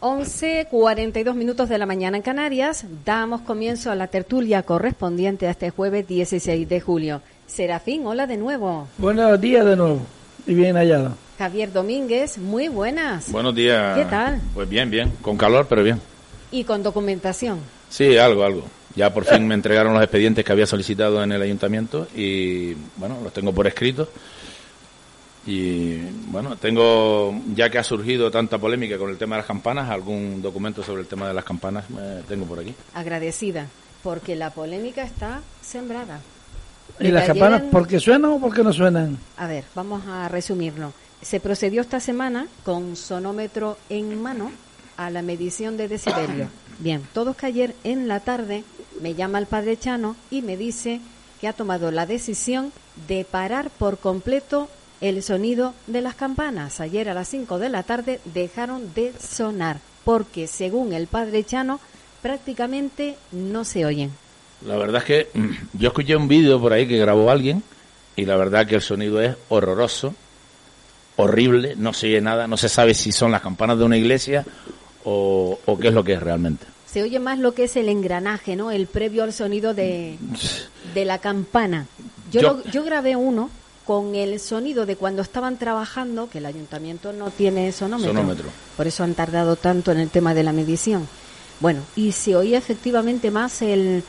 11.42 minutos de la mañana en Canarias. Damos comienzo a la tertulia correspondiente a este jueves 16 de julio. Serafín, hola de nuevo. Buenos días de nuevo y bien hallado. Javier Domínguez, muy buenas. Buenos días. ¿Qué tal? Pues bien, bien. Con calor, pero bien. ¿Y con documentación? Sí, algo, algo. Ya por fin me entregaron los expedientes que había solicitado en el ayuntamiento y, bueno, los tengo por escrito. Y bueno, tengo, ya que ha surgido tanta polémica con el tema de las campanas, algún documento sobre el tema de las campanas eh, tengo por aquí. Agradecida, porque la polémica está sembrada. ¿Y las campanas por qué suenan o por qué no suenan? A ver, vamos a resumirlo. Se procedió esta semana con sonómetro en mano a la medición de decibelio. Bien, todos que ayer en la tarde me llama el padre Chano y me dice que ha tomado la decisión de parar por completo el sonido de las campanas. Ayer a las 5 de la tarde dejaron de sonar porque, según el padre Chano, prácticamente no se oyen. La verdad es que mm, yo escuché un vídeo por ahí que grabó alguien y la verdad que el sonido es horroroso, horrible, no se oye nada, no se sabe si son las campanas de una iglesia o, qué es lo que es realmente. Se oye más lo que es el engranaje, ¿no? El previo al sonido de, de la campana. Yo, yo grabé uno con el sonido de cuando estaban trabajando, que el ayuntamiento no tiene sonómetro, por eso han tardado tanto en el tema de la medición. Bueno, y se oía efectivamente más el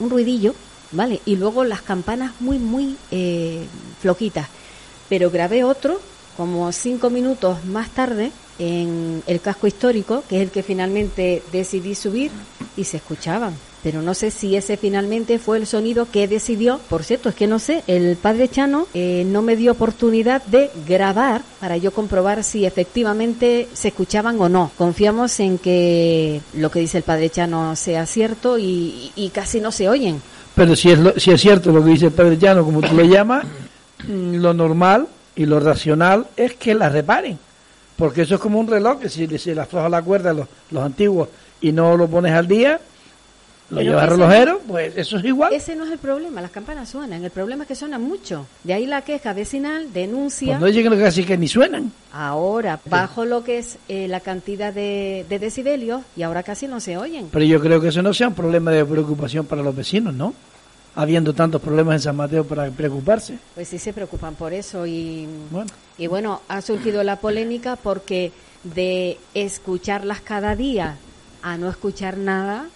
un ruidillo, ¿vale? Y luego las campanas muy, muy eh, flojitas. Pero grabé otro como cinco minutos más tarde en el casco histórico, que es el que finalmente decidí subir, y se escuchaban pero no sé si ese finalmente fue el sonido que decidió. Por cierto, es que no sé, el padre Chano eh, no me dio oportunidad de grabar para yo comprobar si efectivamente se escuchaban o no. Confiamos en que lo que dice el padre Chano sea cierto y, casi no se oyen. Pero si es, si es cierto lo que dice el padre Chano, como tú lo llamas, mm, lo normal y lo racional es que la reparen. Porque eso es como un reloj que si se le afloja la cuerda los, los antiguos y no lo pones al día, lo lleva relojero, pues eso es igual. Ese no es el problema, las campanas suenan, el problema es que suenan mucho. De ahí la queja vecinal, denuncia. Pues no llegan casi que ni suenan. Ahora, bajo lo que es eh, la cantidad de, de, decibelios y ahora casi no se oyen. Pero yo creo que eso no sea un problema de preocupación para los vecinos, ¿no? Habiendo tantos problemas en San Mateo para preocuparse. Pues sí se preocupan por eso y bueno, y bueno ha surgido la polémica porque de escucharlas cada día a no escuchar nada,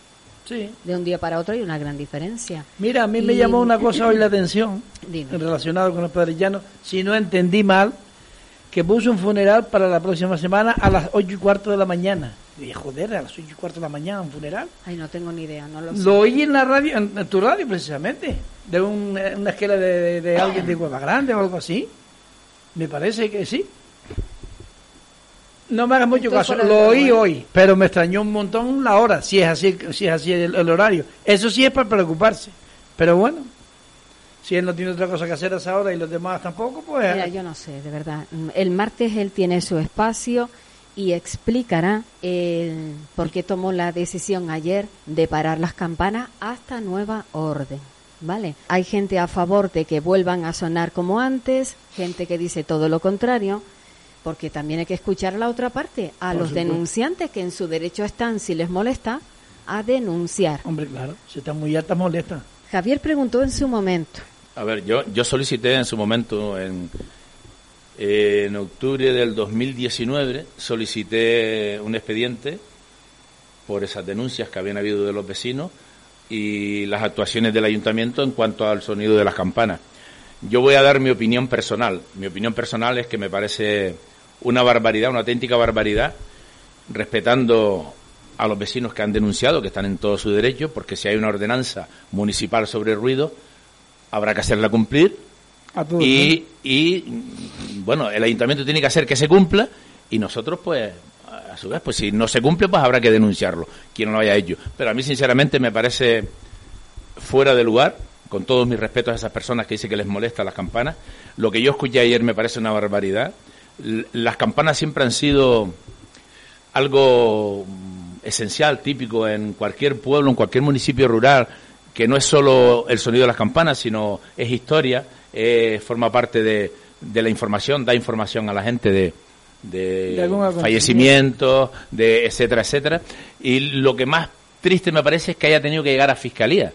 de un día para otro hay una gran diferencia. Mira, a mí me llamó una cosa hoy la atención relacionado con los padres llanos, si no entendí mal, que puso un funeral para la próxima semana a las ocho y cuarto de la mañana. Y joder, a las ocho y cuarto de la mañana un funeral. Ay, no tengo ni idea, no lo sé. Lo oí en la radio, en, tu radio precisamente, de una esquela de, de alguien de Hueva Grande o algo así. Me parece que sí. No me hagas mucho caso, lo oí hoy, pero me extrañó un montón la hora, si es así, si es así el, horario. Eso sí es para preocuparse, pero bueno, si él no tiene otra cosa que hacer a esa hora y los demás tampoco, pues... Mira, yo no sé, de verdad. El martes él tiene su espacio y explicará el por qué tomó la decisión ayer de parar las campanas hasta nueva orden. ¿Vale? Hay gente a favor de que vuelvan a sonar como antes, gente que dice todo lo contrario porque también hay que escuchar a la otra parte, a los denunciantes que en su derecho están, si les molesta, a denunciar. Hombre, claro, si está muy alta, molesta. Javier preguntó en su momento. A ver, yo, yo solicité en su momento, en, en octubre del 2019, solicité un expediente por esas denuncias que habían habido de los vecinos y las actuaciones del ayuntamiento en cuanto al sonido de las campanas. Yo voy a dar mi opinión personal. Mi opinión personal es que me parece una barbaridad, una auténtica barbaridad, respetando a los vecinos que han denunciado, que están en todo su derecho, porque si hay una ordenanza municipal sobre ruido, habrá que hacerla cumplir. y, y, bueno, el ayuntamiento tiene que hacer que se cumpla y nosotros, pues, a su vez, pues si no se cumple, pues habrá que denunciarlo, quien no lo haya hecho. Pero a mí, sinceramente, me parece fuera de lugar, con todos mis respetos a esas personas que dicen que les molesta las campanas. Lo que yo escuché ayer me parece una barbaridad las campanas siempre han sido algo esencial, típico en cualquier pueblo, en cualquier municipio rural, que no es solo el sonido de las campanas, sino es historia, forma parte de, la información, da información a la gente de, de, fallecimientos, de etcétera, etcétera. Y lo que más triste me parece es que haya tenido que llegar a fiscalía.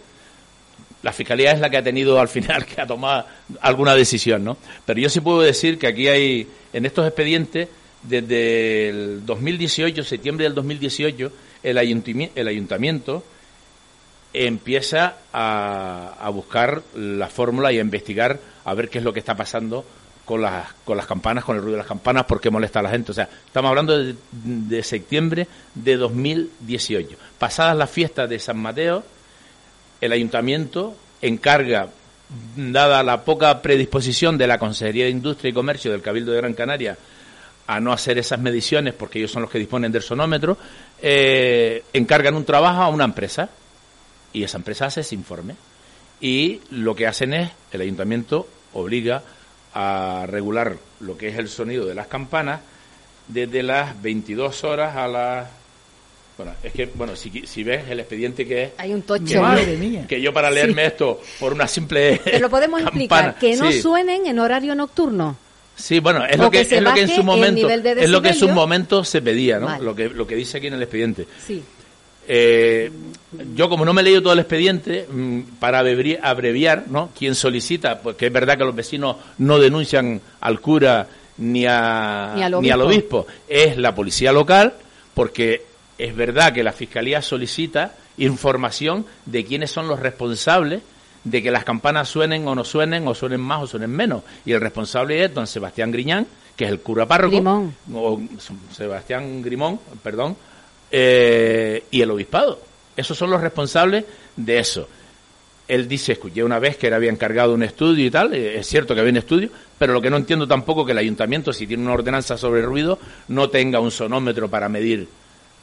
La fiscalía es la que ha tenido al final que ha tomado alguna decisión, ¿no? Pero yo sí puedo decir que aquí hay, en estos expedientes, desde el 2018, septiembre del 2018, el ayuntamiento, el ayuntamiento empieza a, a buscar la fórmula y a investigar a ver qué es lo que está pasando con las, con las campanas, con el ruido de las campanas, por qué molesta a la gente. O sea, estamos hablando de, septiembre de 2018. Pasadas las fiestas de San Mateo, el ayuntamiento encarga, dada la poca predisposición de la Consejería de Industria y Comercio del Cabildo de Gran Canaria, a no hacer esas mediciones, porque ellos son los que disponen del sonómetro, eh, encargan un trabajo a una empresa y esa empresa hace ese informe. Y lo que hacen es, el ayuntamiento obliga a regular lo que es el sonido de las campanas desde las 22 horas a las bueno, es que, bueno, si, si ves el expediente que es... Hay un tocho. Que, que yo para leerme esto por una simple Pero lo podemos explicar, que no suenen en horario nocturno. Sí, bueno, es lo que, es lo que en su momento es lo que en su momento se pedía, ¿no? Lo que lo que dice aquí en el expediente. Sí. Eh, yo como no me he leído todo el expediente, mm, para abreviar, ¿no? Quien solicita, porque es verdad que los vecinos no denuncian al cura ni, a, ni, al, obispo. es la policía local, porque es verdad que la fiscalía solicita información de quiénes son los responsables de que las campanas suenen o no suenen, o suenen más o suenen menos. Y el responsable es don Sebastián Griñán, que es el cura párroco, Grimón. o Sebastián Grimón, perdón, eh, y el obispado. Esos son los responsables de eso. Él dice, escuché una vez que él había encargado un estudio y tal, eh, es cierto que había un estudio, pero lo que no entiendo tampoco que el ayuntamiento, si tiene una ordenanza sobre ruido, no tenga un sonómetro para medir,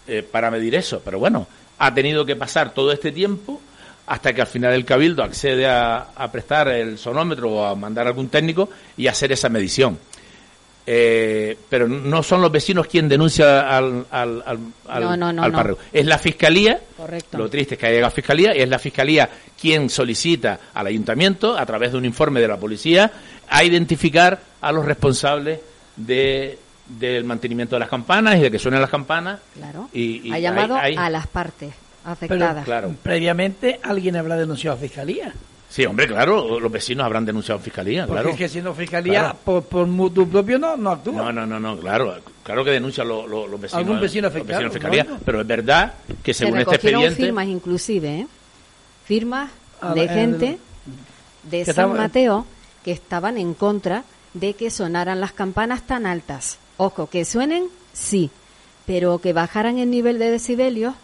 eh, para medir eso. Pero bueno, ha tenido que pasar todo este tiempo hasta que al final el cabildo accede a, a prestar el sonómetro o a mandar algún técnico y hacer esa medición. Eh, pero no son los vecinos quien denuncia al, al, al, Es la fiscalía. Lo triste es que haya llegado a fiscalía y es la fiscalía quien solicita al ayuntamiento, a través de un informe de la policía, a identificar a los responsables de del mantenimiento de las campanas y de que suenen las campanas. Claro. Y, ha llamado a las partes afectadas. claro. Previamente alguien habrá denunciado a fiscalía. Sí, hombre, claro, los vecinos habrán denunciado en fiscalía, Porque claro. es que siendo fiscalía, por, por mutuo propio no, no actúa. No, no, no, no, claro, claro que denuncian los, los, vecinos. Algún vecino afectado. en fiscalía, pero es verdad que según este expediente... firmas inclusive, ¿eh? Firmas ah, de gente de San Mateo que estaban en contra de que sonaran las campanas tan altas. Ojo, que suenen, sí, pero que bajaran el nivel de decibelios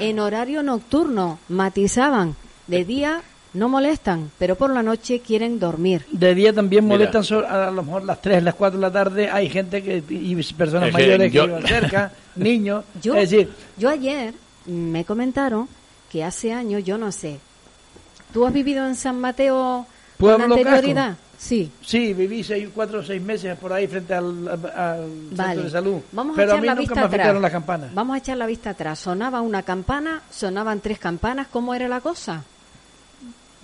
en horario nocturno, matizaban. De día no molestan, pero por la noche quieren dormir. De día también molestan, a lo mejor las 3, las 4 de la tarde hay gente que y personas mayores que, viven cerca, niños. Yo, es decir, yo ayer me comentaron que hace años, yo no sé, ¿tú has vivido en San Mateo con anterioridad? Sí. Sí, viví seis, cuatro o seis meses por ahí frente al, centro de salud. Vamos pero a, echar mí la nunca vista me atrás. las campanas. Vamos a echar la vista atrás. Sonaba una campana, sonaban tres campanas, ¿cómo era la cosa?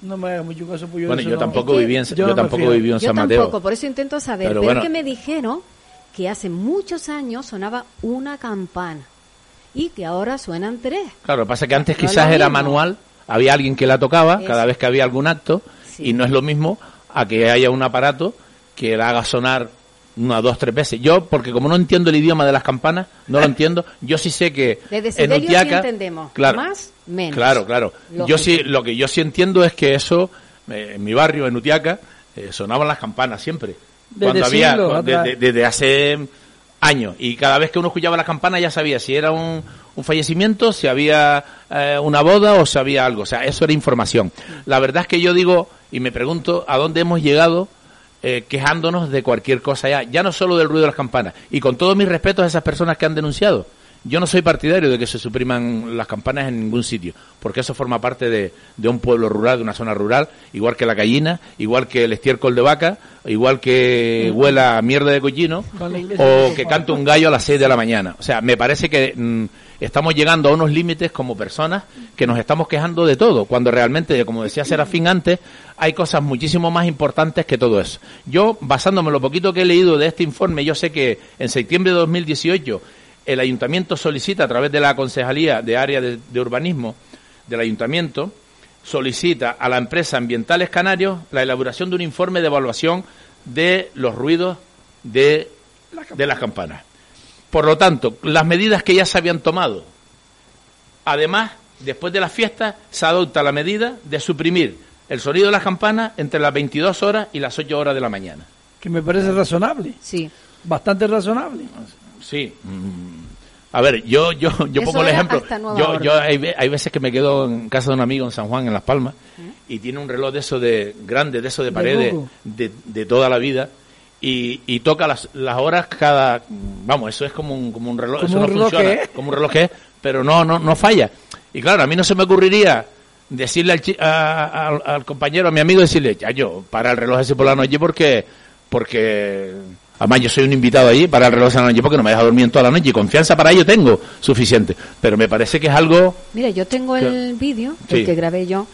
No me haga mucho caso, pues yo Bueno, yo tampoco, viví en, yo, tampoco viví en San Mateo. Yo tampoco, por eso intento saber. Pero, pero que me dijeron que hace muchos años sonaba una campana y que ahora suenan tres. Claro, lo que pasa es que antes quizás era manual, había alguien que la tocaba cada vez que había algún acto y no es lo mismo a que haya un aparato que la haga sonar una, dos, tres veces. Yo, porque como no entiendo el idioma de las campanas, no lo entiendo, yo sí sé que en Utiaca... entendemos, claro, más, menos. Claro, claro. Yo sí, lo que yo sí entiendo es que eso, eh, en mi barrio, en Utiaca, eh, sonaban las campanas siempre. Cuando había, desde hace años. Y cada vez que uno escuchaba la campana ya sabía si era un, un fallecimiento, si había eh, una boda o si había algo. O sea, eso era información. La verdad es que yo digo y me pregunto a dónde hemos llegado eh, quejándonos de cualquier cosa ya, ya no solo del ruido de las campanas, y con todos mis respetos a esas personas que han denunciado, Yo no soy partidario de que se supriman las campanas en ningún sitio, porque eso forma parte de, de un pueblo rural, de una zona rural, igual que la gallina, igual que el estiércol de vaca, igual que huela a mierda de cochino, o que cante un gallo a las 6 de la mañana. O sea, me parece que mm, estamos llegando a unos límites como personas que nos estamos quejando de todo, cuando realmente, como decía Serafín antes, hay cosas muchísimo más importantes que todo eso. Yo, basándome en lo poquito que he leído de este informe, yo sé que en septiembre de 2018 el ayuntamiento solicita a través de la Concejalía de Área de, Urbanismo del ayuntamiento, solicita a la empresa Ambientales Canarios la elaboración de un informe de evaluación de los ruidos de, de las campanas. Por lo tanto, las medidas que ya se habían tomado. Además, después de las fiestas, se adopta la medida de suprimir el sonido de las campanas entre las 22 horas y las 8 horas de la mañana. Que me parece razonable. Sí. Bastante razonable. Sí. Mm. A ver, yo yo yo pongo el ejemplo. Yo, yo hay, veces que me quedo en casa de un amigo en San Juan, en Las Palmas, y tiene un reloj de eso de grande, de eso de paredes, de, de, toda la vida, y, y toca las, las horas cada, vamos, eso es como un, como un reloj, eso no funciona, como un reloj que es, pero no no no falla. Y claro, a mí no se me ocurriría decirle al, al, compañero, a mi amigo, decirle, ya yo, para el reloj ese por la noche porque porque Además, yo soy un invitado allí para el reloj de la noche porque no me deja dormir toda la noche y confianza para ello tengo suficiente. Pero me parece que es algo. Mira, yo tengo el vídeo, el que grabé yo,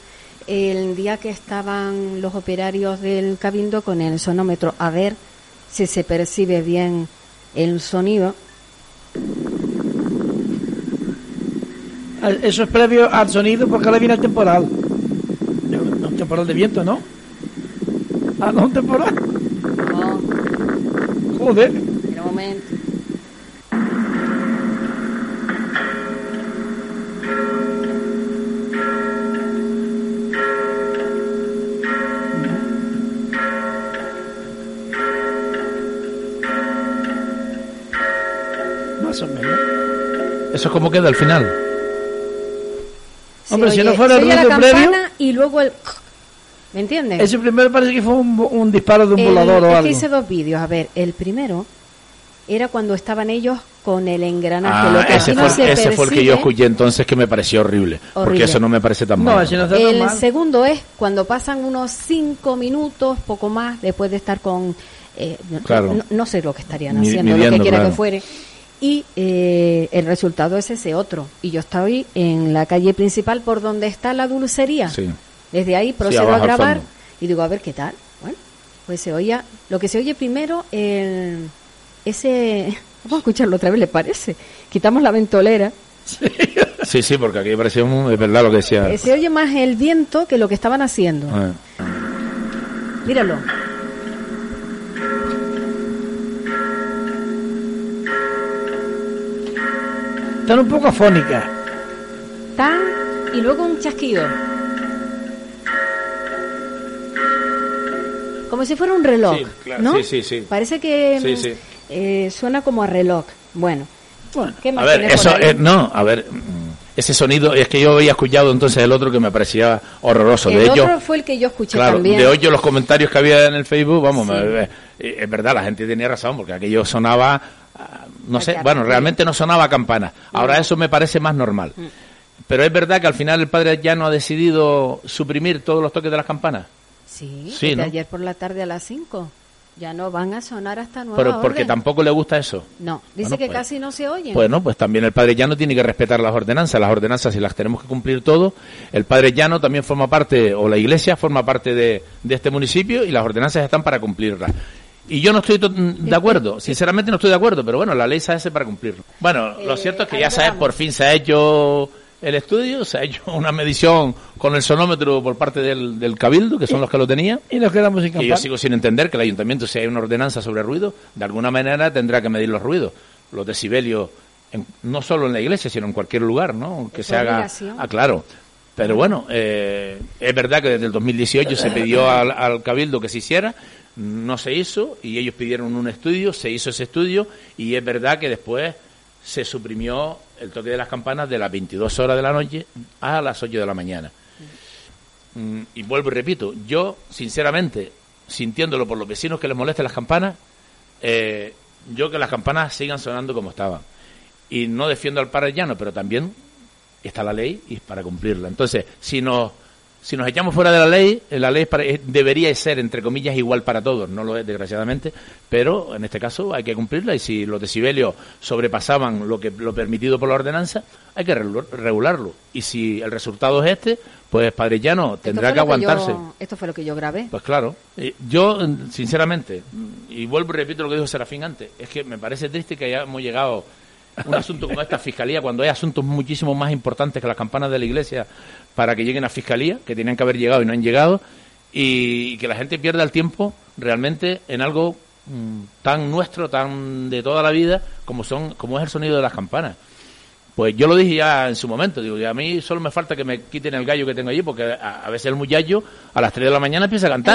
el día que estaban los operarios del cabildo con el sonómetro a ver si se percibe bien el sonido. Eso es previo al sonido porque ahora viene el temporal. Un temporal de viento, ¿no? Ah, no, un temporal. Joder. un momento. Más o menos. Eso es como queda al final. Hombre, si no fuera el ruido previo. Y luego el. ¿Me entiendes? Ese primero parece que fue un, disparo de un volador o es algo. Que hice dos vídeos. A ver, el primero era cuando estaban ellos con el engranaje. Ah, ese, fue, ese fue, el que yo escuché entonces que me pareció horrible, porque eso no me parece tan no, mal. el segundo es cuando pasan unos cinco minutos, poco más, después de estar con... Eh, no, sé lo que estarían haciendo, lo que quiera que fuere. Y eh, el resultado es ese otro. Y yo estoy en la calle principal por donde está la dulcería. Sí. Desde ahí procedo a grabar y digo, a ver qué tal. Bueno, pues se oía, lo que se oye primero, el, ese, vamos a escucharlo otra vez, ¿le parece? Quitamos la ventolera. Sí, sí, porque aquí parecía es verdad lo que decía. Eh, se oye más el viento que lo que estaban haciendo. Ah. Míralo. Están un poco afónicas. Tan y luego un chasquido. Como si fuera un reloj, ¿no? Sí, sí, sí. Parece que mm, eh, suena como a reloj. Bueno, ¿qué más a ver, eso, no, a ver, mm, ese sonido es que yo había escuchado entonces el otro que me parecía horroroso. El de otro fue el que yo escuché también. De hoy los comentarios que había en el Facebook, vamos, eh, es verdad, la gente tenía razón porque aquello sonaba, ah, no sé, bueno, realmente no sonaba a campana. Ahora eso me parece más normal. Mm. Pero es verdad que al final el padre ya no ha decidido suprimir todos los toques de las campanas. Sí, sí ayer por la tarde a las 5. Ya no van a sonar hasta nueva Pero porque tampoco le gusta eso. No, dice que pues, casi no se oye. Bueno, pues también el padre llano tiene que respetar las ordenanzas. Las ordenanzas, si las tenemos que cumplir todo, el padre llano también forma parte, o la iglesia forma parte de, de este municipio y las ordenanzas están para cumplirlas. Y yo no estoy de acuerdo, sinceramente no estoy de acuerdo, pero bueno, la ley se hace para cumplirlo. Bueno, lo eh, cierto es que ya sabes, por fin se ha hecho el estudio, se ha hecho una medición con el sonómetro por parte del, del Cabildo, que son los que lo tenían. Y nos quedamos sin Y yo sigo sin entender que el ayuntamiento, si hay una ordenanza sobre ruido, de alguna manera tendrá que medir los ruidos, los decibelios, no solo en la iglesia, sino en cualquier lugar, ¿no? Que se haga. Ah, claro. Pero bueno, eh, es verdad que desde el 2018 se pidió al, al Cabildo que se hiciera, no se hizo, y ellos pidieron un estudio, se hizo ese estudio, y es verdad que después se suprimió el toque de las campanas de las 22 horas de la noche a las 8 de la mañana. Mm, y vuelvo y repito, yo, sinceramente, sintiéndolo por los vecinos que les molesten las campanas, eh, yo que las campanas sigan sonando como estaban. y no defiendo al parellano, pero también está la ley y es para cumplirla. Entonces, si nos si nos echamos fuera de la ley, eh, la ley debería ser, entre comillas, igual para todos. No lo es, desgraciadamente, pero en este caso hay que cumplirla y si los decibelios sobrepasaban lo que lo permitido por la ordenanza, hay que regularlo. Y si el resultado es este, pues Padre Llano tendrá que aguantarse. esto fue lo que yo grabé. Pues claro. Yo, sinceramente, y vuelvo y repito lo que dijo Serafín antes, es que me parece triste que hayamos llegado un asunto como esta fiscalía, cuando hay asuntos muchísimo más importantes que las campanas de la iglesia para que lleguen a fiscalía, que tenían que haber llegado y no han llegado, y que la gente pierda el tiempo realmente en algo mm, tan nuestro, tan de toda la vida, como son, como es el sonido de las campanas. Pues yo lo dije ya en su momento, digo, a mí solo me falta que me quiten el gallo que tengo allí, porque a, veces el muchacho a las 3 de la mañana empieza a cantar.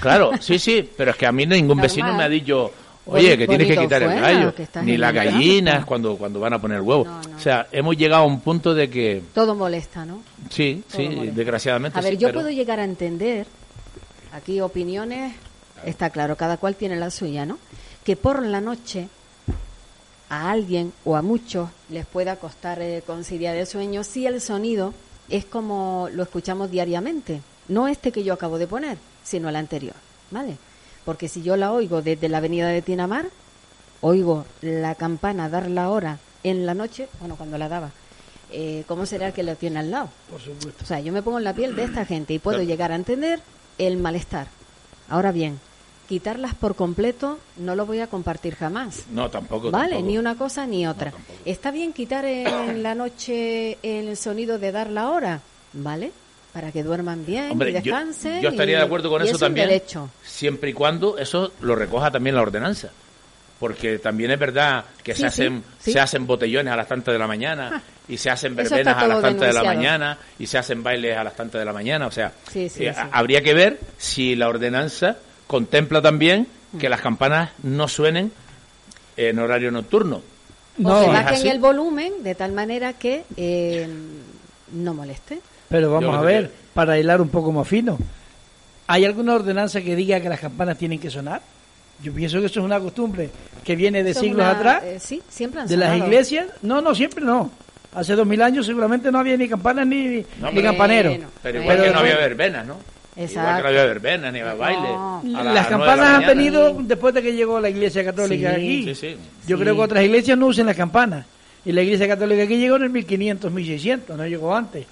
Claro, sí, sí, pero es que a mí ningún vecino me ha dicho, Oye, que tienes que quitar el gallo, ni las gallinas cuando, cuando van a poner huevos. O sea, hemos llegado a un punto de que... Todo molesta, ¿no? Sí, sí, desgraciadamente. A ver, yo puedo llegar a entender, aquí opiniones, está claro, cada cual tiene la suya, ¿no? Que por la noche a alguien o a muchos les pueda costar eh, conciliar el sueño si el sonido es como lo escuchamos diariamente, no este que yo acabo de poner, sino el anterior, ¿vale? Porque si yo la oigo desde la avenida de Tinamar, oigo la campana dar la hora en la noche, bueno, cuando la daba, eh, ¿cómo será el que lo tiene al lado? Por supuesto. O sea, yo me pongo en la piel de esta gente y puedo llegar a entender el malestar. Ahora bien, quitarlas por completo no lo voy a compartir jamás. No, tampoco. Vale, ni una cosa ni otra. Está bien quitar en la noche el sonido de dar la hora, ¿vale? Para que duerman bien y descansen. Yo, estaría de acuerdo con eso también, siempre y cuando eso lo recoja también la ordenanza. Porque también es verdad que se hacen se hacen botellones a las tantas de la mañana y se hacen verbenas a las tantas de la mañana y se hacen bailes a las tantas de la mañana. O sea, eh, habría que ver si la ordenanza contempla también que las campanas no suenen en horario nocturno. No, o bajen el volumen de tal manera que eh, no moleste. Pero vamos a ver, para hilar un poco más fino, ¿hay alguna ordenanza que diga que las campanas tienen que sonar? Yo pienso que eso es una costumbre que viene de siglos atrás. Eh, sí, siempre han De las iglesias. No, no, siempre no. Hace dos mil años seguramente no había ni campanas ni, ni campaneros. pero igual que no había verbenas, ¿no? Exacto. Igual que no había verbenas ni baile. las campanas han venido después de que llegó la iglesia católica aquí. Sí, Yo creo que otras iglesias no usan las campanas. Y la iglesia católica aquí llegó en el 1500, 1600, no llegó antes.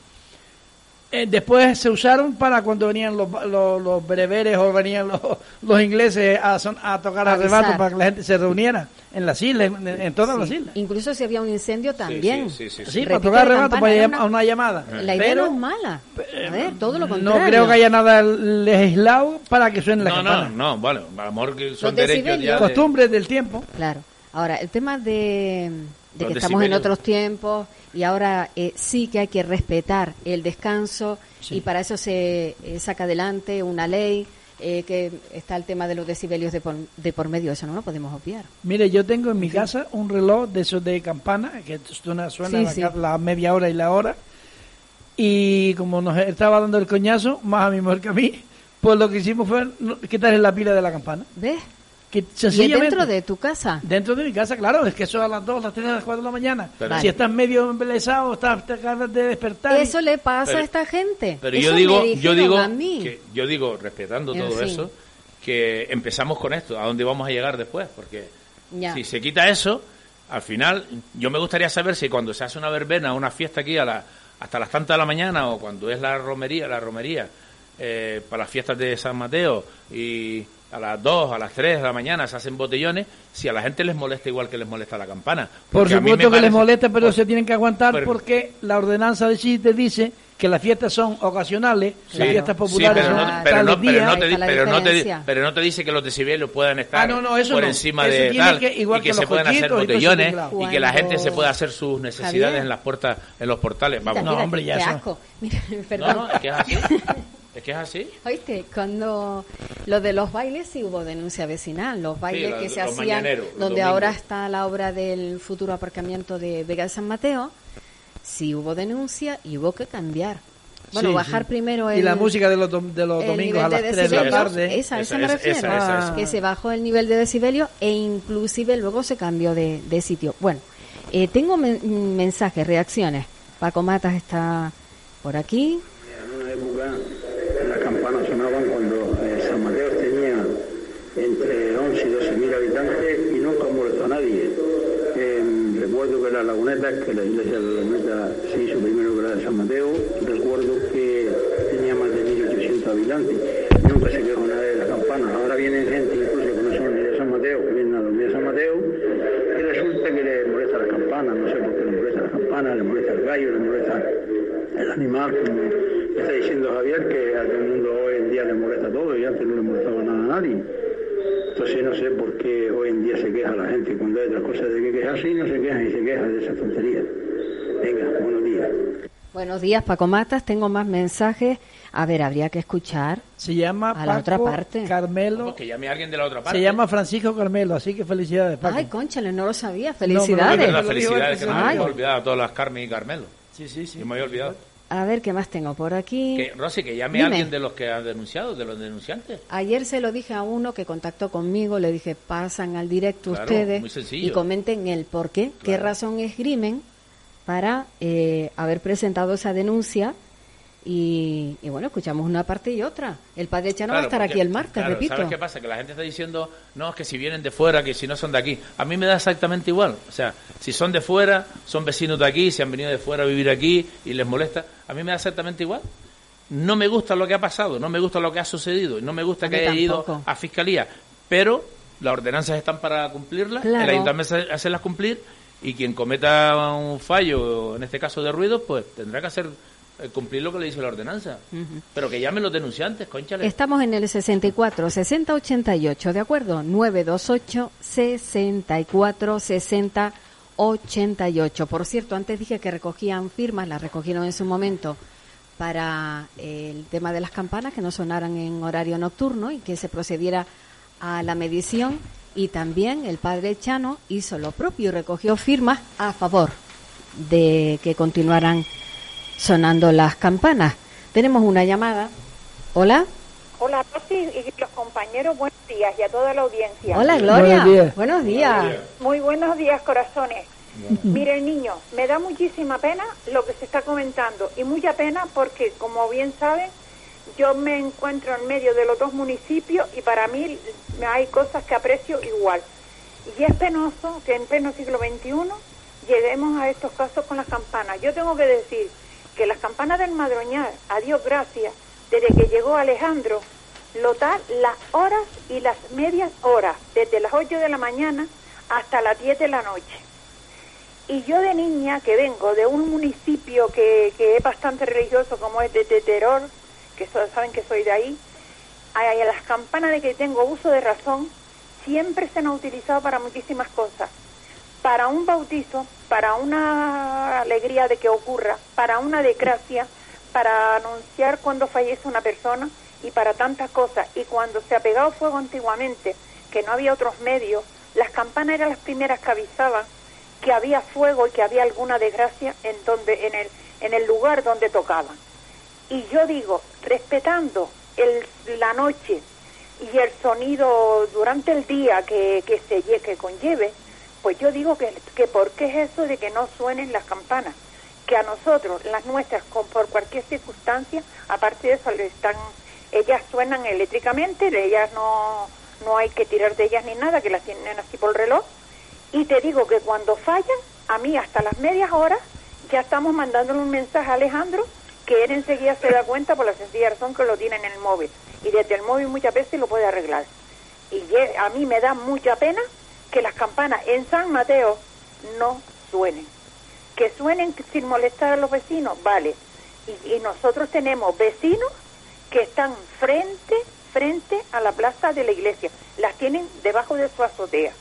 Eh, después se usaron para cuando venían los, los, bereberes o venían los, los ingleses a, a tocar arrebato para que la gente se reuniera en las islas, en, todas las islas. Incluso si había un incendio también. Sí, para tocar arrebato, para una, una llamada. La idea no es mala. A ver, todo lo contrario. No creo que haya nada legislado para que suene la no, No, no, bueno, amor que son derechos ya Costumbres del tiempo. Claro. Ahora, el tema de, de que estamos en otros tiempos y ahora eh, sí que hay que respetar el descanso y para eso se eh, saca adelante una ley eh, que está el tema de los decibelios de por, de por medio, eso no lo podemos obviar. Mire, yo tengo en mi casa un reloj de esos de campana, que suena, suena la, media hora y la hora, y como nos estaba dando el coñazo, más a mi mujer que a mí, pues lo que hicimos fue quitarle la pila de la campana. ¿Ves? Que ¿Y dentro de tu casa? Dentro de mi casa, claro, es que eso a las 2, las 3, a las 4 de la mañana. Si estás medio embelesado, estás acabas de despertar. Eso le pasa a esta gente. Pero yo digo, yo digo, que, yo digo, respetando todo eso, que empezamos con esto, a dónde vamos a llegar después, porque si se quita eso, al final, yo me gustaría saber si cuando se hace una verbena, una fiesta aquí a la, hasta las tantas de la mañana, o cuando es la romería, la romería, eh, para las fiestas de San Mateo y a las 2, a las 3 de la mañana se hacen botellones, si a la gente les molesta igual que les molesta la campana. Por supuesto que les molesta, pero se tienen que aguantar porque la ordenanza de Chiste dice que las fiestas son ocasionales, las fiestas populares pero no, pero, no, pero, no te, dice que los decibelios puedan estar ah, por encima de tal y que, se puedan hacer botellones y, que la gente se pueda hacer sus necesidades en las puertas, en los portales. Vamos. no, hombre, ya eso. Mira, perdón. No, es que es así. Es que es así. Oíste, cuando lo de los bailes sí hubo denuncia vecinal, los bailes que se hacían, donde ahora está la obra del futuro aparcamiento de Vega de San Mateo, sí hubo denuncia y hubo que cambiar. Bueno, bajar primero el, Y la música de los, de los domingos a las 3 de la tarde. Esa, esa, me refiero. que se bajó el nivel de decibelio e inclusive luego se cambió de, de sitio. Bueno, Eh, tengo mensajes, reacciones. Paco Matas está por aquí. En una época las campanas sonaban cuando eh, San Mateo tenía entre 11 y 12 mil habitantes y nunca molestó a nadie. recuerdo que la laguneta, que la iglesia de la laguneta se hizo primero que la de San Mateo, recuerdo que tenía más de 1.800 habitantes. Nunca se quedó nadie de las campanas. Ahora vienen gente incluso que no son ni de San Mateo, que vienen a los de San Mateo, y resulta que le molesta las campanas, no sé por qué le molesta las campanas, le molesta el gallo, le molesta el animal, como está diciendo Javier, que a todo el mundo hoy en día le molesta todo y antes no le molestaba nada a nadie. Entonces no sé por qué hoy en día se queja la gente cuando hay otras cosas de que quejarse y no se quejan y se quejan de esa tontería. Venga, buenos días. Buenos días, Paco Matas. Tengo más mensajes. A ver, habría que escuchar. Se llama a la otra parte. Carmelo. que llame a alguien de la otra parte. Se llama Francisco Carmelo, así que felicidades, Paco. Ay, conchale, no lo sabía. Felicidades. No, felicidades, que me había olvidado a todas las Carmen y Carmelo. Sí, sí, sí. me había olvidado. A ver, ¿qué más tengo por aquí? Que, Rosy, que llame a alguien de los que han denunciado, de los denunciantes. Ayer se lo dije a uno que contactó conmigo, le dije, pasan al directo ustedes y comenten el por qué, qué razón esgrimen para eh, haber presentado esa denuncia y, bueno, escuchamos una parte y otra. El padre Chano va a estar aquí el martes, repito. ¿Sabes qué pasa? Que la gente está diciendo, no, es que si vienen de fuera, que si no son de aquí. A mí me da exactamente igual. O sea, si son de fuera, son vecinos de aquí, si han venido de fuera a vivir aquí y les molesta, a mí me da exactamente igual. No me gusta lo que ha pasado, no me gusta lo que ha sucedido, no me gusta que haya ido a fiscalía, pero las ordenanzas están para cumplirlas, el ayuntamiento hacerlas cumplir y quien cometa un fallo, en este caso de ruido, pues tendrá que hacer cumplir lo que le dice la ordenanza. Pero que llamen los denunciantes, conchale. Estamos en el 64 60 88, ¿de acuerdo? 928 64 60 88. Por cierto, antes dije que recogían firmas, las recogieron en su momento para el tema de las campanas que no sonaran en horario nocturno y que se procediera a la medición y también el padre Chano hizo lo propio y recogió firmas a favor de que continuaran sonando las campanas. Tenemos una llamada. Hola. Hola, Rosy y los compañeros, buenos días y a toda la audiencia. Hola, Gloria. Buenos días. Muy buenos días, corazones. Mire, niño, me da muchísima pena lo que se está comentando y mucha pena porque, como bien saben, yo me encuentro en medio de los dos municipios y para mí hay cosas que aprecio igual. Y es penoso que en pleno siglo XXI lleguemos a estos casos con las campanas. Yo tengo que decir que las campanas del Madroñar, a Dios gracias, desde que llegó Alejandro, lotar las horas y las medias horas, desde las 8 de la mañana hasta las 10 de la noche. Y yo de niña, que vengo de un municipio que, es bastante religioso, como es de Terror, que saben que soy de ahí, a las campanas de que tengo uso de razón, siempre se han utilizado para muchísimas cosas para un bautizo, para una alegría de que ocurra, para una desgracia, para anunciar cuando fallece una persona y para tantas cosas. Y cuando se ha pegado fuego antiguamente, que no había otros medios, las campanas eran las primeras que avisaban que había fuego y que había alguna desgracia en donde en el en el lugar donde tocaban. Y yo digo, respetando el, la noche y el sonido durante el día que, que se que conlleve, pues yo digo que, que ¿por qué es eso de que no suenen las campanas? Que a nosotros, las nuestras, con, por cualquier circunstancia, aparte de eso, están, ellas suenan eléctricamente, ellas no, no hay que tirar de ellas ni nada, que las tienen así por el reloj. Y te digo que cuando fallan, a mí hasta las medias horas, ya estamos mandándole un mensaje a Alejandro que él enseguida se da cuenta por la sencilla razón que lo tiene en el móvil. Y desde el móvil muchas veces lo puede arreglar. Y a mí me da mucha pena que las campanas en San Mateo no suenen. Que suenen sin molestar a los vecinos, vale. Y, nosotros tenemos vecinos que están frente, frente a la plaza de la iglesia. Las tienen debajo de su azotea.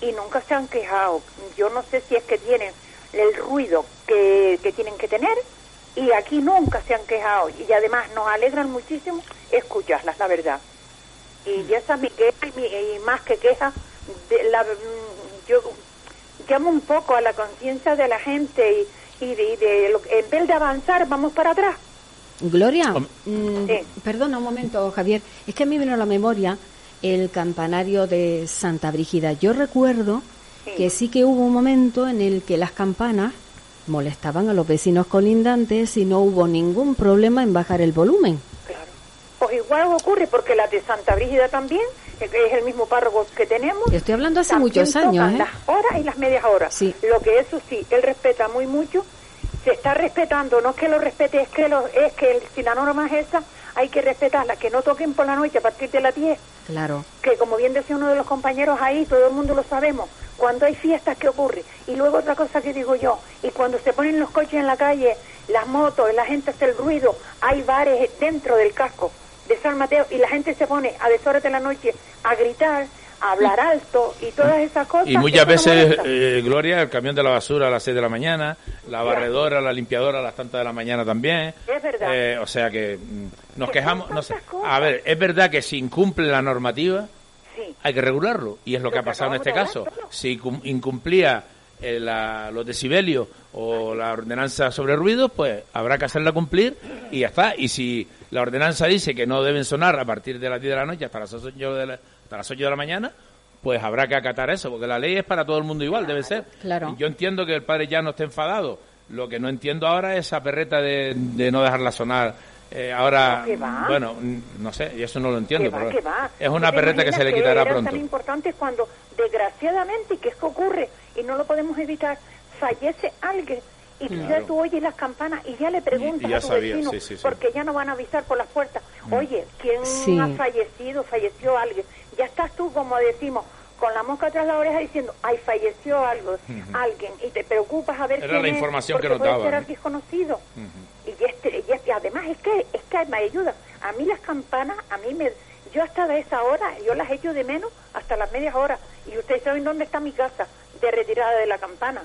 Y nunca se han quejado. Yo no sé si es que tienen el ruido que, que tienen que tener y aquí nunca se han quejado y además nos alegran muchísimo escucharlas, la verdad. Y esa es mi queja y más que queja, de la, yo llamo un poco a la conciencia de la gente y, y de, lo, en vez de avanzar vamos para atrás. Gloria, mm, perdona un momento, Javier, es que a mí me vino a la memoria el campanario de Santa Brígida. Yo recuerdo que sí que hubo un momento en el que las campanas molestaban a los vecinos colindantes y no hubo ningún problema en bajar el volumen. Claro. Pues igual ocurre porque la de Santa Brígida también, que es el mismo párroco que tenemos. Estoy hablando hace muchos años, ¿eh? Las horas y las medias horas. Sí. Lo que eso sí, él respeta muy mucho. Se está respetando, no es que lo respete, es que lo, es que el, si la norma es esa, hay que respetarla, que no toquen por la noche a partir de las 10 Claro. que como bien decía uno de los compañeros ahí, todo el mundo lo sabemos, cuando hay fiestas, ¿qué ocurre? Y luego otra cosa que digo yo, y cuando se ponen los coches en la calle, las motos, la gente hace el ruido, hay bares dentro del casco de San Mateo, y la gente se pone a deshoras de la noche a gritar, a hablar alto, y todas esas cosas. Y muchas veces, eh, Gloria, el camión de la basura a las 6 de la mañana, la barredora, la limpiadora a las tantas de la mañana también. Es verdad. Eh, o sea que mm, nos Que quejamos. No sé. A ver, es verdad que si incumple la normativa, Sí. hay que regularlo. Y es lo que ha pasado en este caso. Si cum- incumplía eh, la- los decibelios o la ordenanza sobre ruidos, pues habrá que hacerla cumplir y ya está. Y si la ordenanza dice que no deben sonar a partir de las 10 de la noche hasta las 8 de la, hasta las 8 de la mañana, pues habrá que acatar eso, porque la ley es para todo el mundo igual, debe ser. Claro. Y Yo entiendo que el padre ya no esté enfadado. Lo que no entiendo ahora es esa perreta de, de no dejarla sonar. Eh, ahora, va. bueno, no sé, y eso no lo entiendo. Va, pero. Es una ¿Tú te perreta que se le quitará pronto. tan importante cuando, desgraciadamente, que es que ocurre y no lo podemos evitar, fallece alguien y tú ya tú oyes las campanas y ya le preguntas Y- y ya a tu sabía, vecino sí, sí, sí. porque ya no van a avisar por las puertas. Oye, ¿quién Sí. ha fallecido? Falleció alguien. Ya estás tú, como decimos, con la mosca tras la oreja diciendo, ay, falleció algo, alguien, y te preocupas a ver Era quién la es, información que porque puede ser alguien desconocido. y, este, y este- además es que es que me ayuda. A mí las campanas, a mí me... Yo hasta de esa hora, yo las echo de menos hasta las medias horas. Y ustedes saben dónde está mi casa, de retirada de la campana.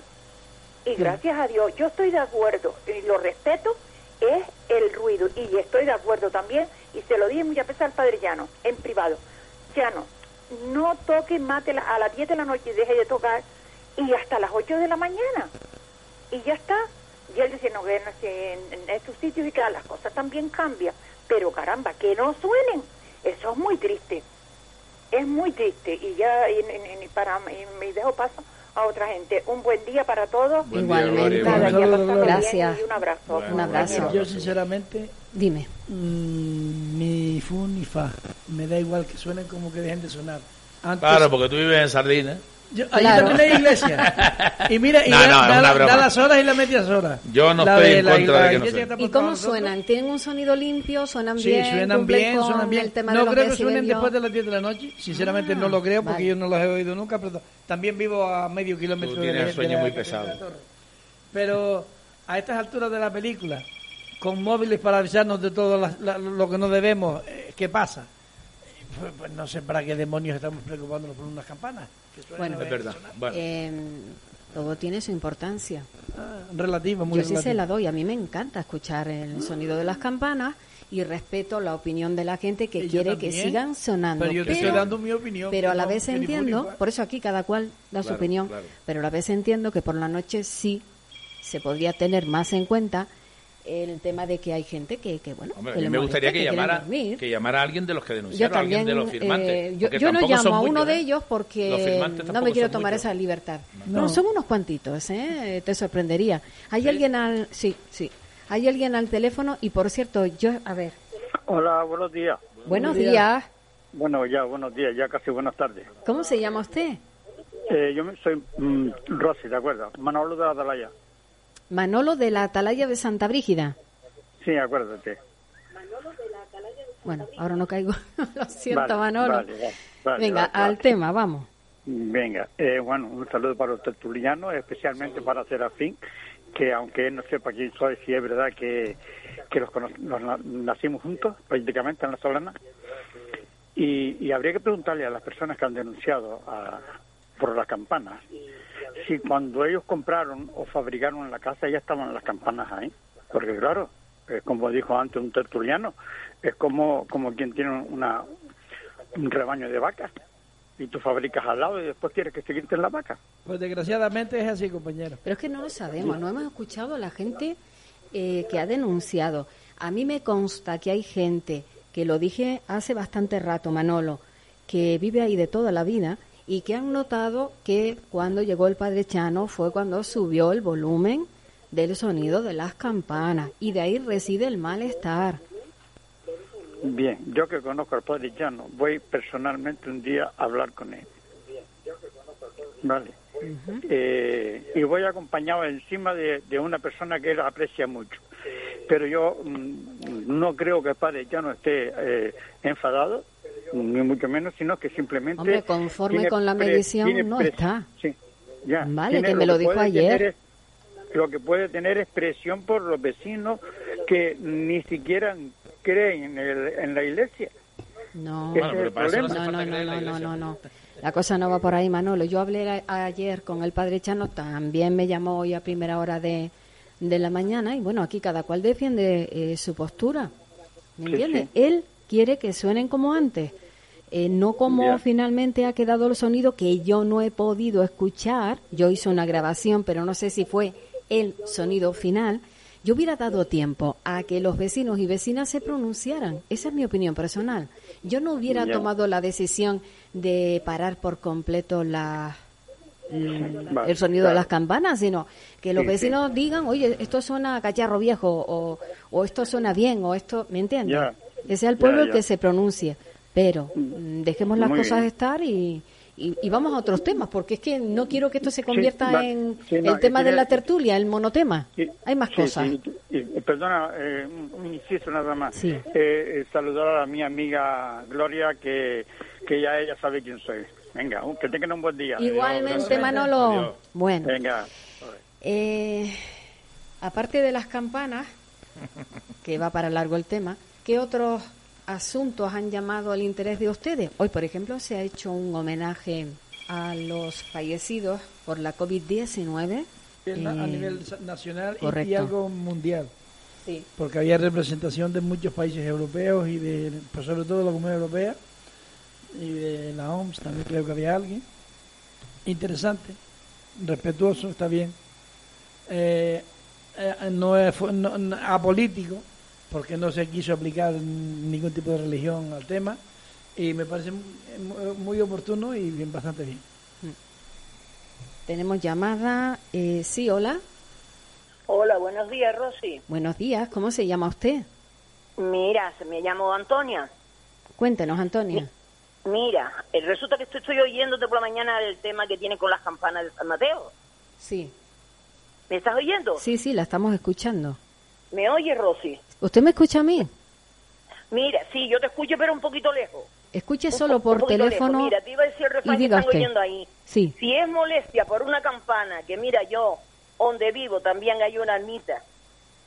Y gracias a Dios, yo estoy de acuerdo y lo respeto, es el ruido. Y estoy de acuerdo también, y se lo dije muchas veces al padre Llano, en privado. Llano, no toque mate a las 10 de la noche y deje de tocar, y hasta las 8 de la mañana. Y ya está. Y él decía, no, que en, en estos sitios y que las cosas también cambian. Pero caramba, que no suenen. Eso es muy triste. Es muy triste. Y ya, y, y- y para, y me dejo paso a otra gente. Un buen día para todos. Buen día, Igualmente. Gloria, Gracias. Y un abrazo. Bueno, Un abrazo. Yo sinceramente, Dime. mm, ni fu ni fa. Me da igual que suenen como que dejen de sonar. Antes, Claro, porque tú vives en Sardina. Yo, allí Claro. también hay iglesia. Y mira, y No, da, no, la- las horas y las medias horas. Yo no La estoy de en la- contra la de que no ¿Y cómo suenan? ¿Tienen un sonido limpio? ¿Suenan Sí, bien? suenan ¿Cumplen bien, con suenan bien. El tema No creo que suenen después de las 10 de la noche. Sinceramente no lo creo porque vale. yo no los he oído nunca. Pero también vivo a medio kilómetro Tú de la, sueño de la- muy de pesado. la torre. Pero a estas alturas de la película, con móviles para avisarnos de todo la- la- lo que no debemos, eh, ¿qué pasa? Pues, pues no sé para qué demonios estamos preocupándonos por unas campanas. que Bueno. Es verdad. Bueno, Eh, todo tiene su importancia. Ah, relativa, muy Yo sí se la doy. A mí me encanta escuchar el sonido de las campanas y respeto la opinión de la gente que Y quiere que sigan sonando. Pero yo te estoy dando mi opinión. pero a la vez entiendo, por eso aquí cada cual da su opinión, claro. pero a la vez entiendo que por la noche sí se podría tener más en cuenta el tema de que hay gente que, que bueno, hombre, a que mí le me gustaría molesta, que llamara, que llamara a alguien de los que Yo denunciaron, a alguien también, de los firmantes. eh, yo, yo no llamo a muchos, uno de ¿eh? ellos Los porque no me quiero tomar muchos. esa libertad. No. No. son unos cuantitos, ¿eh? Te sorprendería. Hay alguien al, sí, sí, hay alguien al teléfono y por cierto, yo, a ver, Hola, buenos días. buenos días. días. Bueno, ya, buenos días, ya casi buenas tardes. ¿Cómo se llama usted? Eh, yo me- soy mm, Rosy, ¿de acuerdo? Manolo de Atalaya. Manolo de la Atalaya de Santa Brígida. Sí, acuérdate. Bueno, ahora no caigo. Lo siento, Vale, Manolo. vale, Venga, vale, al vale. tema, vamos. Venga, eh, bueno, un saludo para los tertulianos, especialmente para Serafín, que aunque él no sepa quién soy, si es verdad que, que los, cono- los na- nacimos juntos, prácticamente en la Solana. Y, y habría que preguntarle a las personas que han denunciado a- por las campanas si cuando ellos compraron o fabricaron en la casa ya estaban las campanas ahí. Porque claro, eh, como dijo antes un tertuliano, es como, como quien tiene una, un rebaño de vacas y tú fabricas al lado y después quieres que se quiten las vacas. Pues desgraciadamente es así, compañero. Pero es que no lo sabemos, no hemos escuchado a la gente eh, que ha denunciado. A mí me consta que hay gente, que lo dije hace bastante rato, Manolo, que vive ahí de toda la vida y que han notado que cuando llegó el padre Chano fue cuando subió el volumen del sonido de las campanas y de ahí reside el malestar. Bien, yo que conozco al padre Chano, voy personalmente un día a hablar con él. Vale. Eh, y voy acompañado encima de, una persona que él aprecia mucho. Pero yo mm, no creo que el padre ya no esté eh, enfadado, ni mucho menos, sino que simplemente... Hombre, conforme con la medición no está. Sí, ya. Vale, que me lo, dijo ayer. lo que puede tener expresión por los vecinos que ni siquiera creen en, en la iglesia. No, no, no, no, no, no, La cosa no va por ahí, Manolo. Yo hablé ayer con el padre Chano, también me llamó hoy a primera hora de, de la mañana y bueno, aquí cada cual defiende eh, su postura. ¿Me entiendes? Él quiere que suenen como antes, eh, no como finalmente ha quedado el sonido que yo no he podido escuchar. Yo hice una grabación, pero no sé si fue el sonido final yo hubiera dado tiempo a que los vecinos y vecinas se pronunciaran. Esa es mi opinión personal. Yo no hubiera tomado la decisión de parar por completo la, el sonido de las campanas, sino que los vecinos digan, oye, esto suena a cacharro viejo, o, o esto suena bien, o esto, ¿me entiendes? Que sea el pueblo el que se pronuncie. Pero mm, dejemos las cosas estar y, y, vamos a otros temas, porque es que no quiero que esto se convierta en el tema de la tertulia, el monotema. Hay más cosas. perdona, eh, un inciso nada más. Eh, eh, saludar a mi amiga Gloria, que, que ya ella sabe quién soy. Venga, que tengan un buen día. Igualmente, Manolo. Bueno. Venga. Eh, aparte de las campanas, que va para largo el tema, ¿qué otros asuntos han llamado al interés de ustedes? Hoy, por ejemplo, se ha hecho un homenaje a los fallecidos por la COVID-19. a eh, nivel nacional y algo mundial. Sí. Porque había representación de muchos países europeos y de, pues sobre todo de la Comunidad Europea y de la OMS también creo que había alguien. Interesante, respetuoso, está bien. Eh, eh, no es apolítico, porque no se quiso aplicar ningún tipo de religión al tema y me parece muy oportuno y bien bastante bien. Mm. Tenemos llamada, eh, sí, hola. Hola, buenos días, Rosy. Buenos días, ¿cómo se llama usted? Mira, me llamo Antonia. Cuéntenos, Antonia. Mira, eh, resulta que estoy, oyéndote por la mañana el tema que tiene con las campanas de San Mateo. Sí. ¿Me estás oyendo? Sí, sí, la estamos escuchando. ¿Me oye, Rosy? ¿Usted me escucha a mí? Mira, sí, yo te escucho, pero un poquito lejos. Escuche solo por teléfono. Mira, te iba a decir el refrán que están oyendo ahí. Sí. Si es molestia por una campana, que mira yo, donde vivo también hay una ermita,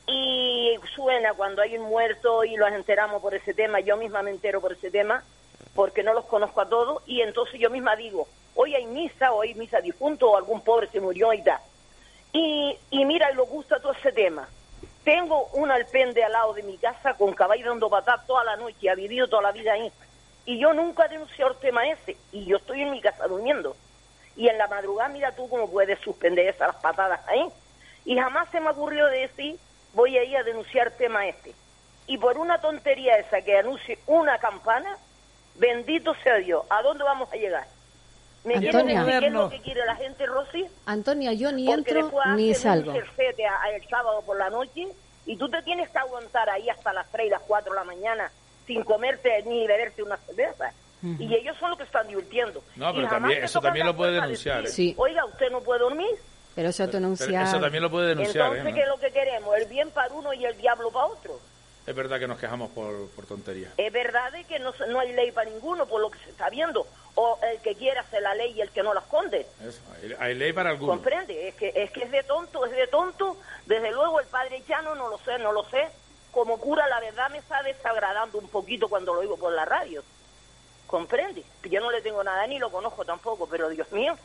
y suena cuando hay un muerto y los enteramos por ese tema, yo misma me entero por ese tema, porque no los conozco a todos, y entonces yo misma digo, hoy hay misa, o hay misa difunto, o algún pobre se murió y tal. Y, y mira, lo gusta todo ese tema. Tengo un alpende al lado de mi casa con caballo dando toda la noche, ha vivido toda la vida ahí. Y yo nunca he denunciado el tema ese, y yo estoy en mi casa durmiendo. Y en la madrugada, mira tú cómo puedes suspender esas patadas ahí. Y jamás se me ocurrió decir, voy a ir a denunciar el tema este. Y por una tontería esa que anuncie una campana, bendito sea Dios, ¿a dónde vamos a llegar? ¿Me Antonia, qué es lo que quiere la gente, Rosy? Antonia, yo ni entro ni salgo. el sábado por la noche y tú te tienes que aguantar ahí hasta las 3 y las 4 de la mañana sin comerte ni beberte una cerveza. Y ellos son los que están divirtiendo. No, pero también, eso también lo puede denunciar. ¿eh? Oiga, ¿usted no puede dormir? Pero eso, denunciar... eso también lo puede denunciar. Entonces, ¿eh? ¿qué es lo que queremos? ¿El bien para uno y el diablo para otro? Es verdad que nos quejamos por, por tonterías. Es verdad que no, no hay ley para ninguno, por lo que se está viendo o el que quiere hacer la ley y el que no la esconde. Eso, hay, ley para algunos. Comprende, es que, es que es de tonto, es de tonto. Desde luego el padre Chano, no lo sé, no lo sé. Como cura, la verdad me está desagradando un poquito cuando lo oigo por la radio. Comprende, yo no le tengo nada ni lo conozco tampoco, pero Dios mío,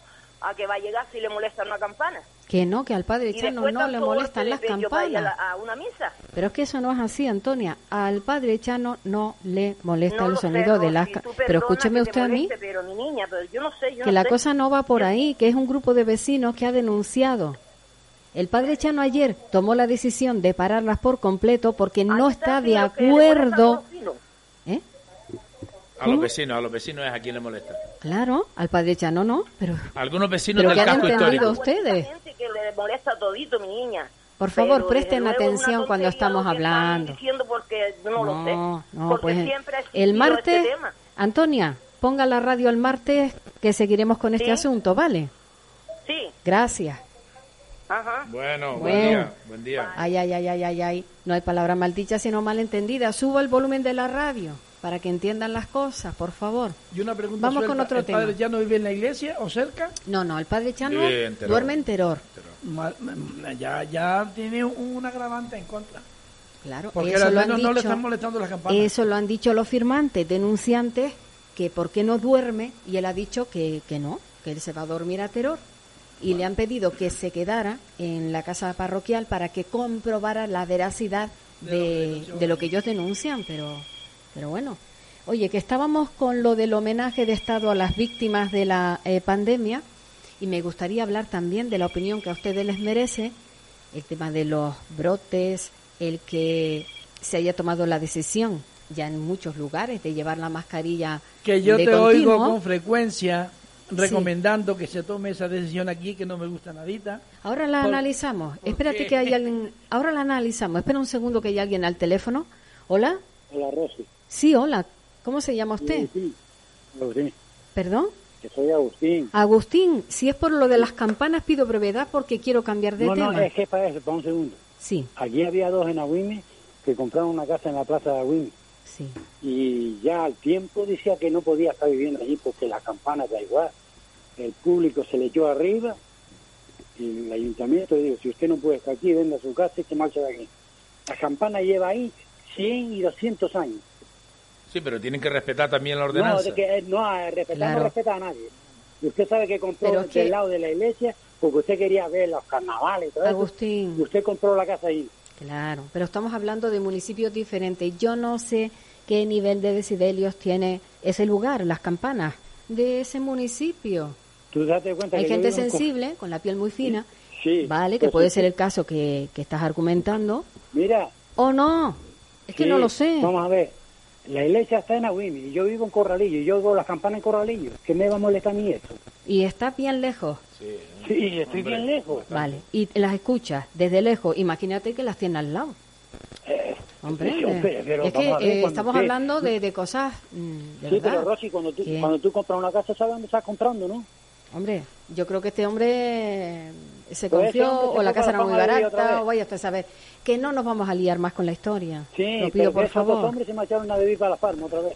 a que va a llegar si le molesta una campana. Que no, que al padre Chano no le molestan las campanas. A, una misa. Pero es que eso no es así, Antonia. Al padre Chano no le molesta el sonido de las campanas. Pero escúcheme usted a mí. que la cosa no va por ahí, que es un grupo de vecinos que ha denunciado. El padre Chano ayer tomó la decisión de pararlas por completo porque no está, de acuerdo. A los vecinos, a los vecinos es a quien le molesta. Claro, al padre Chano no, pero... Algunos vecinos del casco histórico. ustedes? que le molesta todito, mi niña. Por favor, presten atención cuando estamos hablando. Diciendo porque no, lo sé. No, porque pues siempre el este martes, Antonia, ponga la radio el martes que seguiremos con este asunto, ¿vale? Sí. Gracias. Ajá. Bueno, buen día. Buen día. Ay, ay, ay, ay, ay, ay. No hay palabra maldicha sino malentendida. Suba el volumen de la radio para que entiendan las cosas, por favor. Y una pregunta Vamos con otro tema. ¿El padre Chano vive en la iglesia o cerca? No, no, el padre Chano duerme en terror. Ya, ya tiene un agravante en contra. Claro, porque eso lo han dicho, no le están molestando las campanas. Eso lo han dicho los firmantes, denunciantes, que por qué no duerme, y él ha dicho que, que no, que él se va a dormir a terror. Y le han pedido que se quedara en la casa parroquial para que comprobara la veracidad de, de lo que ellos denuncian, pero pero bueno, oye, que estábamos con lo del homenaje de Estado a las víctimas de la eh, pandemia y me gustaría hablar también de la opinión que a ustedes les merece, el tema de los brotes, el que se haya tomado la decisión ya en muchos lugares de llevar la mascarilla. Que yo te oigo con frecuencia recomendando que se tome esa decisión aquí que no me gusta nadita. Ahora la analizamos. Espérate que hay alguien. Ahora la analizamos. Espera un segundo que hay alguien al teléfono. Hola. Hola, Rosy. Sí, hola. ¿Cómo se llama usted? Sí, Agustín. ¿Perdón? Que soy Agustín. Agustín, si es por lo de las campanas, pido brevedad porque quiero cambiar de tema. No, no, es que para eso, para un segundo. Sí. Aquí había dos en Agüime que compraron una casa en la plaza de Agüime. Sí. Y ya al tiempo decía que no podía estar viviendo allí porque la campana da igual. El público se le echó arriba y el ayuntamiento dijo, si usted no puede estar aquí, venda su casa y se marcha de aquí. La campana lleva ahí 100 y 200 años. Sí, pero tienen que respetar también la ordenanza. No, de que, no respetar no respeta a nadie. Y usted sabe que compró del lado de la iglesia porque usted quería ver los carnavales y todo Agustín. Y usted compró la casa ahí. Claro, pero estamos hablando de municipios diferentes. Yo no sé qué nivel de decibelios tiene ese lugar, las campanas de ese municipio. ¿Tú date cuenta Hay gente sensible, con... la piel muy fina. Sí. Vale, que pues puede ser el caso que, que estás argumentando. Mira. O no. Es que no lo sé. Vamos a ver. La iglesia está en Agüimi y yo vivo en Corralillo y yo oigo las campanas en Corralillo. ¿Qué me va a molestar a mí esto? ¿Y está bien lejos? Sí, estoy bien lejos. Vale, y las escuchas desde lejos. Imagínate que las tiene al lado. Eh, hombre, es que eh, estamos hablando de, de cosas mm, de Sí, pero Rosy, cuando tú, cuando tú compras una casa, sabes dónde estás comprando, ¿no? Hombre, yo creo que este hombre se pues confió o la casa era muy barata o vaya a saber que no nos vamos a liar más con la historia. Sí, lo pido por favor. Dos hombres se marcharon a vivir para la farma otra vez.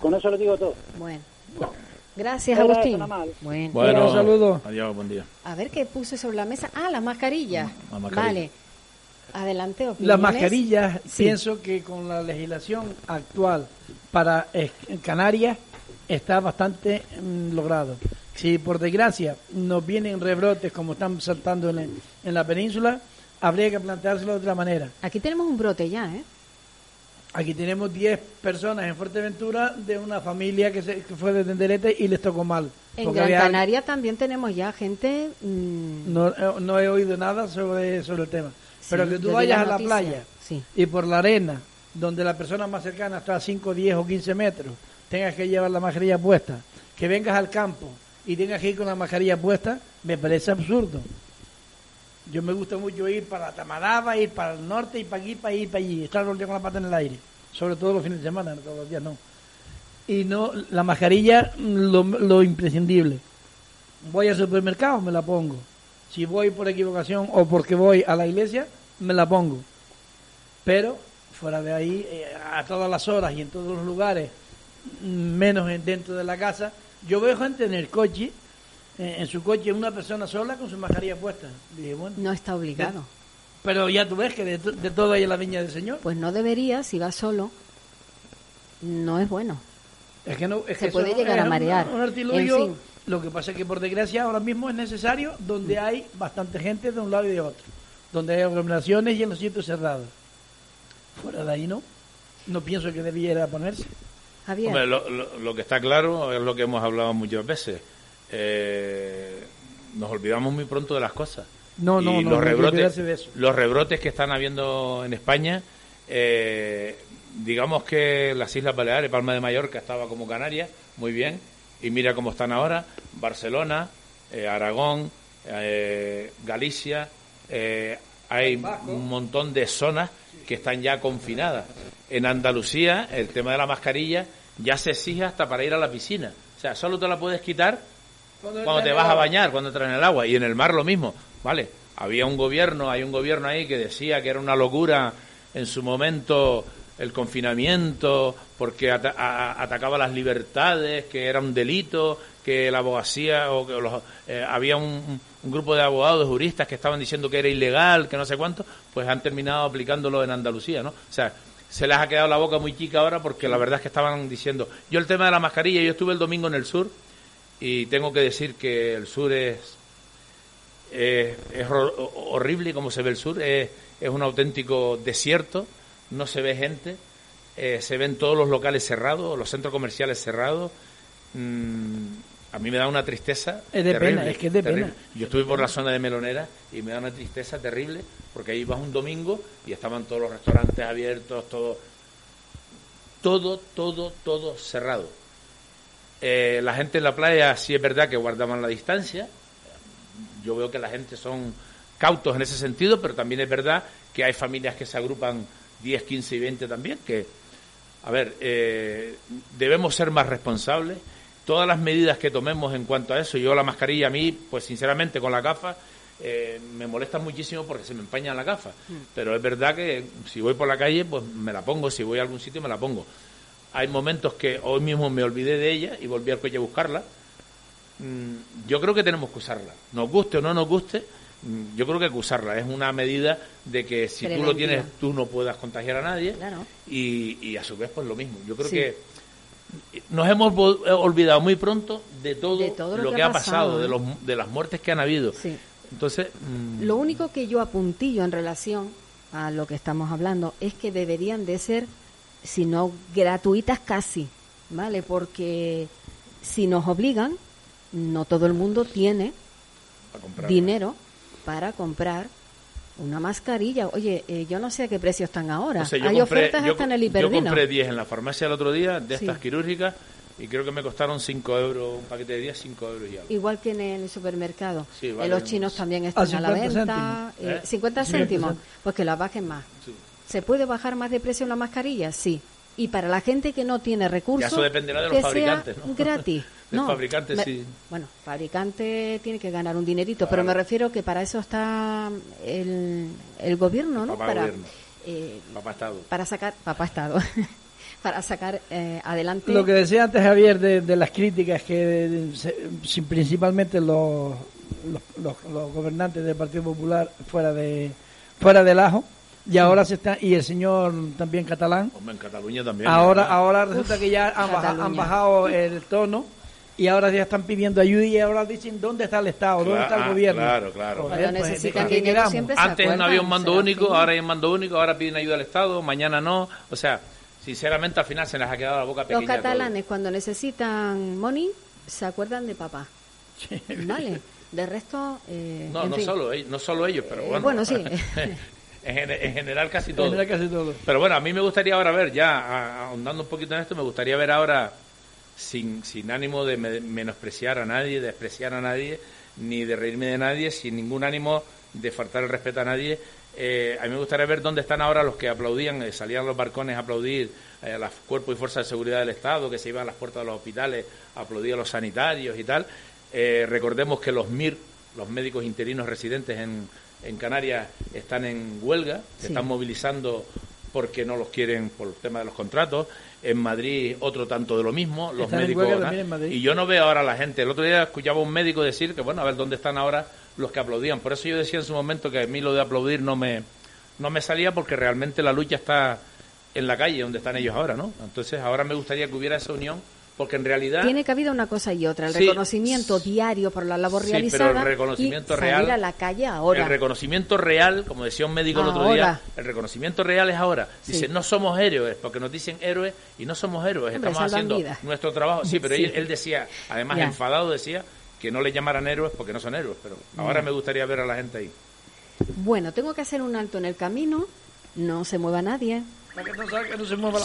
Con eso le digo todo. Bueno. Gracias, Agustín. Bueno, bueno un saludo. Adiós, buen día. A ver qué puse sobre la mesa. Ah, la mascarilla. La mascarilla. Vale. Adelante, Las mascarillas, pienso que con la legislación actual para Canarias está bastante mm, logrado. Si por desgracia nos vienen rebrotes como están saltando en, en la península, habría que planteárselo de otra manera. Aquí tenemos un brote ya, ¿eh? Aquí tenemos 10 personas en Fuerteventura de una familia que, se, fue de Tenderete y les tocó mal. En Gran Canaria también tenemos ya gente... Mm, no, eh, no, he oído nada sobre, sobre el tema. Pero que tú vayas a la playa y por la arena, donde la persona más cercana está a 5, 10 o 15 metros, tengas que llevar la mascarilla puesta, que vengas al campo y tengas que ir con la mascarilla puesta, me parece absurdo. Yo me gusta mucho ir para Tamaraba, ir para el norte y para aquí, para ir para allí, estar con la pata en el aire, sobre todo los fines de semana, todos los días no. Y no, la mascarilla, lo, lo imprescindible. Voy al supermercado, me la pongo. Si voy por equivocación o porque voy a la iglesia, me la pongo. Pero fuera de ahí, eh, a todas las horas y en todos los lugares, menos dentro de la casa, yo veo gente en el coche, eh, en su coche, una persona sola con su mascarilla puesta. no está obligado. pero ya tú ves que de, todo hay en la viña del Señor. Pues no debería, si va solo, no es bueno. Es que no, es Se que puede llegar a marear. Lo que pasa es que por desgracia ahora mismo es necesario donde hay bastante gente de un lado y de otro, donde hay aglomeraciones y en los sitios cerrados. Fuera de ahí no, no pienso que debiera ponerse lo, que está claro es lo que hemos hablado muchas veces. Eh, nos olvidamos muy pronto de las cosas. No, no, no. Los rebrotes, los rebrotes que están habiendo en España, eh, digamos que las Islas Baleares, Palma de Mallorca estaba como Canarias, muy bien, y mira cómo están ahora. Barcelona, eh, Aragón, eh, Galicia, eh, hay un montón de zonas que están ya confinadas. En Andalucía, el tema de la mascarilla ya se exige hasta para ir a la piscina. O sea, solo te la puedes quitar cuando, te vas a bañar, cuando entras en el agua. Y en el mar lo mismo, ¿vale? Había un gobierno, hay un gobierno ahí que decía que era una locura en su momento el confinamiento, porque atacaba las libertades, que era un delito, que la abogacía o que los, eh, había un, grupo de abogados, juristas que estaban diciendo que era ilegal, que no sé cuánto, pues han terminado aplicándolo en Andalucía, ¿no? O sea, se les ha quedado la boca muy chica ahora porque la verdad es que estaban diciendo, yo el tema de la mascarilla, yo estuve el domingo en el sur y tengo que decir que el sur es es horrible como se ve el sur, es, es un auténtico desierto, no se ve gente, eh, se ven todos los locales cerrados, los centros comerciales cerrados. Mm, a mí me da una tristeza. Es de pena, es que es de pena. Yo estuve por la zona de Melonera y me da una tristeza terrible porque ahí vas un domingo y estaban todos los restaurantes abiertos, todo, todo, todo, todo cerrado. Eh, la gente en la playa sí es verdad que guardaban la distancia. Yo veo que la gente son cautos en ese sentido, pero también es verdad que hay familias que se agrupan 10, 15 y 20 también, que, a ver, eh, debemos ser más responsables. Todas las medidas que tomemos en cuanto a eso, yo la mascarilla a mí, pues sinceramente con la gafa, eh, me molesta muchísimo porque se me empaña la gafa. Mm. Pero es verdad que si voy por la calle, pues me la pongo, si voy a algún sitio me la pongo. Hay momentos que hoy mismo me olvidé de ella y volví al coche a buscarla. Mm, yo creo que tenemos que usarla. Nos guste o no nos guste, Mm, yo creo que hay que usarla. Es una medida de que si tú lo tienes, tú no puedas contagiar a nadie. Y, a su vez, pues lo mismo. Yo creo que nos hemos eh, olvidado muy pronto de todo, lo, que, ha pasado, de, ¿eh? los, de las muertes que han habido. Entonces. Mm, lo único que yo apuntillo en relación a lo que estamos hablando es que deberían de ser, si no gratuitas casi, ¿vale? Porque si nos obligan, no todo el mundo tiene dinero para comprar una mascarilla. Oye, eh, yo no sé a qué precio están ahora. Hay ofertas hasta en el hiperdino. Yo compré 10 en la farmacia el otro día de estas quirúrgicas y creo que me costaron 5 euros, un paquete de 10, 5 euros y algo. Igual que en el supermercado. Sí, los chinos también están a, la venta. Céntimos. Eh, 50 ¿Eh? céntimos, pues que la bajen más. ¿Se puede bajar más de precio una mascarilla? Sí. Y para la gente que no tiene recursos, eso dependerá de los fabricantes, ¿no? gratis. no, fabricante sí. Bueno, fabricante tiene que ganar un dinerito, pero me refiero que para eso está el, el gobierno, ¿no? para eh, papá Estado. Para sacar papá Estado. para sacar eh, adelante. Lo que decía antes Javier de, las críticas que principalmente los, los, los, gobernantes del Partido Popular fuera de fuera del ajo y ahora se está y el señor también catalán en Cataluña también ahora ahora resulta que ya han bajado, el tono y ahora ya están pidiendo ayuda y ahora dicen dónde está el Estado, dónde está el gobierno. Claro, claro. Pues, Antes no había un mando único, ahora hay un mando único, ahora piden ayuda al Estado, mañana no. O sea, sinceramente al final se les ha quedado la boca pequeña. Los catalanes cuando necesitan money se acuerdan de papá. Vale. De resto. Eh, no, no solo, no solo ellos, pero eh, bueno. bueno, sí. En, general casi todo. casi todo. Pero bueno, a mí me gustaría ahora ver, ya ahondando un poquito en esto, me gustaría ver ahora, sin, sin ánimo de menospreciar a nadie, de despreciar a nadie, ni de reírme de nadie, sin ningún ánimo de faltar el respeto a nadie, eh, a mí me gustaría ver dónde están ahora los que aplaudían, eh, salían los barcones a aplaudir eh, a los cuerpos y fuerzas de seguridad del Estado, que se iban a las puertas de los hospitales a aplaudir a los sanitarios y tal. recordemos que los MIR, los médicos interinos residentes en, en Canarias están en huelga, se están movilizando porque no los quieren por el tema de los contratos. En Madrid otro tanto de lo mismo, los médicos. Y yo no veo ahora a la gente. El otro día escuchaba a un médico decir que, bueno, a ver dónde están ahora los que aplaudían. Por eso yo decía en su momento que a mí lo de aplaudir no me, no me salía porque realmente la lucha está en la calle donde están ellos ahora, ¿no? Entonces ahora me gustaría que hubiera esa unión porque en realidad tiene que haber una cosa y otra el reconocimiento diario por la labor sí, realizada pero el reconocimiento real a la calle ahora. El reconocimiento real como decía un médico el otro día el reconocimiento real es ahora. Dice no somos héroes porque nos dicen héroes y no somos héroes estamos haciendo nuestro trabajo. Sí pero Él, decía además enfadado decía que no le llamaran héroes porque no son héroes pero ahora me gustaría ver a la gente ahí. Bueno tengo que hacer un alto en el camino. No se mueva nadie.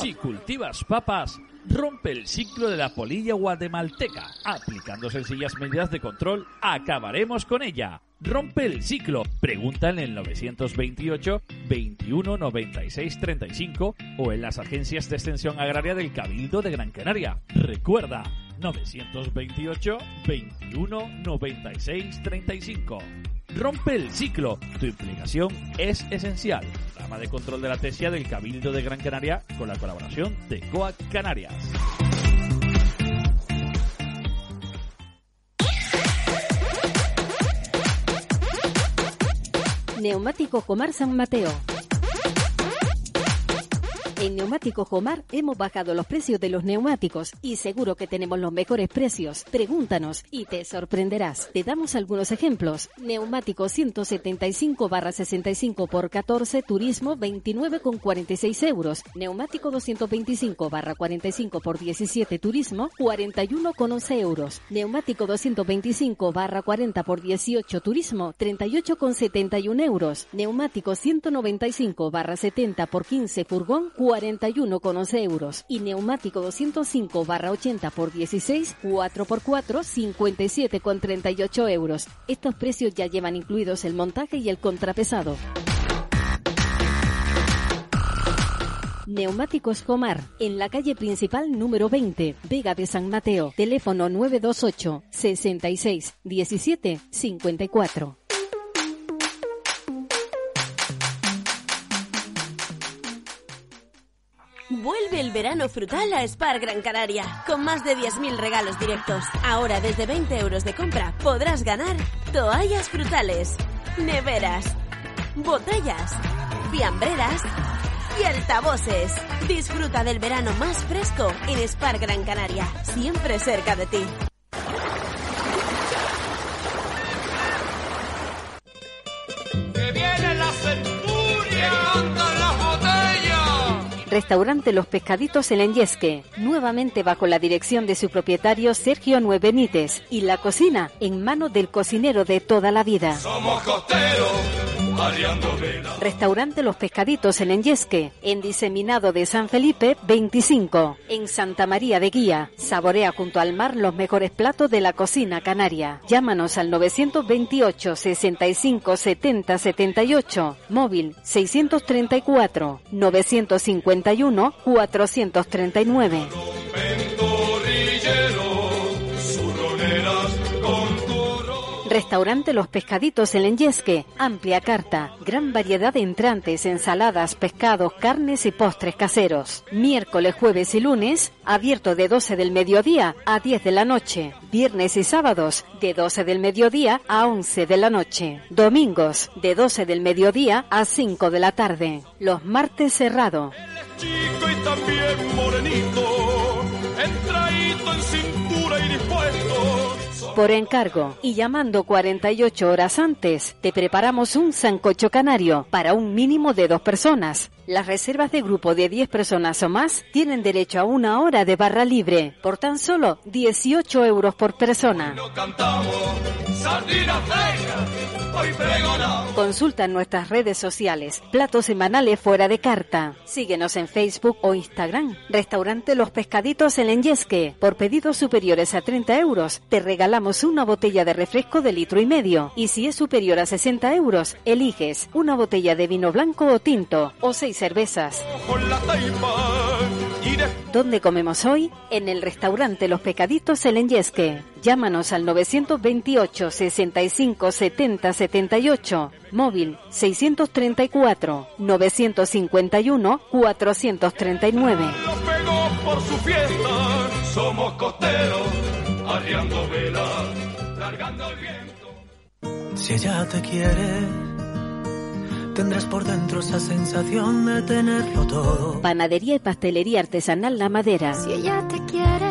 Si cultivas papas Rompe el ciclo de la polilla guatemalteca. Aplicando sencillas medidas de control, acabaremos con ella. Rompe el ciclo. Pregunta en el 928 21 96 35 o en las agencias de extensión agraria del Cabildo de Gran Canaria. Recuerda, 928 21 96 35. Rompe el ciclo. Tu implicación es esencial. Rama de control de la tesia del Cabildo de Gran Canaria con la colaboración de COAC Canarias. Neumático Comar San Mateo en Neumático Jomar hemos bajado los precios de los neumáticos y seguro que tenemos los mejores precios. Pregúntanos y te sorprenderás. Te damos algunos ejemplos. Neumático 175 barra 65 por 14 Turismo 29 con 46 euros. Neumático 225 barra 45 por 17 Turismo 41 con 11 euros. Neumático 225 barra 40 por 18 Turismo 38 con 71 euros. Neumático 195 barra 70 por 15 Furgón 41,11 euros y neumático 205 barra 80 por 16 4x4 57,38 euros. Estos precios ya llevan incluidos el montaje y el contrapesado. Neumáticos Comar, en la calle principal número 20, Vega de San Mateo, teléfono 928 66 17 54. Vuelve el verano frutal a Spar Gran Canaria, con más de 10.000 regalos directos. Ahora desde 20 euros de compra podrás ganar toallas frutales, neveras, botellas, fiambreras y altavoces. Disfruta del verano más fresco en Spar Gran Canaria, siempre cerca de ti. Restaurante Los Pescaditos El Enyesque, nuevamente bajo la dirección de su propietario Sergio Nuevenites y la cocina en manos del cocinero de toda la vida. Somos costeros Restaurante Los Pescaditos en Enyesque, en Diseminado de San Felipe 25, en Santa María de Guía. Saborea junto al mar los mejores platos de la cocina canaria. Llámanos al 928 65 70 78, móvil 634 951 439. Restaurante Los Pescaditos El Enyesque. Amplia carta, gran variedad de entrantes, ensaladas, pescados, carnes y postres caseros. Miércoles, jueves y lunes, abierto de 12 del mediodía a 10 de la noche. Viernes y sábados, de 12 del mediodía a 11 de la noche. Domingos, de 12 del mediodía a 5 de la tarde. Los martes cerrado. Chico y también morenito, entradito en cintura y dispuesto por encargo y llamando 48 horas antes, te preparamos un sancocho canario para un mínimo de dos personas. Las reservas de grupo de 10 personas o más tienen derecho a una hora de barra libre por tan solo 18 euros por persona. Consulta en nuestras redes sociales, platos semanales fuera de carta. Síguenos en Facebook o Instagram. Restaurante Los Pescaditos en Enyesque. Por pedidos superiores a 30 euros, te regalamos una botella de refresco de litro y medio. Y si es superior a 60 euros, eliges una botella de vino blanco o tinto o seis cervezas. ¿Dónde comemos hoy? En el restaurante Los Pescaditos El Enyesque. Llámanos al 928 65 70 78, móvil 634 951 439. por su fiesta, somos costeros, arriando vela, largando el viento. Si ella te quiere tendrás por dentro esa sensación de tenerlo todo. Panadería y pastelería artesanal La Madera. Si ella te quiere.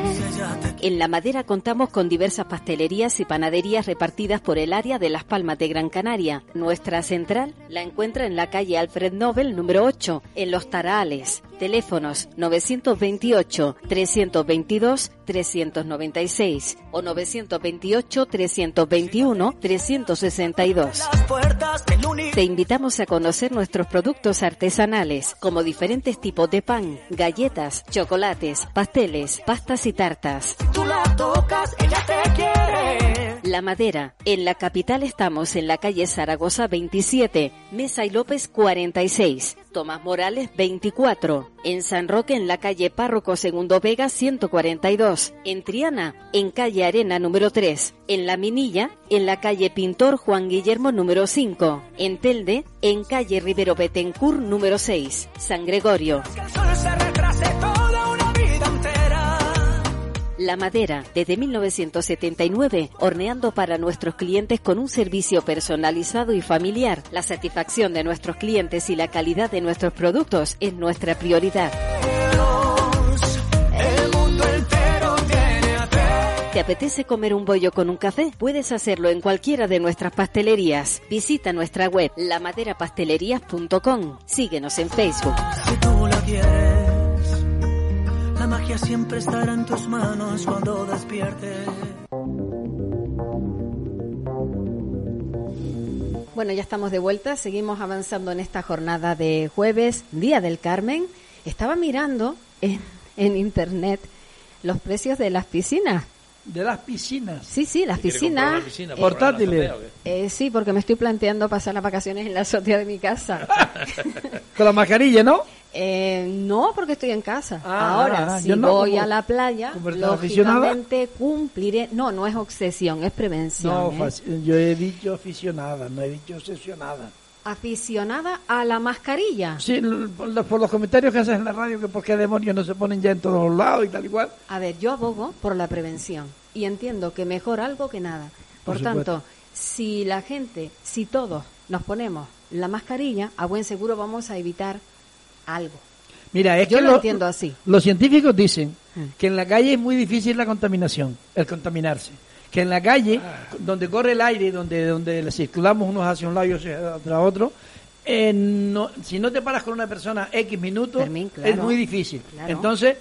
En La Madera contamos con diversas pastelerías y panaderías repartidas por el área de Las Palmas de Gran Canaria. Nuestra central la encuentra en la calle Alfred Nobel número 8, en Los Tarales. Teléfonos 928-322-396 o 928-321-362. Te invitamos a conocer nuestros productos artesanales, como diferentes tipos de pan, galletas, chocolates, pasteles, pastas y tartas. La Madera. En la capital estamos en la calle Zaragoza 27, Mesa y López 46. Tomás Morales 24, en San Roque en la calle Párroco Segundo Vega 142, en Triana en calle Arena número 3, en La Minilla en la calle Pintor Juan Guillermo número 5, en Telde en calle Rivero Betencourt número 6, San Gregorio. La Madera, desde 1979, horneando para nuestros clientes con un servicio personalizado y familiar. La satisfacción de nuestros clientes y la calidad de nuestros productos es nuestra prioridad. ¿Te apetece comer un bollo con un café? Puedes hacerlo en cualquiera de nuestras pastelerías. Visita nuestra web lamaderapastelerías.com. Síguenos en Facebook. La siempre estará en tus manos cuando despiertes. Bueno, ya estamos de vuelta, seguimos avanzando en esta jornada de jueves, Día del Carmen. Estaba mirando en, en internet los precios de las piscinas. ¿De las piscinas? Sí, sí, las piscinas. ¿Portátiles? Eh, sí, porque me estoy planteando pasar las vacaciones en la azotea de mi casa. Con la mascarilla, ¿no? Eh, no, porque estoy en casa. Ah, Ahora, si voy a la playa, lógicamente cumpliré. No, no es obsesión, es prevención. No, ¿eh? yo he dicho aficionada, no he dicho obsesionada. Aficionada a la mascarilla. Sí, por los comentarios que haces en la radio, que por qué demonios no se ponen ya en todos los lados y tal igual. A ver, yo abogo por la prevención y entiendo que mejor algo que nada. Por, por tanto, si la gente, si todos nos ponemos la mascarilla, a buen seguro vamos a evitar algo. Mira, es Yo que lo, entiendo así. Los científicos dicen mm. que en la calle es muy difícil la contaminación, el contaminarse. Que en la calle, donde corre el aire, donde donde circulamos unos hacia un lado y hacia otro, eh, no, si no te paras con una persona X minutos, es muy difícil. Entonces,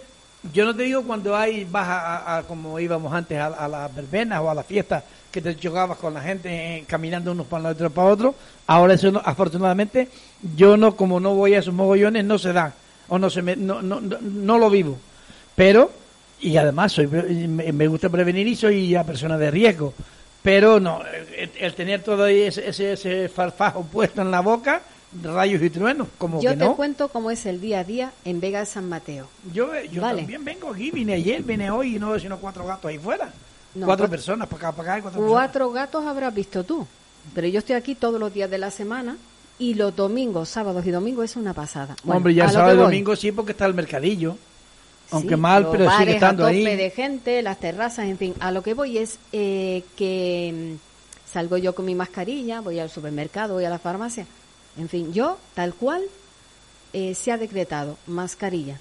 yo no te digo cuando hay, vas a, como íbamos antes, a, las verbenas o a las fiestas, que te chocabas con la gente eh, caminando unos para otro para otro. Ahora eso, no, afortunadamente, yo no, como no voy a esos mogollones, no se da. O no, se me, no, no, no, lo vivo. Pero, y además, soy, me gusta prevenir y soy una persona de riesgo. Pero no, el, tener todo ese, ese, ese farfajo puesto en la boca, rayos y truenos, como yo que te cuento cómo es el día a día en Vega de San Mateo. Yo, yo también vengo aquí, vine ayer, vine hoy y no veo sino cuatro gatos ahí fuera. Cuatro personas, para acá, para acá. Cuatro, cuatro gatos habrás visto tú. Pero yo estoy aquí todos los días de la semana y los domingos, sábados y domingos es una pasada. Hombre, ya sábado y domingo sí porque está el mercadillo. Aunque mal, pero sigue estando a tope de gente, las terrazas, en fin. A lo que voy es eh, que mm, salgo yo con mi mascarilla, voy al supermercado, voy a la farmacia en fin, yo, tal cual, eh, se ha decretado mascarilla.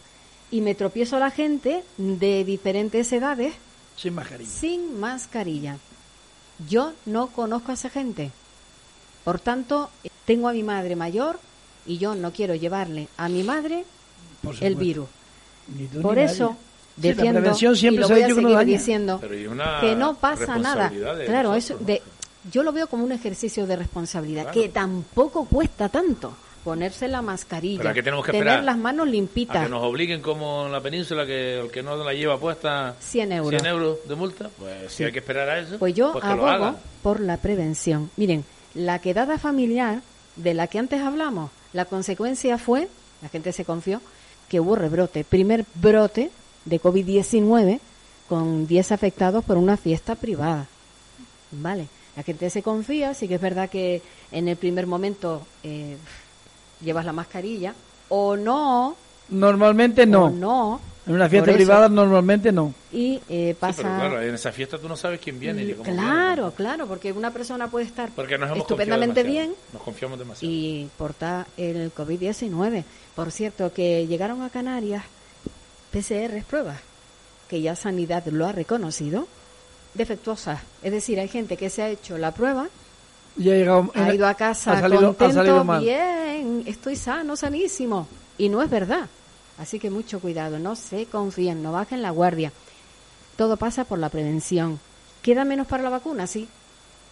Y me tropiezo a la gente de diferentes edades. Sin mascarilla. Sin mascarilla. Yo no conozco a esa gente. Por tanto, tengo a mi madre mayor y yo no quiero llevarle a mi madre el virus. Por eso defiendo y lo voy a seguir diciendo que no pasa nada. Claro, eso de, yo lo veo como un ejercicio de responsabilidad, que tampoco cuesta tanto ponerse la mascarilla, tener las manos limpitas. que nos obliguen como en la península que el que no la lleva puesta 100 euros, 100 euros de multa, pues si hay que esperar a eso. Pues yo pues abogo por la prevención. Miren, la quedada familiar de la que antes hablamos, la consecuencia fue, la gente se confió, que hubo rebrote, primer brote de COVID-19 con 10 afectados por una fiesta privada. Vale. La gente se confía, sí que es verdad que en el primer momento eh, llevas la mascarilla o no. Normalmente no. no. En una fiesta privada normalmente no. Y eh, pasa. pero claro, en esa fiesta tú no sabes quién viene. claro, claro, porque una persona puede estar estupendamente bien. Nos confiamos demasiado. Y portar el COVID-19. Por cierto, que llegaron a Canarias PCR pruebas, que ya Sanidad lo ha reconocido defectuosas. Es decir, hay gente que se ha hecho la prueba, y ha, llegado, ha ido a casa contento, bien, estoy sano, sanísimo. Y no es verdad. Así que mucho cuidado, no se confíen, no bajen la guardia. Todo pasa por la prevención. ¿Queda menos para la vacuna? Sí.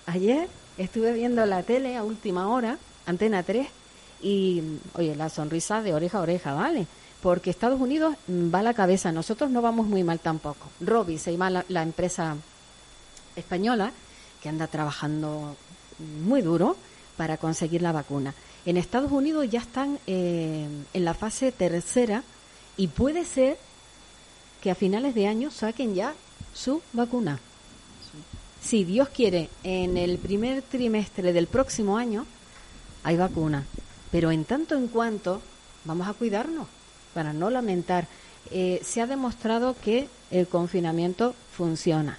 Ayer estuve viendo la tele a última hora, Antena 3, y, oye, la sonrisa de oreja a oreja, ¿vale? Porque Estados Unidos va a la cabeza, nosotros no vamos muy mal tampoco. Robi se llama la, empresa española, que anda trabajando muy duro para conseguir la vacuna. En Estados Unidos ya están eh, en la fase tercera y puede ser que a finales de año saquen ya su vacuna. Si Dios quiere, en el primer trimestre del próximo año hay vacuna. Pero en tanto en cuanto, vamos a cuidarnos para no lamentar. Eh, se ha demostrado que el confinamiento funciona.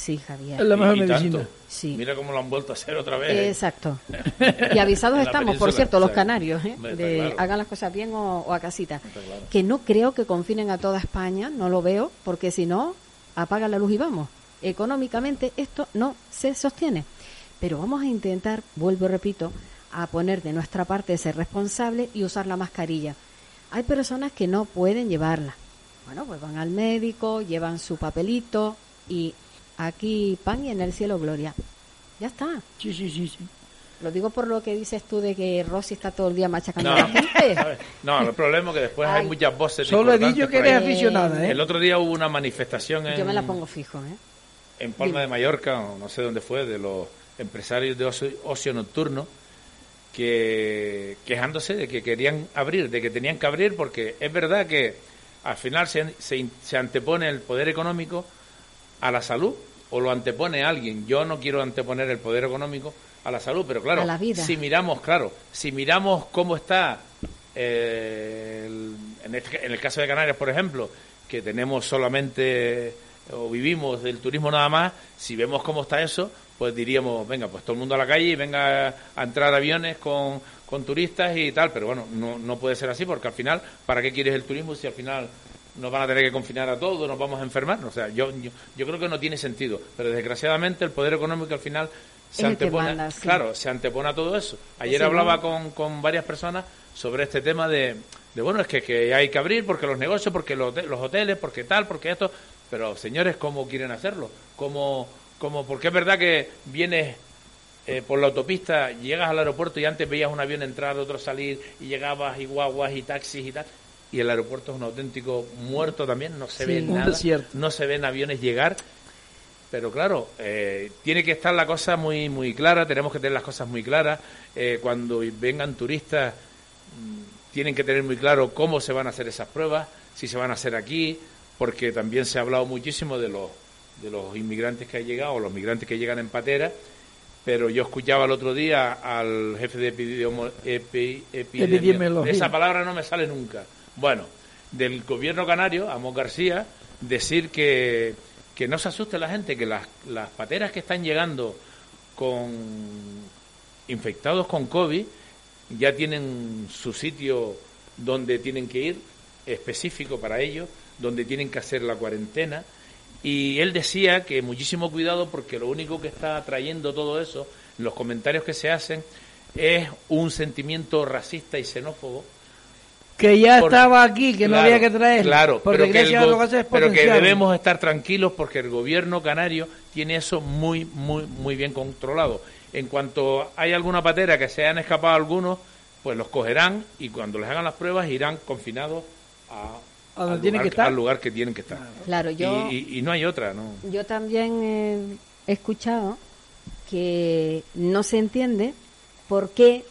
Sí, Javier. Es la mejor medicina. Sí. Mira cómo lo han vuelto a hacer otra vez. Exacto. Y avisados estamos, por cierto, los canarios, ¿eh? de hagan las cosas bien o, a casita. Que no creo que confinen a toda España, no lo veo, porque si no, apaga la luz y vamos. Económicamente esto no se sostiene. Pero vamos a intentar, vuelvo y repito, a poner de nuestra parte ser responsable y usar la mascarilla. Hay personas que no pueden llevarla. Bueno, pues van al médico, llevan su papelito y aquí pan y en el cielo gloria. Ya está. Sí, sí, sí, sí. Lo digo por lo que dices tú de que Rosy está todo el día machacando a la gente. No, el problema es que después hay muchas voces. Solo he dicho que eres aficionada, ¿eh? El otro día hubo una manifestación en... Yo me la pongo fijo, ¿eh? En Palma de Mallorca, o no sé dónde fue, de los empresarios de ocio, nocturno, que quejándose de que querían abrir, de que tenían que abrir, porque es verdad que al final se, se antepone el poder económico a la salud o lo antepone alguien. Yo no quiero anteponer el poder económico a la salud, pero claro, si miramos, claro, si miramos cómo está eh, este en, el, caso de Canarias, por ejemplo, que tenemos solamente o vivimos del turismo nada más, si vemos cómo está eso, pues diríamos, venga, pues todo el mundo a la calle y venga a entrar aviones con, con turistas y tal, pero bueno, no, no puede ser así porque al final, ¿para qué quieres el turismo si al final nos van a tener que confinar a todos, nos vamos a enfermar. O sea, yo, yo, creo que no tiene sentido. Pero desgraciadamente el poder económico al final se antepone, claro, se antepone a todo eso. Ayer hablaba con, con varias personas sobre este tema de, de bueno, es que, que, hay que abrir porque los negocios, porque los, los hoteles, porque tal, porque esto. Pero señores, ¿cómo quieren hacerlo? ¿Cómo, cómo, porque es verdad que vienes eh, por la autopista, llegas al aeropuerto y antes veías un avión entrar, otro salir, y llegabas y guaguas y taxis y tal y el aeropuerto es un auténtico muerto también, no se ve nada, no se ven aviones llegar, pero claro, eh, tiene que estar la cosa muy muy clara, tenemos que tener las cosas muy claras, eh, cuando vengan turistas mm, tienen que tener muy claro cómo se van a hacer esas pruebas, si se van a hacer aquí, porque también se ha hablado muchísimo de los de los inmigrantes que han llegado, los migrantes que llegan en patera, pero yo escuchaba el otro día al jefe de epidemiología, esa palabra no me sale nunca, bueno, del gobierno canario, Amos García, decir que, que no se asuste la gente, que las, las pateras que están llegando con infectados con COVID ya tienen su sitio donde tienen que ir, específico para ellos, donde tienen que hacer la cuarentena. Y él decía que muchísimo cuidado porque lo único que está trayendo todo eso, los comentarios que se hacen, es un sentimiento racista y xenófobo que ya estaba aquí, que no había que traer. Claro, pero que, pero que debemos estar tranquilos porque el gobierno canario tiene eso muy, muy, muy bien controlado. En cuanto hay alguna patera que se han escapado algunos, pues los cogerán y cuando les hagan las pruebas irán confinados a, al, lugar, que estar? al lugar que tienen que estar. Claro, yo, y, no hay otra, ¿no? Yo también he escuchado que no se entiende por qué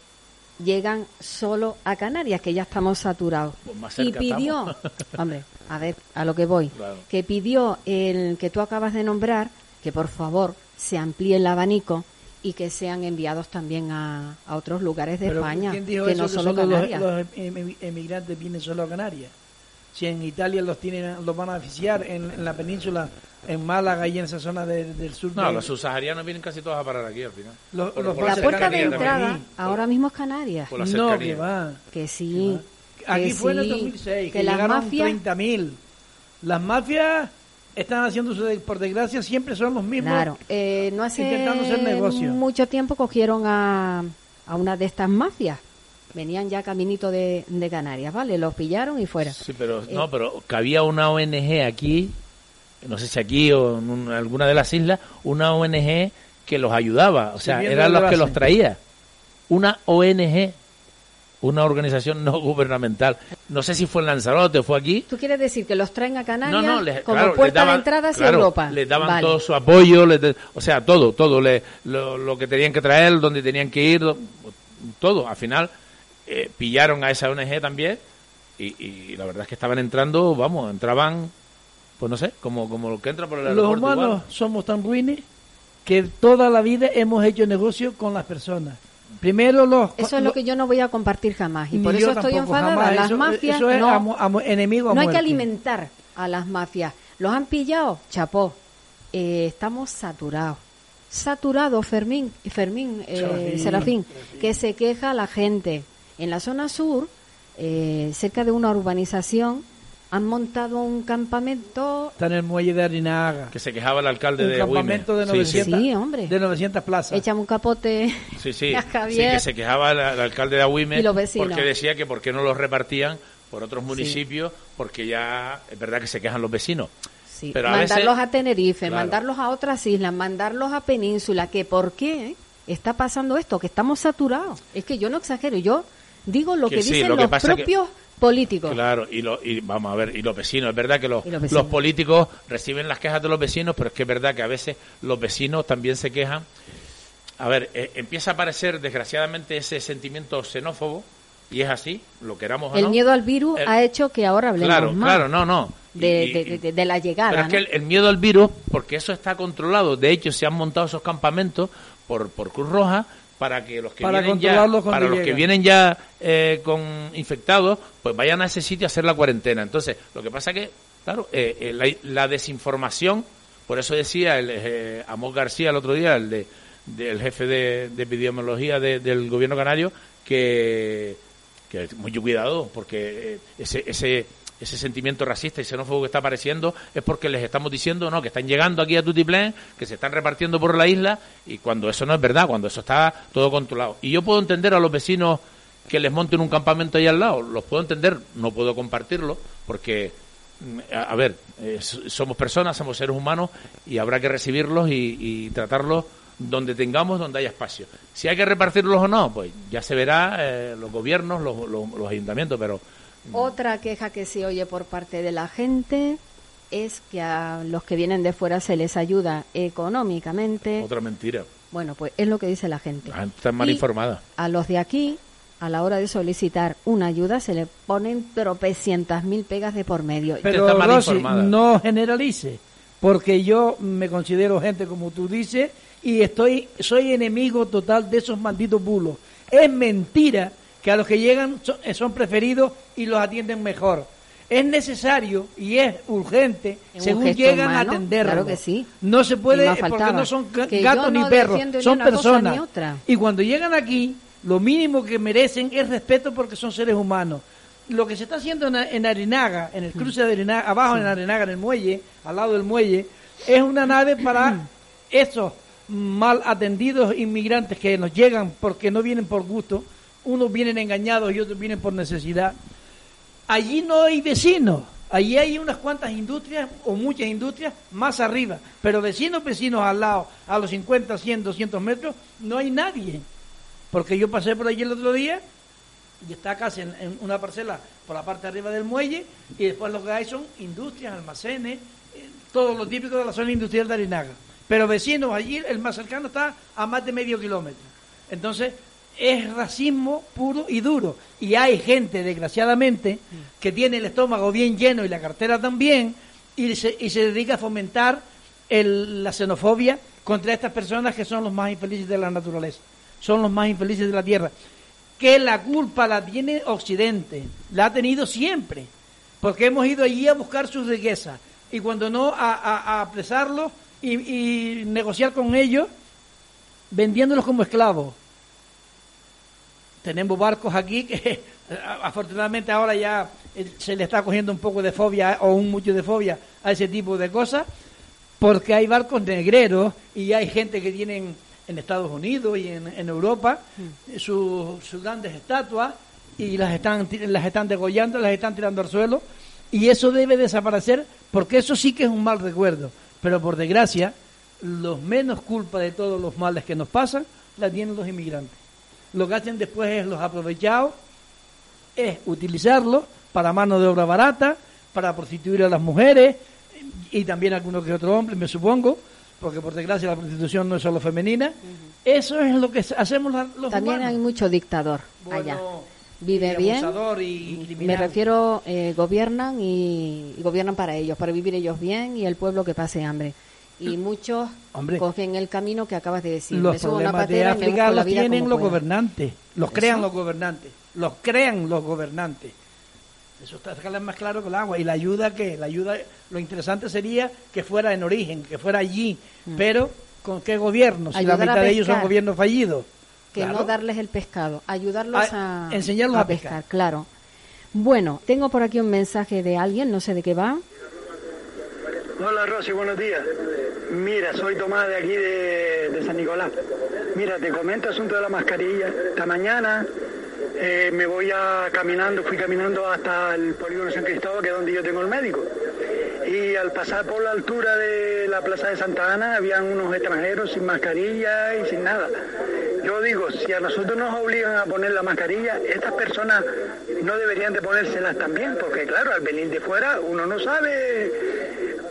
llegan solo a Canarias, que ya estamos saturados. Pues y pidió, hombre, a ver, a lo que voy, que pidió el que tú acabas de nombrar, que por favor se amplíe el abanico y que sean enviados también a, a otros lugares de España, que no solo Canarias. Los, emigrantes vienen solo a Canarias. Si en Italia los tienen, los van a oficiar en la península en Málaga y en esa zona del sur. No, los subsaharianos vienen casi todos a parar aquí al final. la puerta de entrada ahora mismo es Canarias. no, que va. Que sí. Aquí fue en el 2006, que, llegaron mafias... 30.000. Las mafias están haciendo, por desgracia, siempre son los mismos. Claro, eh, no hace mucho tiempo cogieron a, a una de estas mafias venían ya caminito de, de Canarias, ¿vale? Los pillaron y fuera. Sí, pero no, pero que había una ONG aquí, no sé si aquí o en alguna de las islas, una ONG que los ayudaba, o sea, eran los que los traía. Una ONG una organización no gubernamental. No sé si fue en Lanzarote o fue aquí. ¿Tú quieres decir que los traen a Canarias como puerta de entrada hacia Europa? Les daban todo su apoyo, o sea, todo, todo, le, lo, que tenían que traer, donde tenían que ir, todo. Al final eh, pillaron a esa ONG también y, la verdad es que estaban entrando, vamos, entraban, pues no sé, como, como lo que entra por el aeropuerto. Los humanos somos tan ruines que toda la vida hemos hecho negocio con las personas Primero los... Eso es lo que yo no voy a compartir jamás. Y por eso estoy enfadada. Las mafias no, no hay que alimentar a las mafias. ¿Los han pillado? Chapó. Eh, estamos saturados. Saturados, Fermín, Fermín eh, Serafín, que se queja la gente. En la zona sur, eh, cerca de una urbanización, han montado un campamento. Está en el muelle de Arinaga. Que se quejaba el alcalde un de campamento de 900, sí, hombre. de 900 plazas. Echamos un capote. Sí, sí. sí que se quejaba el, alcalde de Agüime. Porque decía que por qué no los repartían por otros municipios, porque ya es verdad que se quejan los vecinos. Sí. Pero mandarlos a, Tenerife, mandarlos a otras islas, mandarlos a Península, que por qué está pasando esto, que estamos saturados. Es que yo no exagero, yo digo lo que, dicen los propios políticos. Claro, y, lo, y vamos a ver, y los vecinos, es verdad que los, los, políticos reciben las quejas de los vecinos, pero es que es verdad que a veces los vecinos también se quejan. A ver, eh, empieza a aparecer desgraciadamente ese sentimiento xenófobo, y es así, lo queramos o El miedo al virus ha hecho que ahora hablemos claro, más. Claro, no, no. De, de, la llegada. Pero es que el, miedo al virus, porque eso está controlado, de hecho se han montado esos campamentos por, por Cruz Roja para que los que vienen ya, para los que vienen ya eh, con infectados, pues vayan a ese sitio a hacer la cuarentena. Entonces, lo que pasa que, claro, eh, eh, la, desinformación, por eso decía el Amos García el otro día, el de del jefe de, epidemiología del gobierno canario, que, que muy cuidado, porque ese, ese ese sentimiento racista y xenófobo que está apareciendo es porque les estamos diciendo no que están llegando aquí a Tutiplén, que se están repartiendo por la isla y cuando eso no es verdad, cuando eso está todo controlado. Y yo puedo entender a los vecinos que les monten un campamento ahí al lado, los puedo entender, no puedo compartirlo porque mm, a, ver, eh, somos personas, somos seres humanos y habrá que recibirlos y, tratarlos donde tengamos, donde haya espacio. Si hay que repartirlos o no, pues ya se verá eh, los gobiernos, los, los ayuntamientos, pero otra queja que se oye por parte de la gente es que a los que vienen de fuera se les ayuda económicamente. Otra mentira. Bueno, pues es lo que dice la gente. La está mal informada. A los de aquí, a la hora de solicitar una ayuda, se le ponen tropecientas mil pegas de por medio. Pero no generalice, porque yo me considero gente como tú dices y estoy soy enemigo total de esos malditos bulos. Es mentira que a los que llegan eh, son, preferidos y los atienden mejor. Es necesario y es urgente, según llegan a atenderlos. Claro que sí. No se puede, porque no son gatos ni perros, son personas. Y cuando llegan aquí, lo mínimo que merecen es respeto porque son seres humanos. Lo que se está haciendo en, Arinaga, en el cruce de Arinaga, abajo en Arinaga, en el muelle, al lado del muelle, es una nave para esos mal atendidos inmigrantes que nos llegan porque no vienen por gusto, unos vienen engañados y otros vienen por necesidad. Allí no hay vecinos, allí hay unas cuantas industrias o muchas industrias más arriba, pero vecinos, vecinos al lado, a los 50, 100, 200 metros, no hay nadie. Porque yo pasé por allí el otro día y está casi en, una parcela por la parte de arriba del muelle y después lo que hay son industrias, almacenes, eh, todo lo típico de la zona industrial de Arinaga. Pero vecinos, allí el más cercano está a más de medio kilómetro. Entonces, es racismo puro y duro. Y hay gente, desgraciadamente, que tiene el estómago bien lleno y la cartera también, y se, y se dedica a fomentar la xenofobia contra estas personas que son los más infelices de la naturaleza, son los más infelices de la tierra. Que la culpa la tiene Occidente, la ha tenido siempre, porque hemos ido allí a buscar su riqueza y cuando no a, apresarlos y, y negociar con ellos, vendiéndolos como esclavos tenemos barcos aquí que afortunadamente ahora ya eh, se le está cogiendo un poco de fobia o un mucho de fobia a ese tipo de cosas, porque hay barcos negreros y hay gente que tienen en Estados Unidos y en, Europa mm. sus, sus grandes estatuas y las están, las están degollando, las están tirando al suelo y eso debe desaparecer porque eso sí que es un mal recuerdo. Pero por desgracia, los menos culpa de todos los males que nos pasan la tienen los inmigrantes. Lo que hacen después es los aprovechados, es utilizarlos para mano de obra barata, para prostituir a las mujeres y también a algunos que otros hombres, me supongo, porque por desgracia la prostitución no es solo femenina. Eso es lo que hacemos los También hay mucho dictador allá. Vive bien. me refiero, eh, gobiernan y, gobiernan para ellos, para vivir ellos bien y el pueblo que pase hambre. Y muchos cogen el camino que acabas de decir. Los problemas de África los tienen los gobernantes, los crean los gobernantes, los crean los gobernantes. Eso está más claro que el agua. Y la ayuda que, la ayuda, lo interesante sería que fuera en origen, que fuera allí. Mm. Pero, ¿con qué gobierno? Si la mitad de ellos son gobiernos fallidos. Que no darles el pescado, ayudarlos a, enseñarlos a, pescar. Claro. Bueno, tengo por aquí un mensaje de alguien, no sé de qué va. Hola Rosy, buenos días. Mira, soy Tomás de aquí de, San Nicolás. Mira, te comento asunto de la mascarilla. Esta mañana eh, me voy a caminando, fui caminando hasta el polígono San Cristóbal, que es donde yo tengo el médico. Y al pasar por la altura de la plaza de Santa Ana, habían unos extranjeros sin mascarilla y sin nada. Yo digo, si a nosotros nos obligan a poner la mascarilla, estas personas no deberían de ponérselas también, porque claro, al venir de fuera uno no sabe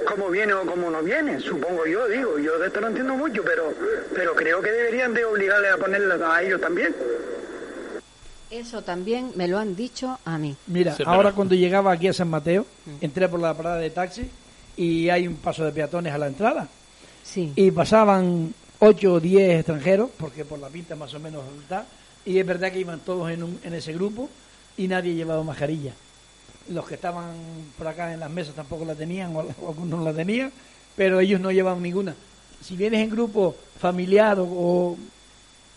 cómo viene o cómo no viene, supongo yo, digo, yo de esto no entiendo mucho, pero, pero creo que deberían de obligarles a ponerlas a ellos también. Eso también me lo han dicho a mí. Mira, ahora cuando llegaba aquí a San Mateo, mm. entré por la parada de taxi y hay un paso de peatones a la entrada. Sí. Y pasaban 8 o 10 extranjeros, porque por la pinta más o menos está, y es verdad que iban todos en, un, en ese grupo y nadie llevaba mascarilla. Los que estaban por acá en las mesas tampoco la tenían, o, algunos no la tenían, pero ellos no llevaban ninguna. Si vienes en grupo familiar o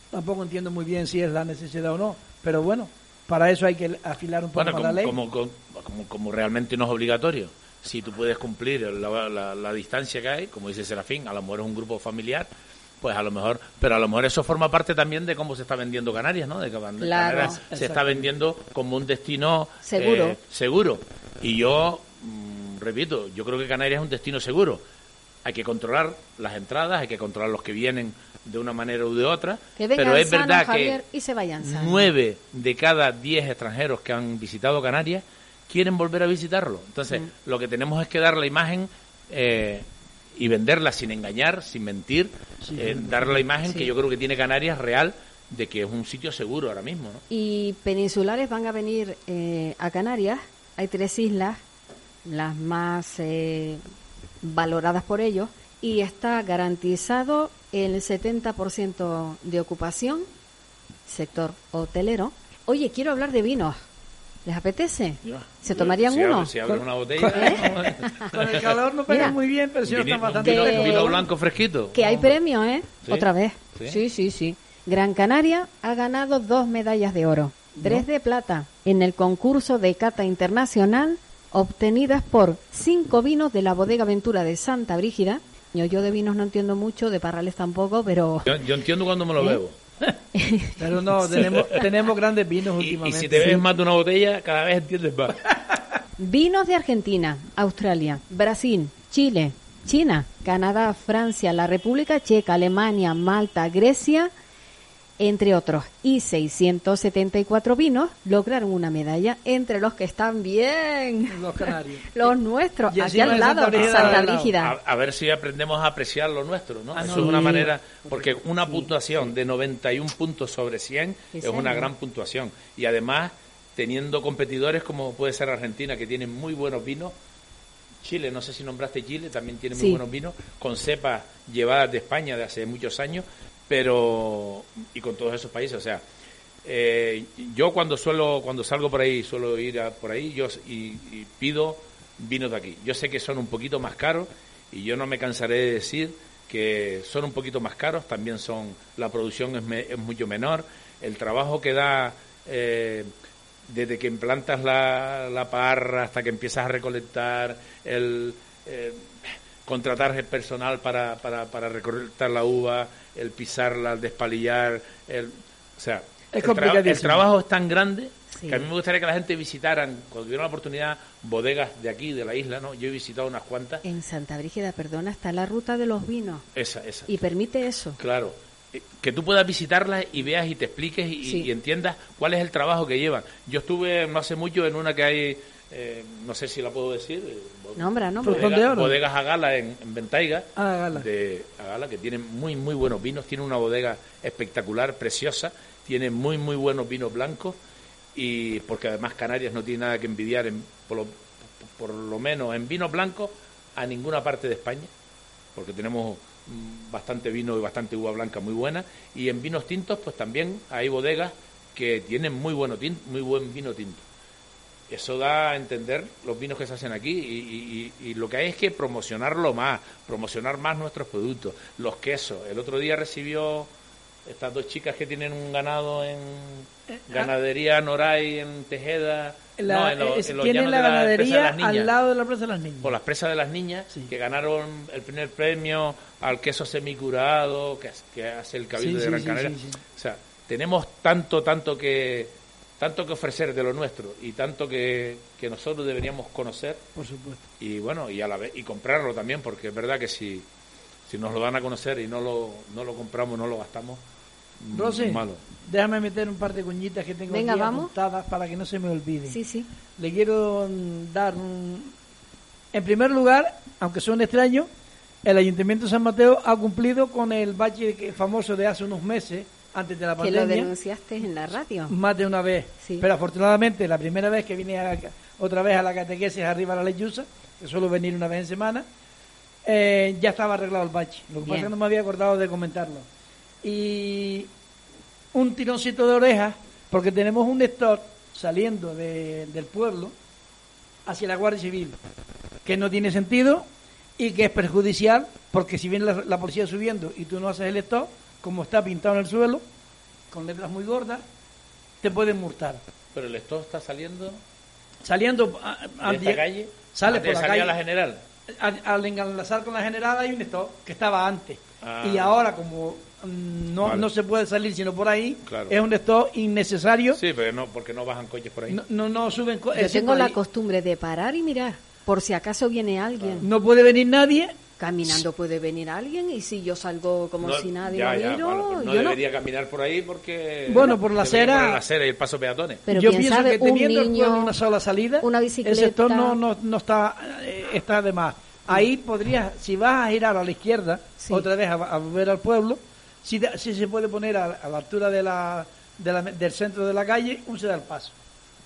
tampoco entiendo muy bien si es la necesidad o no, pero bueno, para eso hay que afilar un poco más la ley. Como, como, como, realmente no es obligatorio. Si tú puedes cumplir la, la, distancia que hay, como dice Serafín, a lo mejor es un grupo familiar, pues a lo mejor, pero a lo mejor eso forma parte también de cómo se está vendiendo Canarias, ¿no? De que Canarias se está vendiendo como un destino seguro. Eh, seguro. Y yo, mm, repito, yo creo que Canarias es un destino seguro. Hay que controlar las entradas, hay que controlar los que vienen de una manera u de otra, pero es verdad que nueve de cada diez extranjeros que han visitado Canarias quieren volver a visitarlo. Entonces, mm. lo que tenemos es que dar la imagen eh, y venderla sin engañar, sin mentir, eh, dar la imagen que yo creo que tiene Canarias real de que es un sitio seguro ahora mismo. Y peninsulares van a venir eh, a Canarias. Hay tres islas, las más valoradas por ellos, y está garantizado el 70% de ocupación, sector hotelero. Oye, quiero hablar de vinos. ¿Les apetece? ¿Se tomarían uno? si abre una botella. ¿Eh? Con el calor no pega muy bien, pero si está bastante vino, vino blanco fresquito. Que hay premio, ¿eh? Otra vez. ¿Sí? sí, sí, Gran Canaria ha ganado dos medallas de oro, tres de plata en el concurso de cata internacional obtenidas por cinco vinos de la bodega Ventura de Santa Brígida yo de vinos no entiendo mucho, de parrales tampoco, pero... Yo, entiendo cuando me lo ¿Eh? bebo. pero no, tenemos, tenemos grandes vinos últimamente. Y si te bebes más de una botella, cada vez entiendes más. Vinos de Argentina, Australia, Brasil, Chile, China, Canadá, Francia, la República Checa, Alemania, Malta, Grecia, entre otros, y 674 vinos lograron una medalla entre los que están bien. Los canarios. los nuestros, aquí al lado, de Santa Rígida. A, ver si aprendemos a apreciar lo nuestro, ¿no? Ah, Eso es una manera, porque una puntuación de 91 puntos sobre 100 es una gran puntuación. Y además, teniendo competidores como puede ser Argentina, que tienen muy buenos vinos, Chile, no sé si nombraste Chile, también tiene muy buenos vinos, con cepas llevadas de España de hace muchos años pero y con todos esos países, o sea, eh, yo cuando suelo cuando salgo por ahí suelo ir por ahí yo y, pido vinos de aquí. Yo sé que son un poquito más caros y yo no me cansaré de decir que son un poquito más caros, también son la producción es, es mucho menor, el trabajo que da eh, desde que implantas la, la, parra hasta que empiezas a recolectar el, eh, contratar el personal para, para, para recortar la uva, el pisarla, el despalillar, el, o sea, Es el, el trabajo es tan grande que a mí me gustaría que la gente visitaran, cuando tuviera la oportunidad, bodegas de aquí, de la isla, ¿no? Yo he visitado unas cuantas. En Santa Brígida, perdona, está la ruta de los vinos. Esa, esa. Y permite eso. Claro. Eh, Que tú puedas visitarlas y veas y te expliques y, Sí. y entiendas cuál es el trabajo que llevan. Yo estuve no hace mucho en una que hay, eh, no sé si la puedo decir, eh, Nombra, nombra. bodega- bodegas Agala en, en Ventaiga, Ah, Agala. de Agala, que tienen muy, muy buenos vinos, tiene una bodega espectacular, preciosa, tiene muy, muy buenos vinos blancos y porque además Canarias no tiene nada que envidiar, en, por, lo, por lo menos en vinos blancos, a ninguna parte de España, porque tenemos mm, bastante vino y bastante uva blanca muy buena, y en vinos tintos pues también hay bodegas que tienen muy, bueno muy buen vino tinto. Eso da a entender los vinos que se hacen aquí y, y- y lo que hay es que promocionarlo más, promocionar más nuestros productos, los quesos. El otro día recibió estas dos chicas que tienen un ganado en ganadería Noray en Tejeda, La- no, en, lo- es- en los tienen la de la Presa de ganadería las al lado de la Plaza de las Niñas. por las presas de las niñas que ganaron el primer premio al queso semicurado que, que hace el Cabildo Sí, de Gran sí, Canaria. O sea, tenemos tanto, tanto que tanto que ofrecer de lo nuestro y tanto que, que nosotros deberíamos conocer Por supuesto. y bueno y a la vez y comprarlo también porque es verdad que si si nos lo dan a conocer y no lo no lo compramos no lo gastamos mm, Rosy, malo déjame meter un par de cuñitas que tengo Venga, aquí vamos. apuntadas para que no se me olvide. Sí, sí. Le quiero dar un... En primer lugar, aunque suene extraño, el Ayuntamiento de San Mateo ha cumplido con el bache que- famoso de hace unos meses, antes de la Que lo pandemia, denunciaste en la radio. más de una vez. Sí. Pero afortunadamente, la primera vez que vine a- otra vez a la catequesis arriba a la lechuza, que suelo venir una vez en semana, eh, ya estaba arreglado el bache. Lo que pasa es que no me había acordado de comentarlo. Y un tironcito de orejas, porque tenemos un stock saliendo de- del pueblo hacia la Guardia Civil, que no tiene sentido y que es perjudicial, porque si viene la, la policía subiendo y tú no haces el stock, como está pintado en el suelo, con letras muy gordas, te pueden multar. pero el stock está saliendo Saliendo a- a- de esta calle sale por la calle. a la general A- al enlazar con la general hay un stop que estaba antes. Ah. Y ahora, como mm, no, Vale. no se puede salir sino por ahí, Claro. es un stop innecesario. sí pero no porque no bajan coches por ahí No, no, no suben co- Yo tengo la ahí. costumbre de parar y mirar, por si acaso viene alguien. No puede venir nadie. Caminando puede venir alguien y si yo salgo como No, si nadie ya, ya, miro, bueno, pues no yo no. debería caminar por ahí porque Bueno, por la acera- la acera y el paso peatones Pero Yo pienso sabe, que teniendo el niño, una sola salida, una el bicicleta. sector no, no, no está, eh, está de más. Ahí podrías, si vas a girar a la izquierda, Sí. otra vez a, a volver al pueblo, si, si se puede poner a, a la altura de la, de la- del centro de la calle, un se da el paso.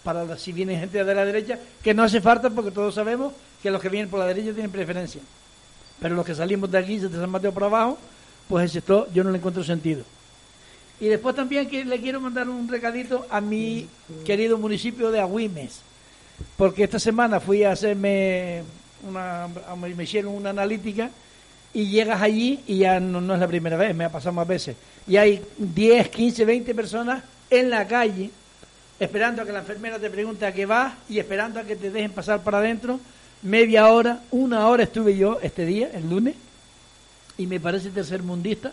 Para la- si viene gente de la derecha, que no hace falta porque todos sabemos que los que vienen por la derecha tienen preferencia. Pero los que salimos de aquí, de San Mateo por abajo, pues el sector yo no le encuentro sentido. Y después también que le quiero mandar un recadito a mi querido municipio de Agüimes, porque esta semana fui a hacerme una, me hicieron una analítica y llegas allí y ya no, no es la primera vez, me ha pasado más veces. Y hay 10, 15, 20 personas en la calle esperando a que la enfermera te pregunte a qué vas y esperando a que te dejen pasar para adentro. Media hora, una hora estuve yo este día, el lunes, y me parece tercermundista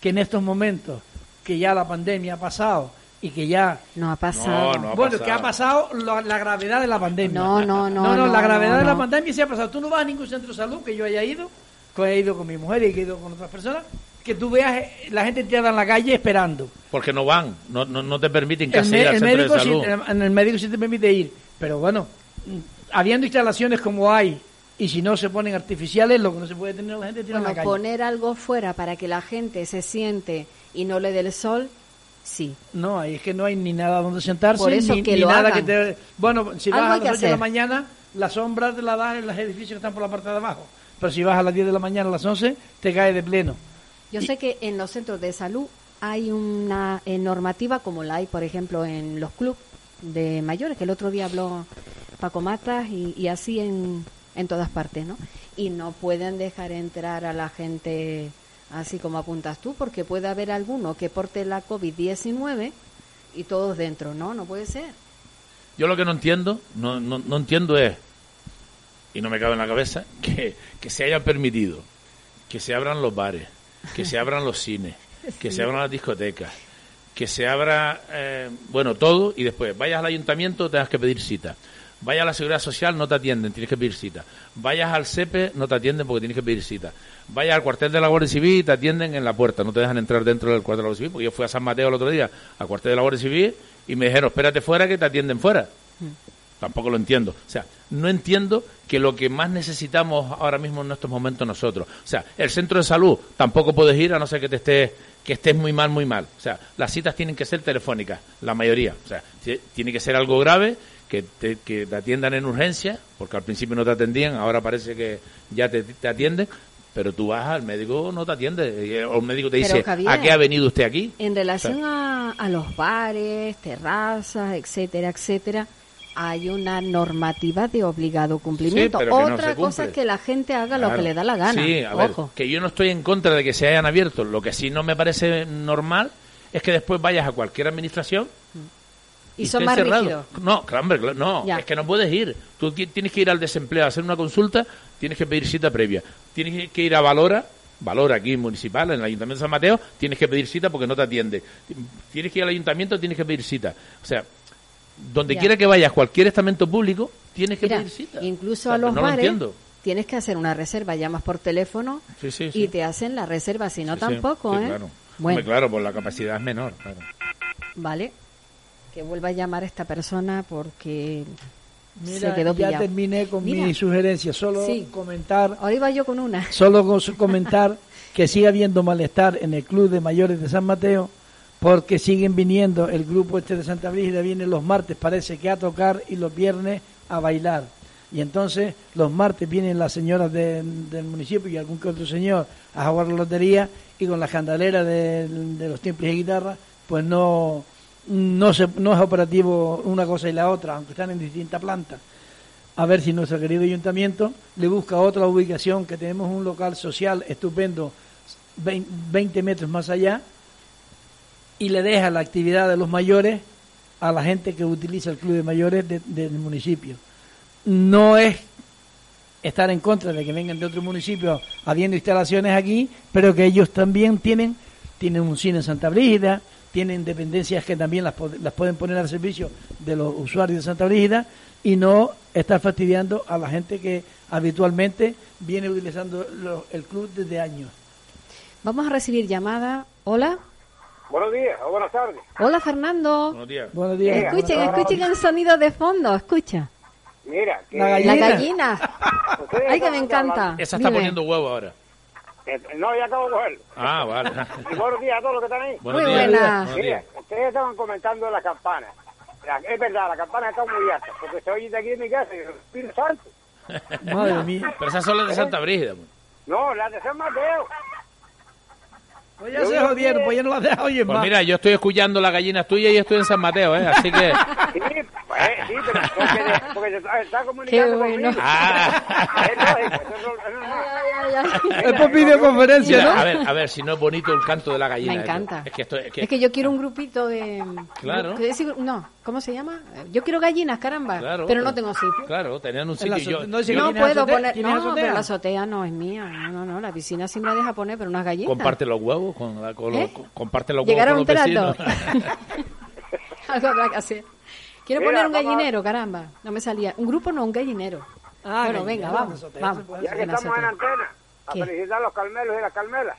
que en estos momentos que ya la pandemia ha pasado y que ya No ha pasado. No, no ha bueno, pasado. que ha pasado lo- la gravedad de la pandemia. No, no, no, No, no, la gravedad no, de la no. pandemia sí ha pasado. Tú no vas a ningún centro de salud que yo haya ido, que he ido con mi mujer y que he ido con otras personas, que tú veas eh, la gente tirada en la calle esperando. porque no van no, no, no te permiten El, casi me- ir al el centro médico de sí, salud en el médico sí te permite ir, pero bueno, habiendo instalaciones como hay y si no se ponen artificiales, lo que no se puede tener la gente tirada en Bueno, la calle. poner algo fuera para que la gente se siente y no le dé el sol, sí. No, ahí es que no hay ni nada donde sentarse, Por eso ni, que ni lo nada hagan. que te... Bueno, si vas a las que 8 de la mañana, la sombra te la das en los edificios que están por la parte de abajo. Pero si vas a las 10 de la mañana, a las 11, te cae de pleno. Yo sé que en los centros de salud hay una eh, normativa como la hay, por ejemplo, en los clubes de mayores, que el otro día habló Paco Matas y, y así en, en todas partes, ¿no? Y no pueden dejar entrar a la gente así como apuntas tú, porque puede haber alguno que porte la COVID-19 y todos dentro, ¿no? No puede ser. yo lo que no entiendo no, no, no entiendo es y no me cabe en la cabeza, que, que se haya permitido que se abran los bares, que se abran los cines, que se abran las discotecas, que se abra, eh, bueno, todo, y después vayas al ayuntamiento, tengas que pedir cita. Vayas a la seguridad social, no te atienden, tienes que pedir cita. Vayas al CEPE, no te atienden porque tienes que pedir cita. Vayas al cuartel de la Guardia Civil y te atienden en la puerta, no te dejan entrar dentro del cuartel de la Guardia Civil, porque yo fui a San Mateo el otro día, al cuartel de la Guardia Civil, y me dijeron, espérate fuera que te atienden fuera. Tampoco lo entiendo. O sea, no entiendo que lo que más necesitamos ahora mismo en estos momentos nosotros. O sea, el centro de salud tampoco puedes ir a no ser que te estés que estés muy mal, muy mal. O sea, las citas tienen que ser telefónicas, la mayoría. O sea, tiene que ser algo grave, que te, que te atiendan en urgencia, porque al principio no te atendían, ahora parece que ya te, te atienden, pero tú vas al médico, no te atiende. O el médico te dice, ¿a qué ha venido usted aquí? En relación a, a, los bares, terrazas, etcétera, etcétera, hay una normativa de obligado cumplimiento. Otra cosa es que la gente haga lo que le da la gana. Sí, a ver, que yo no estoy en contra de que se hayan abierto. Lo que sí no me parece normal es que después vayas a cualquier administración y, son más rígidos. No, claro, no, es que no puedes ir. Tú tienes que ir al desempleo a hacer una consulta, tienes que pedir cita previa. Tienes que ir a Valora, Valora aquí municipal, en el Ayuntamiento de San Mateo, tienes que pedir cita porque no te atiende. Tienes que ir al ayuntamiento, tienes que pedir cita. O sea, donde quiera que vayas, cualquier estamento público, tienes que pedir cita. Incluso a los bares tienes que hacer una reserva, llamas por teléfono y te hacen la reserva, si no tampoco, ¿eh? Claro. Bueno. claro, pues la capacidad es menor. Vale. Que vuelva a llamar a esta persona porque se quedó ya terminé con mi sugerencia, solo comentar. Ahora iba yo con una. Solo con comentar que sigue habiendo malestar en el Club de Mayores de San Mateo porque siguen viniendo, el grupo este de Santa Brígida viene los martes, parece que a tocar, y los viernes a bailar. Y entonces los martes vienen las señoras del municipio y algún que otro señor a jugar la lotería y con la candalera de, los tiempos de guitarra, pues no, no, se, no es operativo una cosa y la otra, aunque están en distintas plantas. A ver si nuestro querido ayuntamiento le busca otra ubicación, que tenemos un local social estupendo 20 metros más allá, y le deja la actividad de los mayores a la gente que utiliza el club de mayores del municipio. No es estar en contra de que vengan de otro municipio habiendo instalaciones aquí, pero que ellos también tienen, tienen un cine en Santa Brígida, tienen dependencias que también las, las pueden poner al servicio de los usuarios de Santa Brígida y no estar fastidiando a la gente que habitualmente viene utilizando el club desde años. Vamos a recibir llamada. Hola. Buenos días o buenas tardes. Hola Fernando. Buenos días. Buenos días. Escuchen, escuchen el sonido de fondo, escucha. Mira, la gallina. Ay, que me encanta. Esa está poniendo huevo ahora. Eh, no, ya acabo de cogerlo. Ah, vale. y buenos días a todos los que están ahí. Muy buenas. Mira, ustedes estaban comentando las campanas. Es verdad, la campana está muy alta, porque se oye de aquí en mi casa y el Espíritu Santo. Madre mía. Pero esas son las de Santa Brígida. Pues. No, las de San Mateo. Pues ya se jodieron, pues ya no las dejas oír pues mira, yo estoy escuchando las gallinas tuyas y estoy en San Mateo, ¿eh? Así que... Sí, pues, sí pero porque, porque está comunicando conmigo. Ah. Es por videoconferencia, ¿no? A ver, a ver, si no es bonito el canto de la gallina. Me encanta. Es que, esto, es, que... es que yo quiero un grupito de... Claro. No, ¿cómo se llama? Yo quiero gallinas, caramba. Claro, pero no tengo sitio. Claro, tenían un sitio. Yo, no, no puedo poner... No, pero la azotea no es mía. No, no, no, la piscina sí me deja poner, pero unas gallinas. Comparte los huevos con, la, con ¿Eh? comparte los Llegar huevos con los vecinos. Algo habrá que hacer. Quiero poner un gallinero, caramba. No me salía. Un grupo no, un gallinero. Ah, bueno, venga, vamos. vamos. Ya que estamos en antena, a felicitar a los calmelos y las calmelas.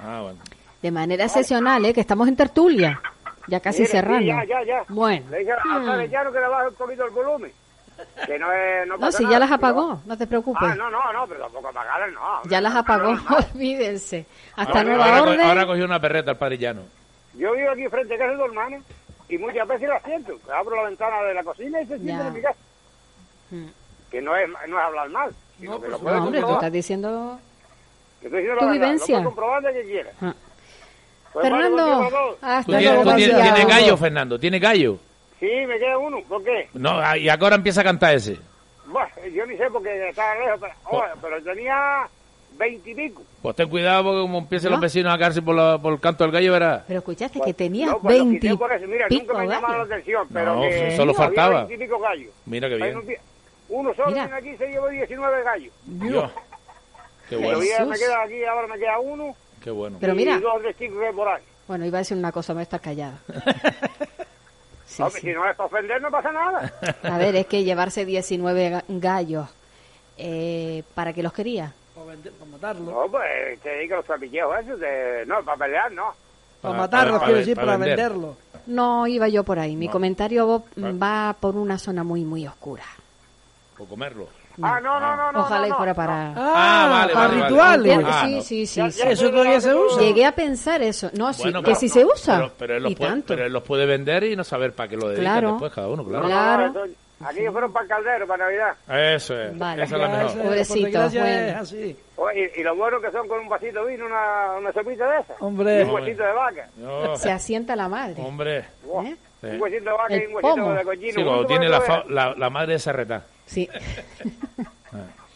Ah, bueno. De manera excepcional, ¿eh? Que estamos en tertulia. Ya casi cerrando. ya, ya, ya. Bueno. Le dije a hmm. que le baje un poquito el volumen. Que no, es, no, no si ya las apagó, no te preocupes. Ah, no, no, no, pero tampoco apagarlas, no. Ya las apagó, olvídense. Hasta nueva ahora, orden. Ahora cogió una perreta el padrillano. Yo vivo aquí frente a casa de tu hermano y muchas veces la siento. Abro la ventana de la cocina y se siente en mi casa. Hmm. Que no es, no es hablar mal. No, que lo no hombre, tú estás diciendo tu vivencia. Lo comprobar de que quieras. Ah. Pues Fernando, hasta luego. ¿Tiene gallo, Fernando? ¿Tiene gallo? Sí, me queda uno. ¿Por qué? No, ah, y ahora empieza a cantar ese. Bueno, yo ni sé porque estaba lejos, pero, oh, pero tenía veintipico. Pues ten cuidado porque como empiecen ¿No? los vecinos a caerse por, la, por el canto del gallo, verás. Pero escuchaste que tenías no, pues veintipico Mira, nunca me llamaba la atención, pero no, que solo faltaba. Mira que bien. Uno solo viene aquí se llevó 19 gallos. Dios. Qué bueno. me queda aquí, ahora me queda uno. Qué bueno. Pero mira. Y dos chicos que por ahí. Bueno, iba a decir una cosa, me estás callada. sí, Si no es para ofender, no pasa nada. A ver, es que llevarse 19 gallos, eh, ¿para qué los quería? Para, matarlos. No, pues te digo los trapilleos esos, de... no, para pelear, no. Para, matarlos, quiero decir, para, venderlos. No, iba yo por ahí. Mi comentario va por una zona muy, muy oscura. ¿O comerlo? Ah, no, no, no, no. Ojalá y fuera para. Ah, vale, para rituales. sí, sí, sí, Eso todavía se usa. Llegué a pensar eso. No, sí, que si se usa. Pero, él los puede, pero él los puede vender y no saber para qué lo dedica claro. después cada uno, claro. Claro. Aquí fueron para el caldero, para Navidad. Eso es. Vale. Esa es la mejor. Pobrecito. Bueno. así. y, y, lo bueno que son con un vasito de vino, una, una sopita de esa. Hombre. Y un huesito de vaca. No. Se asienta la madre. Hombre. ¿Eh? Un huesito de vaca y un huesito de cochino. Sí, cuando tiene la, la, la, madre de Sarretá. Sí.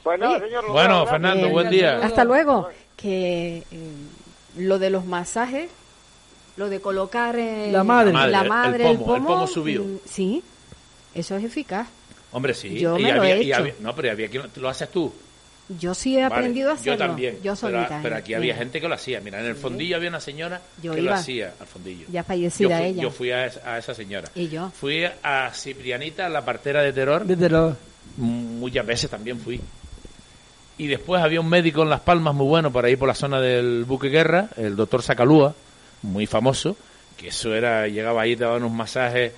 Pues señor bueno, Fernando, buen día. Hasta luego. Que eh, lo de los masajes, lo de colocar eh, la madre, la madre el, pomo, el, pomo, subido. Mm, sí, eso es eficaz. Hombre, sí. Yo me lo he hecho. no, pero había quien lo haces tú. Yo sí he aprendido a hacerlo. Yo también. Yo pero, pero, aquí había gente que lo hacía. Mira, en el fondillo había una señora que lo hacía al fondillo. Ya fallecida yo ella. Yo fui a, a, esa señora. ¿Y yo? Fui a Ciprianita, la partera de terror. De terror. Muchas veces también fui. Y después había un médico en Las Palmas muy bueno por ahí por la zona del buque guerra, el doctor Sacalúa, muy famoso, que eso era, llegaba ahí, te daban unos masajes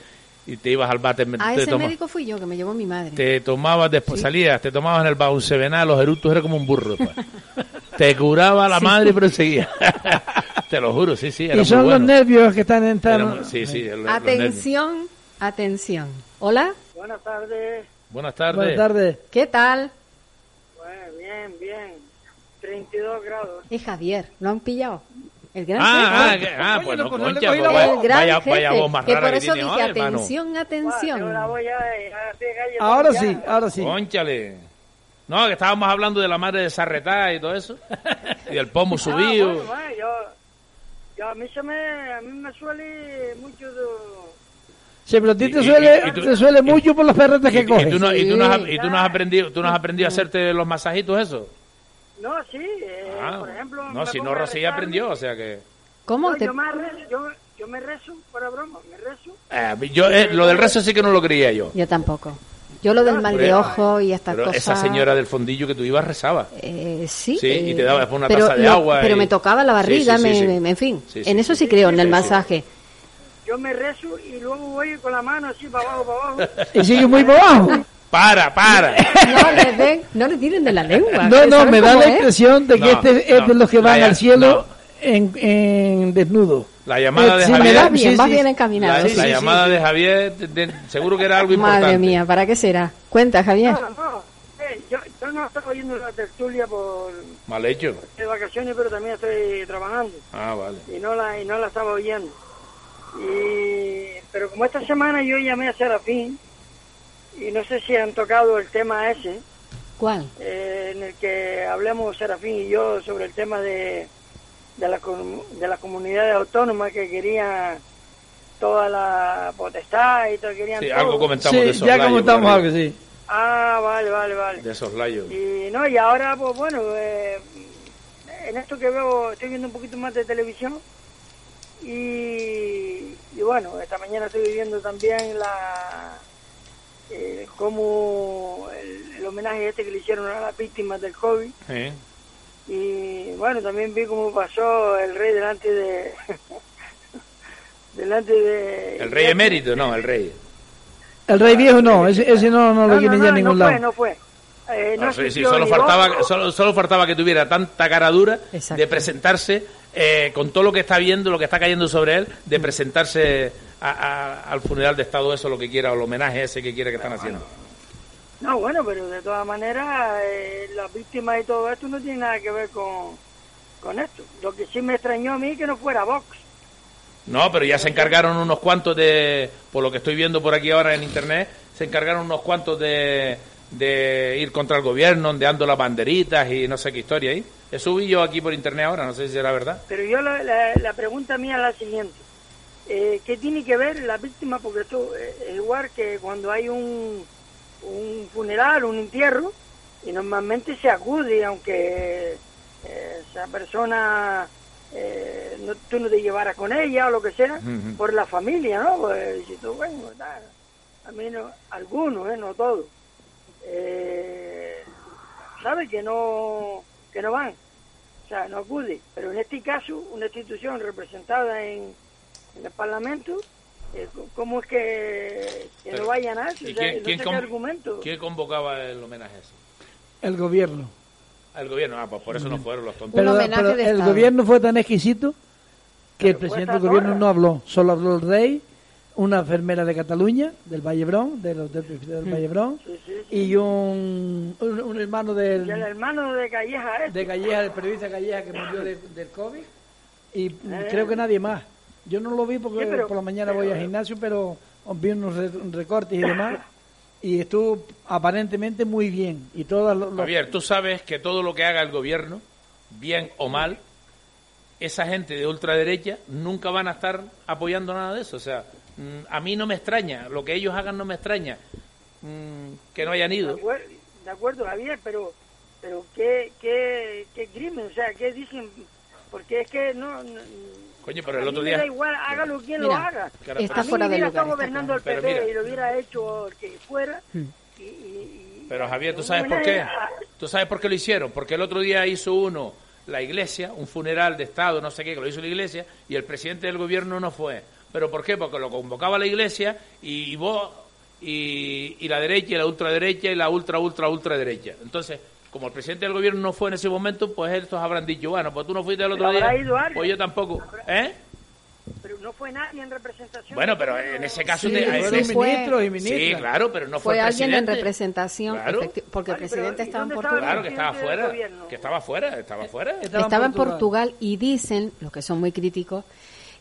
y te ibas al bate. A ese médico fui yo, que me llevó mi madre. Te tomabas, después salías, te tomabas en el baúl sevenal, los eructos, era como un burro. Pues. te curaba la madre, pero seguía. te lo juro, sí, sí. y son los nervios que están entrando. sí, sí. atención, atención. Hola. Buenas tardes. Buenas tardes. Buenas tardes. ¿Qué tal? bien, bien. 32 grados. Es Javier, ¿lo han pillado? El gran ah, jefe. Ah, ah, pues no, pues concha, pues vaya, vaya, vaya voz más que rara por eso que dije, hoy, atención, atención. ahora sí, ahora sí. Conchale. No, que estábamos hablando de la madre de Sarretá y todo eso. y el pomo ah, subido. Bueno, bueno, yo, yo, a, mí se me, a mí me suele mucho de Sí, pero a ti te suele, te suele mucho por las perretas que coges. ¿Y tú no, y tú no, has, y tú no has aprendido, tú no has aprendido a hacerte los masajitos eso? No, sí, eh, ah, por ejemplo... No, si no, Rosy aprendió, o sea que... ¿Cómo? te... yo, me rezo, yo, yo, me rezo, para broma, me rezo. Eh, yo, eh, lo del rezo sí que no lo creía yo. Yo tampoco. Yo lo del mal de ojo y estas pero cosas. Esa señora del fondillo que tú ibas rezaba. Eh, sí. Sí, y te daba después una pero, taza de agua. Pero me tocaba la barriga, me, me, en fin. en eso sí creo, en el masaje yo me rezo y luego voy con la mano así para abajo, para abajo. Y sigue muy para abajo. Para, para. No le, den, no le tiren de la lengua. No, no, me da la impresión de que este es de los que van al cielo en, en, desnudo. La llamada de sí, Javier. Me va bien, va bien encaminado. La, la llamada de Javier, de, seguro que era algo importante. Madre mía, ¿para qué será? Cuenta, Javier. No, no, eh, yo, yo, no estoy oyendo la tertulia por. Mal hecho. De vacaciones, pero también estoy trabajando. Ah, vale. Y no la, y no la estaba oyendo. Y, pero como esta semana yo llamé a Serafín, y no sé si han tocado el tema ese. ¿Cuál? Eh, en el que hablamos Serafín y yo sobre el tema de, de, la, de las comunidades autónomas que querían toda la potestad y todo, querían sí, algo comentamos de eso. ya comentamos algo, sí. Ah, vale, vale, vale. De esos layos. Y no, y ahora, pues bueno, eh, en esto que veo, estoy viendo un poquito más de televisión, y, bueno, esta mañana estoy viendo también la eh, como el, homenaje este que le hicieron a las víctimas del COVID. Y bueno, también vi cómo pasó el rey delante de... delante de... El rey emérito, no, el rey. El rey viejo no, ese, ese no, no, lo quieren ya a ningún lado. no fue. Eh, no, sí, sí, solo, faltaba, solo, solo, faltaba que tuviera tanta cara dura de presentarse eh, con todo lo que está viendo, lo que está cayendo sobre él, de presentarse al funeral de Estado, eso, lo que quiera, o el homenaje ese que quiere que están haciendo. No, bueno, pero de todas maneras, eh, las víctimas y todo esto no tiene nada que ver con, con esto. Lo que sí me extrañó a mí que no fuera Vox. No, pero ya se encargaron unos cuantos de, por lo que estoy viendo por aquí ahora en internet, se encargaron unos cuantos de, de ir contra el gobierno, ondeando las banderitas y no sé qué historia ahí. Eso vi yo aquí por internet ahora, no sé si será verdad. Pero yo la, la, pregunta mía es la siguiente. Eh, ¿Qué tiene que ver la víctima? Porque esto es igual que cuando hay un, un funeral, un entierro, y normalmente se acude, aunque eh, esa persona eh, no, tú no te llevaras con ella o lo que sea, por la familia, ¿no? Pues si tú, bueno, a mí no, algunos, ¿eh? no todos, eh, sabe que no, que no van, o sea, no acude, pero en este caso, una institución representada en, en el Parlamento, eh, ¿cómo es que, no vayan a eso? quién, argumento? ¿Quién convocaba el homenaje ese? El gobierno. El gobierno, ah, pues por eso no fueron los tontos. Pero, el gobierno fue tan exquisito que el presidente del gobierno no habló, solo habló el rey, una enfermera de Cataluña, del Vallebrón, del, del, del Vallebrón, y un, un, hermano del... el hermano de Calleja, ¿eh? De Calleja, del periodista Calleja que murió del COVID, y eh. creo que nadie más. Yo no lo vi porque por la mañana voy al gimnasio, pero vi unos recortes y demás y estuvo aparentemente muy bien. Y todas los... Javier, tú sabes que todo lo que haga el gobierno, bien o mal, esa gente de ultraderecha nunca van a estar apoyando nada de eso. O sea, mm, a mí no me extraña, lo que ellos hagan no me extraña, mm, que no hayan ido. De acuerdo, Javier, pero, pero ¿qué, qué, qué crimen? O sea, ¿qué dicen? Porque es que no Coño, pero el otro día. Da igual, hágalo quien lo haga. Está fuera de lugar. gobernando el PP y lo hubiera hecho que fuera. Hmm. pero Javier, ¿tú sabes por qué? ¿Tú sabes por qué lo hicieron? Porque el otro día hizo uno la iglesia, un funeral de Estado, no sé qué, que lo hizo la iglesia, y el presidente del gobierno no fue. ¿Pero por qué? Porque lo convocaba la iglesia y, vos, y, y la derecha, y la ultraderecha, y la ultra, ultra, ultraderecha. Entonces, como el presidente del gobierno no fue en ese momento, pues estos habrán dicho, bueno, pues tú no fuiste el otro día, pues yo tampoco. ¿Eh? Pero no fue nadie en representación. Bueno, pero en ese caso... Sí, ministros y ministras. Sí, claro, pero no fue, fue alguien en representación, porque el presidente estaba en Portugal. Claro, que estaba fuera, que estaba fuera, estaba fuera. Estaba, en Portugal y dicen, los que son muy críticos,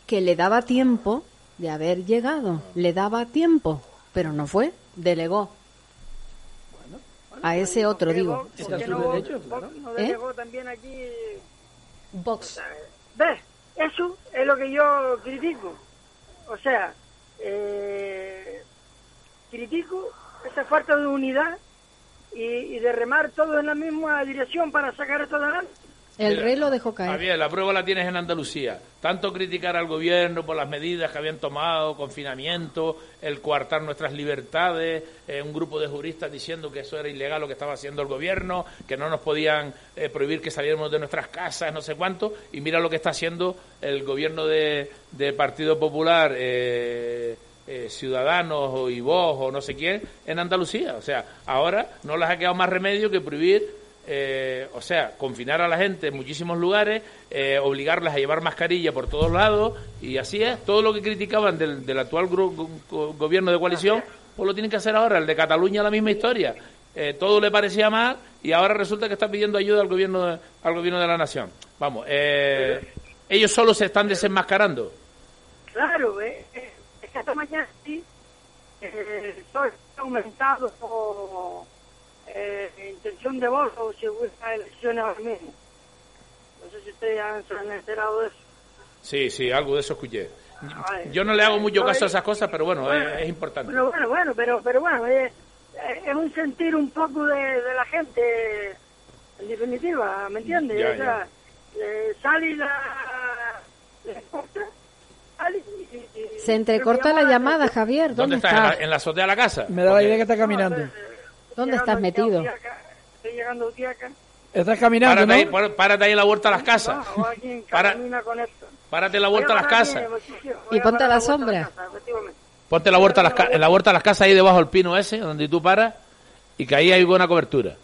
que le daba tiempo de haber llegado, le daba tiempo, pero no fue, delegó a ese otro, digo. no, ¿Eh? también aquí... Vox. ¿Ves? Eso es lo que yo critico. O sea, eh, critico esa falta de unidad y, y, de remar todo en la misma dirección para sacar esto adelante. El rey lo dejó caer. Javier, la prueba la tienes en Andalucía. Tanto criticar al gobierno por las medidas que habían tomado, confinamiento, el coartar nuestras libertades, eh, un grupo de juristas diciendo que eso era ilegal lo que estaba haciendo el gobierno, que no nos podían eh, prohibir que saliéramos de nuestras casas, no sé cuánto. Y mira lo que está haciendo el gobierno de, Partido Popular. Eh, ciudadanos y vos o no sé quién en Andalucía. O sea, ahora no les ha quedado más remedio que prohibir eh, o sea, confinar a la gente en muchísimos lugares, eh, obligarlas a llevar mascarilla por todos lados, y así es. Todo lo que criticaban del, actual gobierno de coalición, pues lo tienen que hacer ahora. El de Cataluña, la misma historia. Eh, todo le parecía mal y ahora resulta que está pidiendo ayuda al gobierno de, al gobierno de la nación. Vamos, ellos solo se están desenmascarando. Claro, es que esta mañana sí, el sol ha aumentado eh, intención de voto si hubiera elecciones ahora mismo. No sé si ustedes han, enterado de eso. Sí, sí, algo de eso escuché. Yo no le hago mucho caso a esas cosas, pero bueno, es, importante. Pero bueno, bueno, pero, pero bueno, es, un sentir un poco de, la gente, en definitiva, ¿me entiendes? o sea, eh, sale la... Se entrecorta la llamada, Javier. ¿Dónde, está? está? ¿En, la, ¿En la azotea de la casa? Me da la idea que está caminando. ¿Dónde estás metido? Estoy llegando acá. Estás caminando, párate ¿no? Ahí, párate ahí en la vuelta a las casas. Párate en la vuelta a las casas. Y ponte a la sombra. Ponte la vuelta a las, en la vuelta a las casas ahí debajo del pino ese, donde tú paras, y que ahí hay buena cobertura.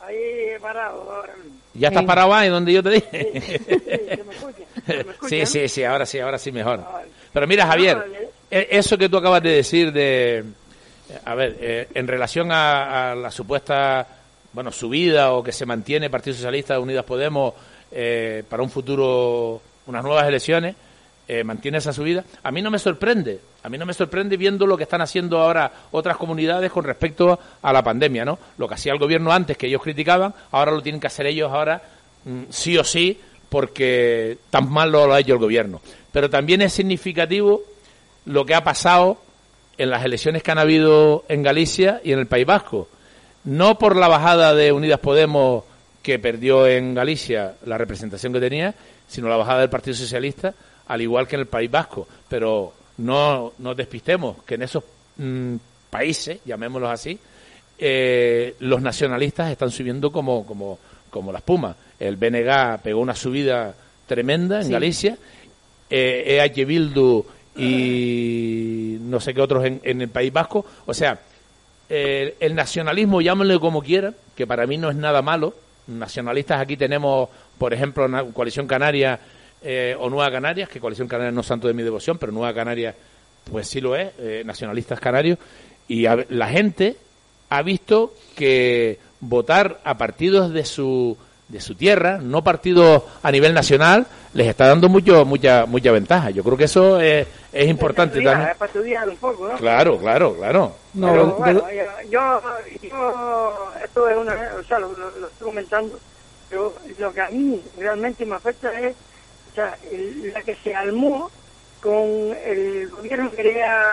Ahí he parado ahora ¿Ya estás parado ahí donde yo te dije? Sí, sí, sí, ahora sí, ahora sí mejor. Pero mira, Javier, e, eso que tú acabas de decir de a ver, eh, en relación a, la supuesta bueno subida o que se mantiene Partido Socialista Unidas Podemos eh, para un futuro, unas nuevas elecciones, eh, mantiene esa subida, a mí no me sorprende. A mí no me sorprende viendo lo que están haciendo ahora otras comunidades con respecto a la pandemia, ¿no? Lo que hacía el gobierno antes, que ellos criticaban, ahora lo tienen que hacer ellos ahora mm, sí o sí, porque tan mal lo ha hecho el gobierno. Pero también es significativo lo que ha pasado en las elecciones que han habido en Galicia y en el País Vasco. No por la bajada de Unidas Podemos que perdió en Galicia la representación que tenía, sino la bajada del Partido Socialista, al igual que en el País Vasco. Pero no nos despistemos que en esos mm, países, llamémoslos así, eh, los nacionalistas están subiendo como, como, como la espuma. El BNG pegó una subida tremenda en Galicia, eh, EH Bildu y no sé qué otros en, en el País Vasco. O sea, el nacionalismo, llámenlo como quieran, que para mí no es nada malo. Nacionalistas aquí tenemos, por ejemplo, una Coalición Canaria eh, o Nueva Canarias, que Coalición Canaria no es santo de mi devoción, pero Nueva Canaria pues sí lo es, eh, nacionalistas canarios, y la gente ha visto que votar a partidos de su de su tierra, no partidos a nivel nacional, les está dando mucho mucha mucha ventaja. Yo creo que eso es, es importante también. para estudiar un poco, ¿no? Claro, claro, claro. No, bueno, yo, yo, esto es una, o sea, lo, estoy comentando, pero lo que a mí realmente me afecta es, o sea, la que se armó con el gobierno quería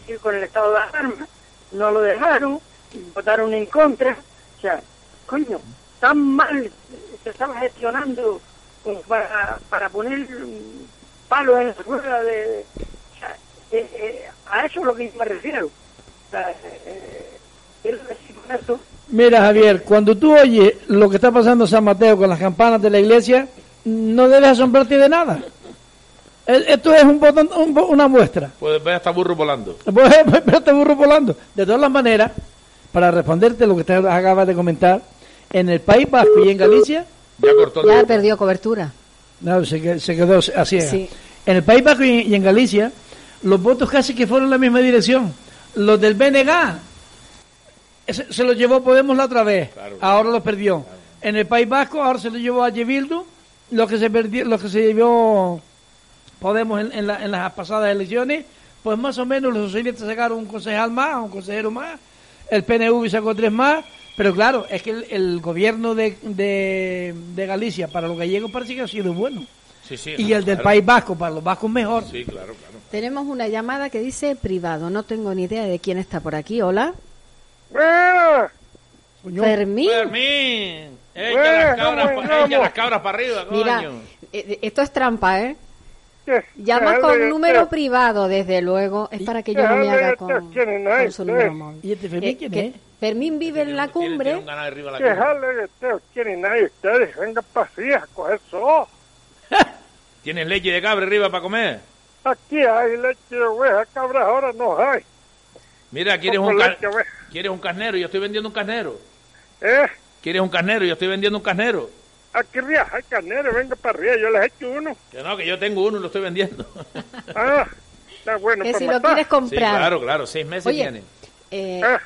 seguir con el estado de alarma, no lo dejaron, votaron en contra, o sea, coño, tan mal se estaba gestionando como para, para poner palos en la rueda de... Eh, eh, a eso es lo que me refiero. O sea, eh, decir con eso Mira, Javier, cuando tú oyes lo que está pasando en San Mateo con las campanas de la iglesia, no debes asombrarte de nada. Esto es un botón, una muestra. Pues ver hasta burro volando. Pues ver hasta burro volando. De todas las maneras, para responderte lo que te acabas de comentar, en el País Vasco y en Galicia... Ya cortó Ya perdió cobertura. No, se, quedó así. En el País Vasco y, en Galicia, los votos casi que fueron en la misma dirección. Los del BNG se, los llevó Podemos la otra vez, ahora los perdió. En el País Vasco ahora se lo llevó a Yebildu, lo que se perdió, lo que se llevó Podemos en, las pasadas elecciones, pues más o menos los socialistas sacaron un concejal más, un consejero más, el PNV sacó tres más, pero claro, es que el, gobierno de, de, Galicia para los gallegos parece que ha sido bueno. y el del País Vasco para los vascos mejor. Tenemos una llamada que dice privado, no tengo ni idea de quién está por aquí. Hola. Fermín. Fermín. Echa, las cabras, las cabras para arriba, Mira, eh, esto es trampa, ¿eh? Llama con número privado, desde luego. Es para que yo no me haga con, su número móvil. ¿Y este Fermín quién es? Fermín vive en la cumbre. Que ustedes nadie ustedes. Vengan para arriba, coger eso. ¿Tienes leche de cabra arriba para comer? Aquí hay leche de oveja, cabras ahora no hay. Mira, ¿quieres un, ¿quieres un carnero? Yo estoy vendiendo un carnero. ¿Eh? ¿Quieres un carnero? Yo estoy vendiendo un carnero. Aquí hay carnero, venga para arriba, yo les he hecho uno. Que no, que yo tengo uno y lo estoy vendiendo. ah, está bueno. Que si lo quieres comprar. Sí, claro, claro, seis meses tiene. Eh, ah.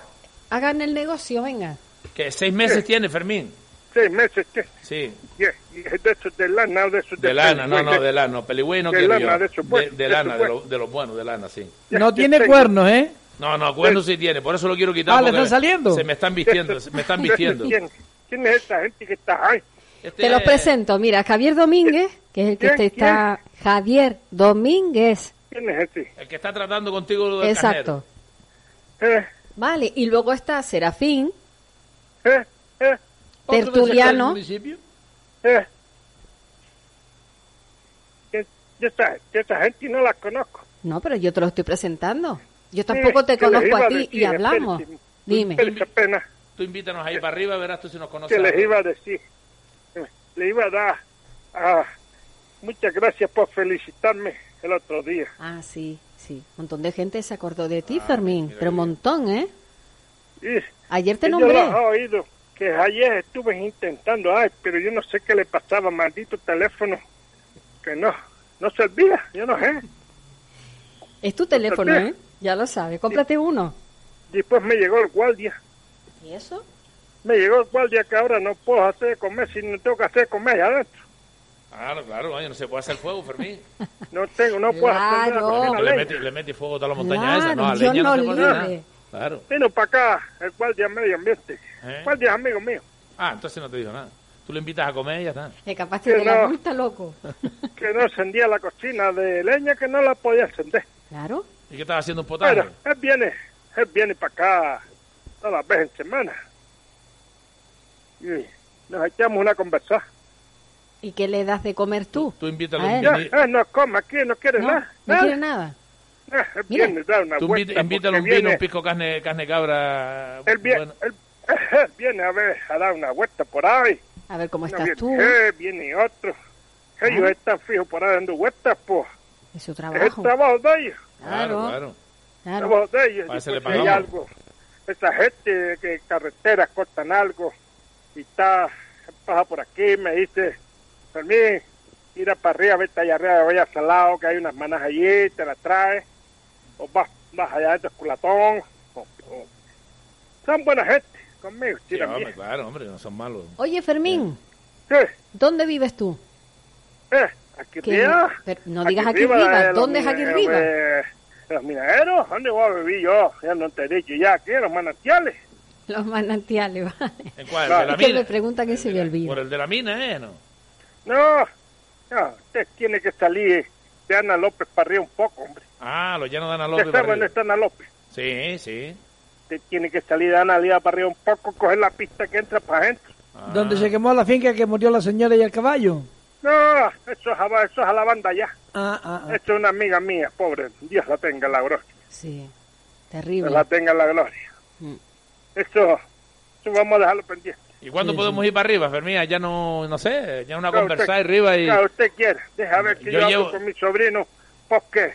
Hagan el negocio, venga. ¿Que seis meses tiene, Fermín? Seis meses, ¿qué? Sí. ¿Y de esos de lana o de esos de De lana, no, no, de lana. Peligüey no quiero yo. De, de, lana, de, lo, de los buenos, de lana, sí. No tiene cuernos, ¿eh? No, no, cuernos sí tiene, por eso lo quiero quitar. Ah, ¿le están saliendo? Se me están vistiendo, se me están vistiendo. ¿Quién, quién es esa gente que está ahí? Este Te los presento. Mira, Javier Domínguez, que es el que te está... Javier Domínguez. ¿Quién es este? El que está tratando contigo del Exacto. Eh. Vale, y luego está Serafín. Eh, eh. Tertuliano. Eh. Yo esta, esta gente no la conozco. No, pero yo te lo estoy presentando. Yo tampoco te conozco a ti y hablamos. Dime. pena. Tú invítanos ahí para arriba, verás tú si nos conoces. Que les iba a decir le iba a dar ah, muchas gracias por felicitarme el otro día. Ah, sí, sí. Un montón de gente se acordó de ti, ah, Fermín, pero un montón, ¿eh? ayer te nombré. Yo lo he oído, que ayer estuve intentando, ay, pero yo no sé qué le pasaba, maldito teléfono, que no, no servía, yo no sé. Es tu teléfono, ¿eh? Ya lo sabes, cómprate uno. Después me llegó el guardia. ¿Y eso? Me llegó el guardia que ahora no puedo hacer comer si no tengo que hacer comer allá adentro. Claro, claro, no se puede hacer fuego, Fermín. No tengo, no puedo hacer nada. Le metí, le metí fuego a toda la montaña esa, no, a leña no, se puede nada. Claro. Vino para acá el guardia medio ambiente. ¿Eh? El guardia es amigo mío. Ah, entonces no te dijo nada. Tú le invitas a comer y ya está. Es capaz de la multa, loco. que no encendía la cocina de leña, que no la podía encender. Claro. ¿Y qué estás haciendo un potaje? Bueno, él viene, él viene para acá todas las veces en semana. Y nos echamos una conversa. ¿Y qué le das de comer tú? Tú invítalo. A él. Ya, eh, no come aquí, no quiere No, nada. no quiere nada. Eh, Mira. viene, da una Tú invítalo un vino, un pisco carne, carne cabra. Él viene, bueno. él, él viene a ver, a dar una vuelta por ahí. A ver cómo estás viene, tú. eh, viene otro. Ellos Ah. están fijos por ahí dando vueltas, pues. Es su Es el trabajo. trabajo de ellos. Claro, claro. El claro. trabajo de ellos. Para eso le pagamos. algo. Esa gente que carreteras cortan algo y está, pasa por aquí, me dice, Fermín, mira para arriba, vete allá arriba, vaya salado, que hay unas manas allí, te las traes, o vas, vas allá de esculatón, o, o- son buena gente conmigo, Sí, hombre, claro, hombre, no son malos. Oye, Fermín, ¿Qué? ¿dónde vives tú? Eh, aquí arriba. no digas aquí arriba, los ¿dónde es aquí arriba? eh, Los minaderos, ¿dónde voy a vivir yo? Ya no te he dicho, ya aquí, en los manantiales. Los manantiales, vale. ¿En cuál? Claro. ¿El de la Es que me mina? preguntan que se me olvida. Por el de la mina, ¿eh? ¿No? No, no, usted tiene que salir de Ana López para arriba un poco, hombre. Ah, los llanos de Ana ¿Usted López. sabe para dónde está Ana López? Sí, sí. Usted tiene que salir de Ana Lía para arriba un poco, coger la pista que entra para adentro. Ah. Donde se quemó la finca que murió la señora y el caballo. No, eso es, a, eso es a la banda ya. Ah, ah, ah. Eso es una amiga mía, pobre. Dios la tenga en la gloria. Sí, Dios terrible. la tenga en la gloria. Eso, eso vamos a dejarlo pendiente. ¿Y cuándo Sí, podemos ir para arriba, Fermín? Ya no, no sé, ya una Claro, conversar usted- arriba y... Claro, usted quiere. Deja ver que Yo yo, llevo- hablo con mi sobrino, porque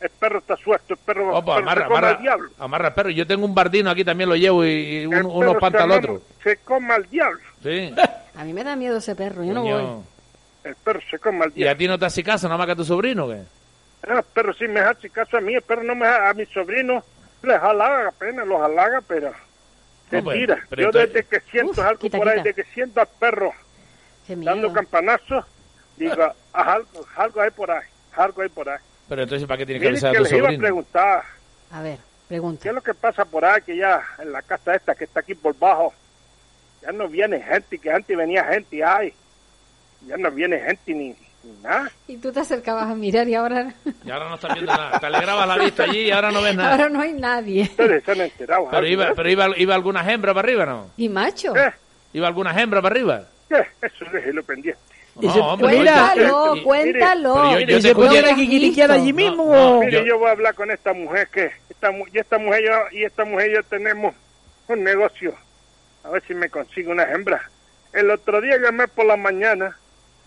el perro está suelto, el perro, Oh, el pues perro amarra, se come amarra, al diablo. amarra el perro. Yo tengo un bardino aquí, también lo llevo y, y un- unos perro pantas al se otro. Se come al diablo. Sí. A mí me da miedo ese perro, yo no voy. El perro se come al ¿Y a diablo. ti no te hace caso, nada más que a tu sobrino, qué? Ah, el perro sí me hace caso a mí, el perro no me ha- a mi sobrino les halaga apenas, los halaga, pero No, pues, mentira. pero yo entonces- desde que siento Uf, algo quita, por ahí, quita. desde que siento al perro Qué dando campanazos, digo, "Ah, algo, algo hay por ahí, algo hay por ahí. Pero entonces, ¿para qué tiene que avisar que a tu les iba a sobrino? preguntar, A ver, ¿qué pregunta. es lo que pasa por ahí? Que ya en la casa esta que está aquí por bajo, ya no viene gente, que antes venía gente, ay, ya no viene gente ni nada. Y tú te acercabas a mirar y ahora, Y ahora no estás viendo nada. Te alegrabas la vista allí y ahora no ves nada. ahora no hay nadie. Ustedes. Pero algo iba, pero iba, iba alguna hembra para arriba, ¿no? ¿Y macho? ¿Eh? ¿Iba alguna hembra para arriba? ¿Qué? Eso déjelo pendiente. No, hombre, Cuéntalo, cuéntalo. Pero yo- yo ¿Y te se escuché- pudiera ¿Lo has quiquiliquear visto? allí mismo? No, Mire, yo- yo... voy a hablar con esta mujer que esta, mu- y esta mujer yo, y esta mujer yo tenemos un negocio. A ver si me consigo una hembra. El otro día llamé por la mañana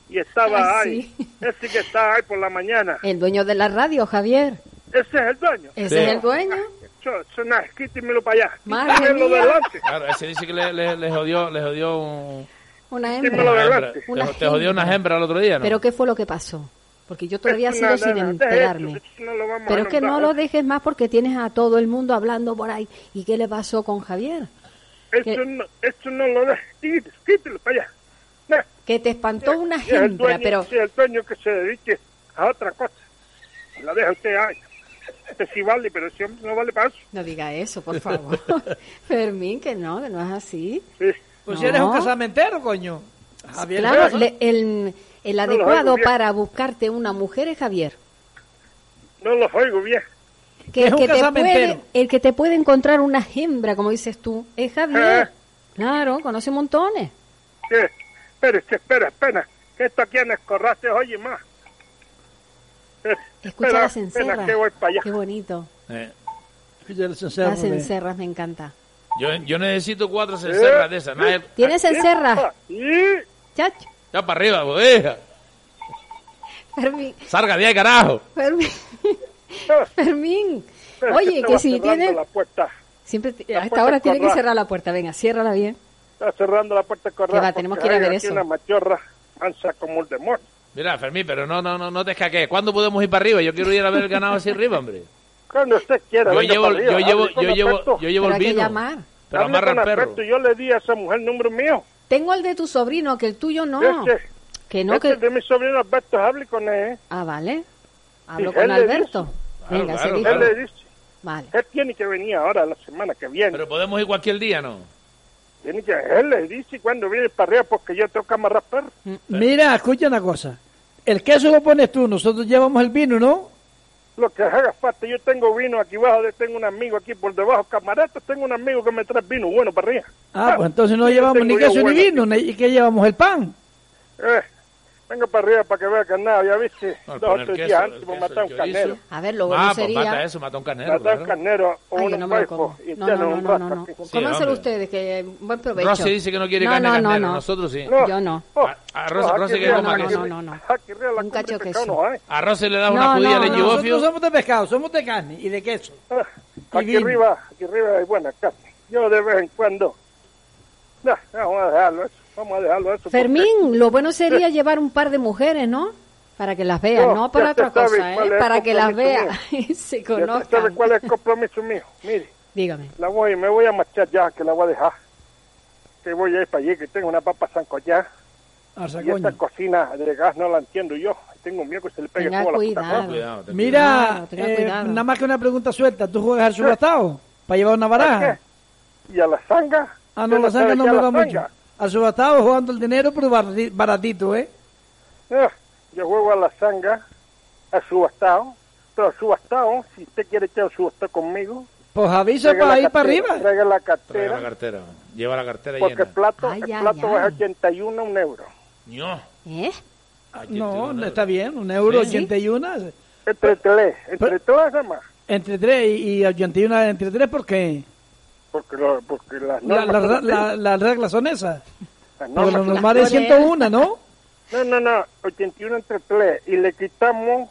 y estaba ahí. sí. Ese que estaba ahí por la mañana. El dueño de la radio, Javier. Ese es el dueño. Ese Sí. es el dueño. Eso, eso nada, quítemelo para allá. Madre mía. delante. Claro, ese dice que le, le, le jodió, le jodió un, Una hembra. una hembra. delante. Te, Una te jodió una hembra el otro día, ¿no? ¿Pero qué fue lo que pasó? Porque yo todavía sigo no, sin no, enterarme. eso no Pero es que no lo dejes más porque tienes a todo el mundo hablando por ahí. ¿Y qué le pasó con Javier? Eso que- no, eso no lo dejes. Quítelo, quítelo para allá. No, Que te espantó una el hembra, dueño, pero es el dueño que se dedique a otra cosa. La deja usted ahí. Este sí vale, pero ese hombre no vale para eso. no diga eso, por favor. Fermín, que no, que no es así. Sí. Pues No. si eres un casamentero, coño. Javier Claro, le- el, el lo adecuado para buscarte una mujer es Javier. No los oigo bien. Que Es que, te puede, el que te puede encontrar una hembra, como dices tú, es Javier. Ah. Claro, conoce montones. ¿Qué? Espérese, espera, espera. Que esto aquí en Escorra se oye más. Eh, Escucha espera, las encerras. espera, que voy para allá. Qué bonito. Eh, Escucha los encerros Las encerras me encanta. yo, yo necesito cuatro cencerras de esas. Nadie- ¿Tienes encerras? Sí. Chacho. Ya para arriba, bodega. Fermín. Salga de ahí, carajo. Fermín. Fermín. Espera, Oye, que si tienes... La puerta. Siempre a esta puerta hora tiene que cerrar la puerta. Venga, ciérrala bien. Está cerrando la puerta. Que va, tenemos que ir a ver eso. una machorra ansa como el demonio. Mira, Fermín, pero no, no, no, no te escaques. ¿Cuándo podemos ir para arriba? Yo quiero ir a ver el ganado hacia arriba, hombre. Cuando usted quiera, Yo llevo, arriba, yo llevo, yo llevo, yo llevo Pero el hay que vino. llamar. Pero Hable amarra el perro. Alberto, Yo le di a esa mujer el número mío. Tengo el de tu sobrino, que el tuyo no. Ese, Que no, ese que... de mi sobrino Alberto, hable con él. ¿eh? Ah, vale. Hablo Sí, con Alberto. Claro, Venga, claro, se dijo. claro. Él le dice. Vale. Él tiene que venir ahora, la semana que viene. Pero podemos ir cualquier día, ¿no? Tiene que, él le dice cuando viene para arriba porque yo tengo que amarrar perro. Mira, escucha una cosa. El queso lo pones tú, nosotros llevamos el vino, ¿no? lo que haga falta. Yo tengo vino aquí abajo, tengo un amigo aquí por debajo, camaretas, tengo un amigo que me trae vino bueno para arriba. Ah, pues entonces no llevamos ni queso ni vino, ¿y qué llevamos? ¿El pan? Eh, Venga para arriba para que vea carnero, ya viste, dos o tres días antes me matar un carnero. A ver, lo bueno ah, pues sería... mata eso, mata un carnero. Mata un carnero o un no y no, no, no, no, no. Cómanselo ustedes, que buen provecho. Rosy dice que no quiere carne de carnero, nosotros sí. Yo no. A Rosy que coma queso. No, no, no. Un cacho queso. A Rosy le da una judía de. Nosotros somos de pescado, somos de carne y de queso. Aquí arriba, aquí arriba hay buena carne. Yo de vez en cuando... No, vamos a dejarlo eso. Vamos a dejarlo eso. Fermín, lo bueno sería llevar un par de mujeres, ¿no? Para que las vean, no, por otra cosa, ¿eh? Para que las vean y se conozcan. ¿Sabe cuál es el compromiso mío? Mire. Dígame. La voy, me voy a marchar ya, que la voy a dejar. Que voy a ir para allí, que tengo una papa sancollada. Y esta cocina de gas no la entiendo yo. Tengo miedo que se le pegue a la cuidado. Mira, eh, nada más que una pregunta suelta. ¿Tú juegas al subastado? ¿Para llevar una baraja? ¿Y a la zanga? Ah, no, la zanga no me va mucho. Al subastado jugando el dinero, pero baratito, ¿eh? Ah, yo juego a la zanga, al subastado, pero subastado, si usted quiere echar un subastado conmigo... Pues avisa para ir para arriba. Traiga la cartera. Traiga la cartera. Lleva la cartera Porque llena. el plato, el plato es 81 un euro. No. ¿Eh? No, no está bien, un euro ¿Sí? 81. Entre tres, entre tres más. Entre tres y, y 81 entre tres, ¿por qué? Porque, lo, porque las normas... La, la, las reglas son esas. Las porque lo normal es 101, ¿no? No, no, no, 81 entre 3 y le quitamos...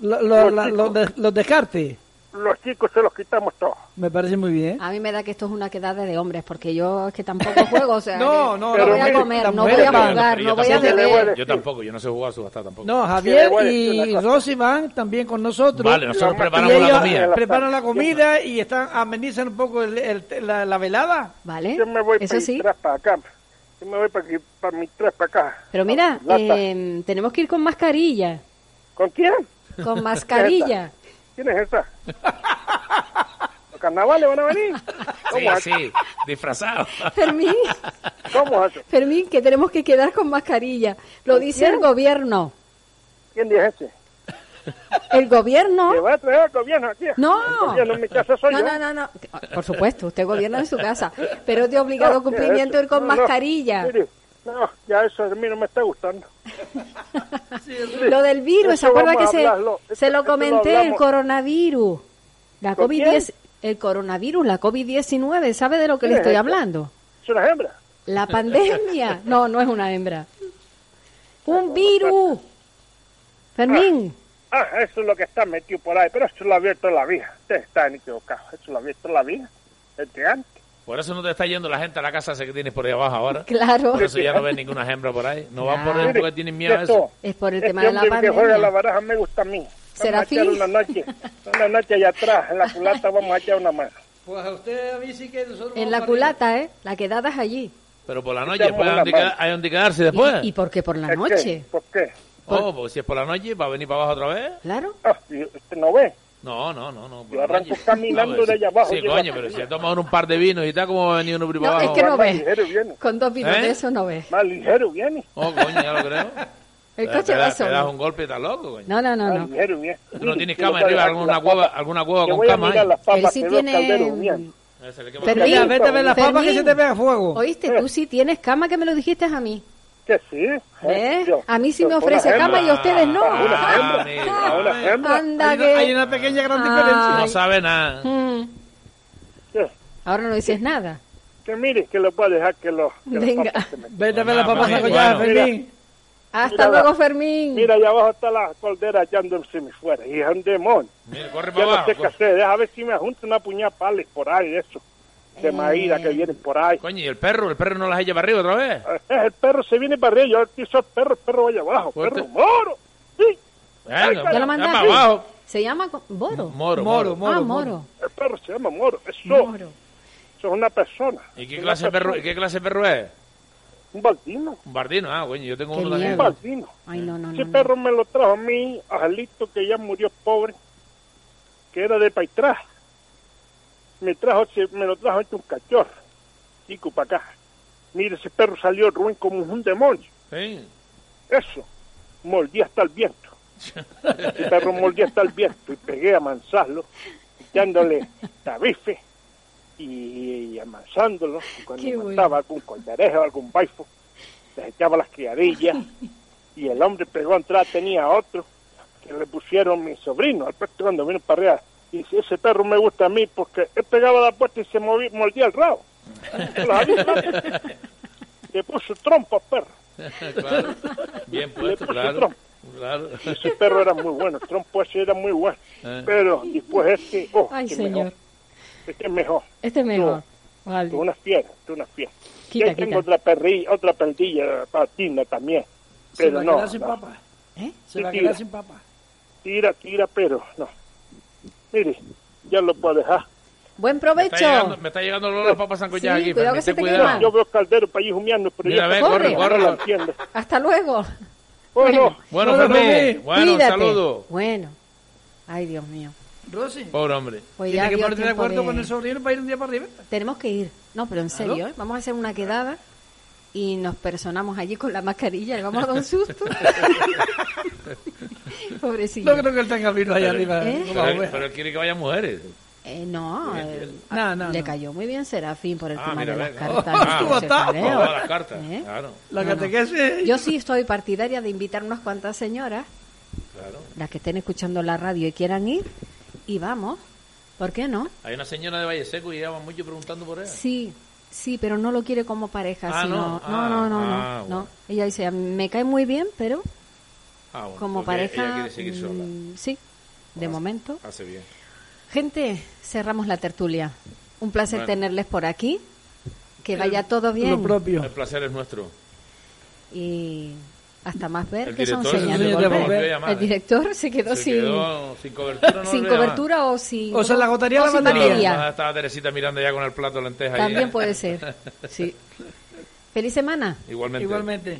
Lo, lo, los, los, los descartes. Los chicos se los quitamos todos. Me parece muy bien. A mí me da que esto es una quedada de hombres, porque yo es que tampoco juego, o sea, no, no, no voy a comer, no voy a jugar, no voy a beber. Yo tampoco, yo no sé jugar a subastar tampoco. No, Javier y Rosy van también con nosotros. Vale, nosotros preparamos la comida. Preparan la comida y están amenizan un poco el, el, la, la, velada. Vale, yo me voy eso para sí. para acá. Yo me voy para, aquí, para mi tres para acá. Pero mira, eh, tenemos que ir con mascarilla. ¿Con quién? Con mascarilla. ¿Quién es esa? ¿Los carnavales van a venir? ¿Cómo sí, sí, disfrazado. Fermín. ¿Cómo es eso? Fermín, que tenemos que quedar con mascarilla. Lo dice quién? el gobierno. ¿Quién dice ese? El gobierno. ¿Que va a traer al gobierno aquí? No. El gobierno en mi casa soy no, yo. no, no, no. Por supuesto, usted gobierna en su casa. Pero es de obligado no, cumplimiento ir con no, mascarilla. Mire, no, ya eso a mí no me está gustando. sí, lo del virus, ¿se acuerda que se, se lo comenté, lo el coronavirus? La COVID-10, el coronavirus, la COVID-19, ¿sabe de lo que le estoy es hablando? ¿Es una hembra? La pandemia. No, no es una hembra. Un virus. Fermín. Ah, ah, eso es lo que está metido por ahí, pero eso lo ha abierto la vida. Ustedes están equivocados. Eso lo ha abierto la vida. Desde antes. Por eso no te está yendo la gente a la casa esa que tienes por ahí abajo ahora. Claro. Por eso ya no ves ninguna hembra por ahí. No van por ahí porque tienen miedo a eso. Es por el tema este de la pandemia. que juega la baraja me gusta a mí. ¿Será Vamos a echar una noche, una noche allá atrás, en la culata vamos a echar una mano. Pues a usted a mí sí que nosotros En la culata, ¿eh? La quedada es allí. Pero por la noche, después hay donde, queda, hay donde quedarse después. ¿Y, ¿Y por qué por la ¿Es noche? qué? ¿Por qué? Oh, porque si es por la noche, ¿va a venir para abajo otra vez? Claro. Ah, ¿y ¿Usted no ve? No, no, no. no Yo arranco noche. caminando No, de allá abajo. Sí, coño, pero si ha tomado un par de vinos y tal, ¿cómo va a venir uno por No, para es abajo? que no Más ve. ligero viene. Con dos vinos ¿Eh? de eso no ve. Más ligero viene. Oh, coño, ya lo creo. El Te- coche te, va das- te das un golpe y estás loco, coño. No, no, no, no. ligero viene. ¿Tú no tienes cama arriba, alguna cueva, alguna cueva con cama las papas Él sí tiene- se vete a ver la papa que se te pega fuego. Oíste, tú sí tienes cama que me lo dijiste a mí. Que sí. ¿Eh? Yo- A mí sí me ofrece cama y a hembra. ustedes no. Una hembra. Ah, Una hembra. Anda Hay que... una, hay una pequeña gran Ay. diferencia. No sabe nada. Mm. Ahora no dices nada. Que mire, que lo puedo dejar que los... que Venga. papas Vete a ver la papa Bueno, sancollada, bueno. Fermín. Hasta Mira, luego, Fermín. Mira, allá abajo está la caldera echándose mi fuera. Y es un demonio. Mira, corre Ya para no abajo. sé qué hacer. Deja ver si me junta una puñada pales por ahí, eso. De maíz que vienen por ahí. Coño, ¿y el perro? ¿El perro no las echa para arriba otra vez? Eh, El perro se viene para arriba. Yo aquí soy el perro, el perro vaya abajo. Fuerte. Perro moro. Sí, Venga, ¿Ya lo mandaste? para abajo. Se llama Boro. Moro, Moro, moro. moro. ah, Moro. el perro se llama moro. Eso, Moro. eso es una persona. ¿Y qué clase de perro. ¿y qué clase de perro es? Un baldino. Un bardino, ah, coño, yo tengo Qué uno Un también. miedo. baldino. Ay, no, no, Ese no. perro me lo trajo a mí, Angelito, que ya murió pobre, que era de Paitrás. Me trajo, ese- me lo trajo hecho un cachorro, chico para acá. Mire, ese perro salió ruin como un demonio. Sí. Eso, mordía hasta el viento. El perro mordía hasta el viento y pegué a mansarlo, echándole tabife y, amansándolo. Cuando estaba algún coldarejo, algún baifo, les echaba las criadillas y el hombre pegó a entrar, tenía otro que le pusieron mi sobrino, al puesto cuando vino para arriba. Y dice, ese perro me gusta a mí porque él pegaba la puerta y se movía, mordía el rabo. le puso trompo al perro. Claro. Bien puesto, claro. claro. Ese perro era muy bueno, el trompo ese era muy bueno. Eh. Pero después este, oh, Ay, señor. Mejor. Este es mejor. Este es mejor. Tú, vale. una fiera, tú una fiera. Quita, y ahí tengo otra perrilla, otra perdilla patina también. Pero Se no. sin papá. ¿Eh? Se va a quedar sin papá. Tira, tira, pero no. Mire, ya lo puedo dejar. Buen provecho. Me está llegando, me está llegando los papas sancochadas Sí, aquí. cuidado pero que se te cuidado. quema. Yo veo caldero para ir humeando, pero Mira, ya ve, corre, corre, corre. Hasta luego. Bueno, Bueno, Bueno, Fermín, bueno, un saludo. Bueno. Ay, Dios mío. Rosy, Pobre hombre. Pues ya tiene que ponerte de acuerdo de- con el sobrino para ir un día para arriba. Tenemos que ir. No, pero en serio, ¿eh? Vamos a hacer una quedada y nos personamos allí con la mascarilla. Le vamos a dar un susto. Pobrecillo. No creo que él tenga vino allá arriba. ¿Eh? Pero, él quiere que vayan mujeres. Eh, no, eh, bien. No, no, le cayó muy bien Serafín por el Ah, tema mira, de las cartas. Ah, y ¿cómo ese está? jaleo. Todas las cartas. ¿Eh? Claro, La No, no. Yo sí estoy partidaria de invitar unas cuantas señoras, claro. las que estén escuchando la radio y quieran ir, y vamos. ¿Por qué no? Hay una señora de Valle Seco y lleva mucho preguntando por ella. Sí, sí, pero no lo quiere como pareja. Ah, sino, ¿no? no, no, no, no, Ah, no. bueno. Ella dice, me cae muy bien, pero Ah, bueno, como Ella pareja, quiere seguir sola. mm, sí, de momento. Hace bien. Gente, cerramos la tertulia. Un placer Bueno. tenerles por aquí. Que vaya todo Lo bien. propio. El placer es nuestro. Y hasta más ver El que son director señales se de volver. El ¿eh? director se quedó Se sin, quedó sin cobertura. No sin cobertura o sin... O se le agotaría la sin batería. Ah, estaba Teresita mirando ya con el plato de lentejas. ahí. También puede ser. Sí. Feliz semana. Igualmente. Igualmente.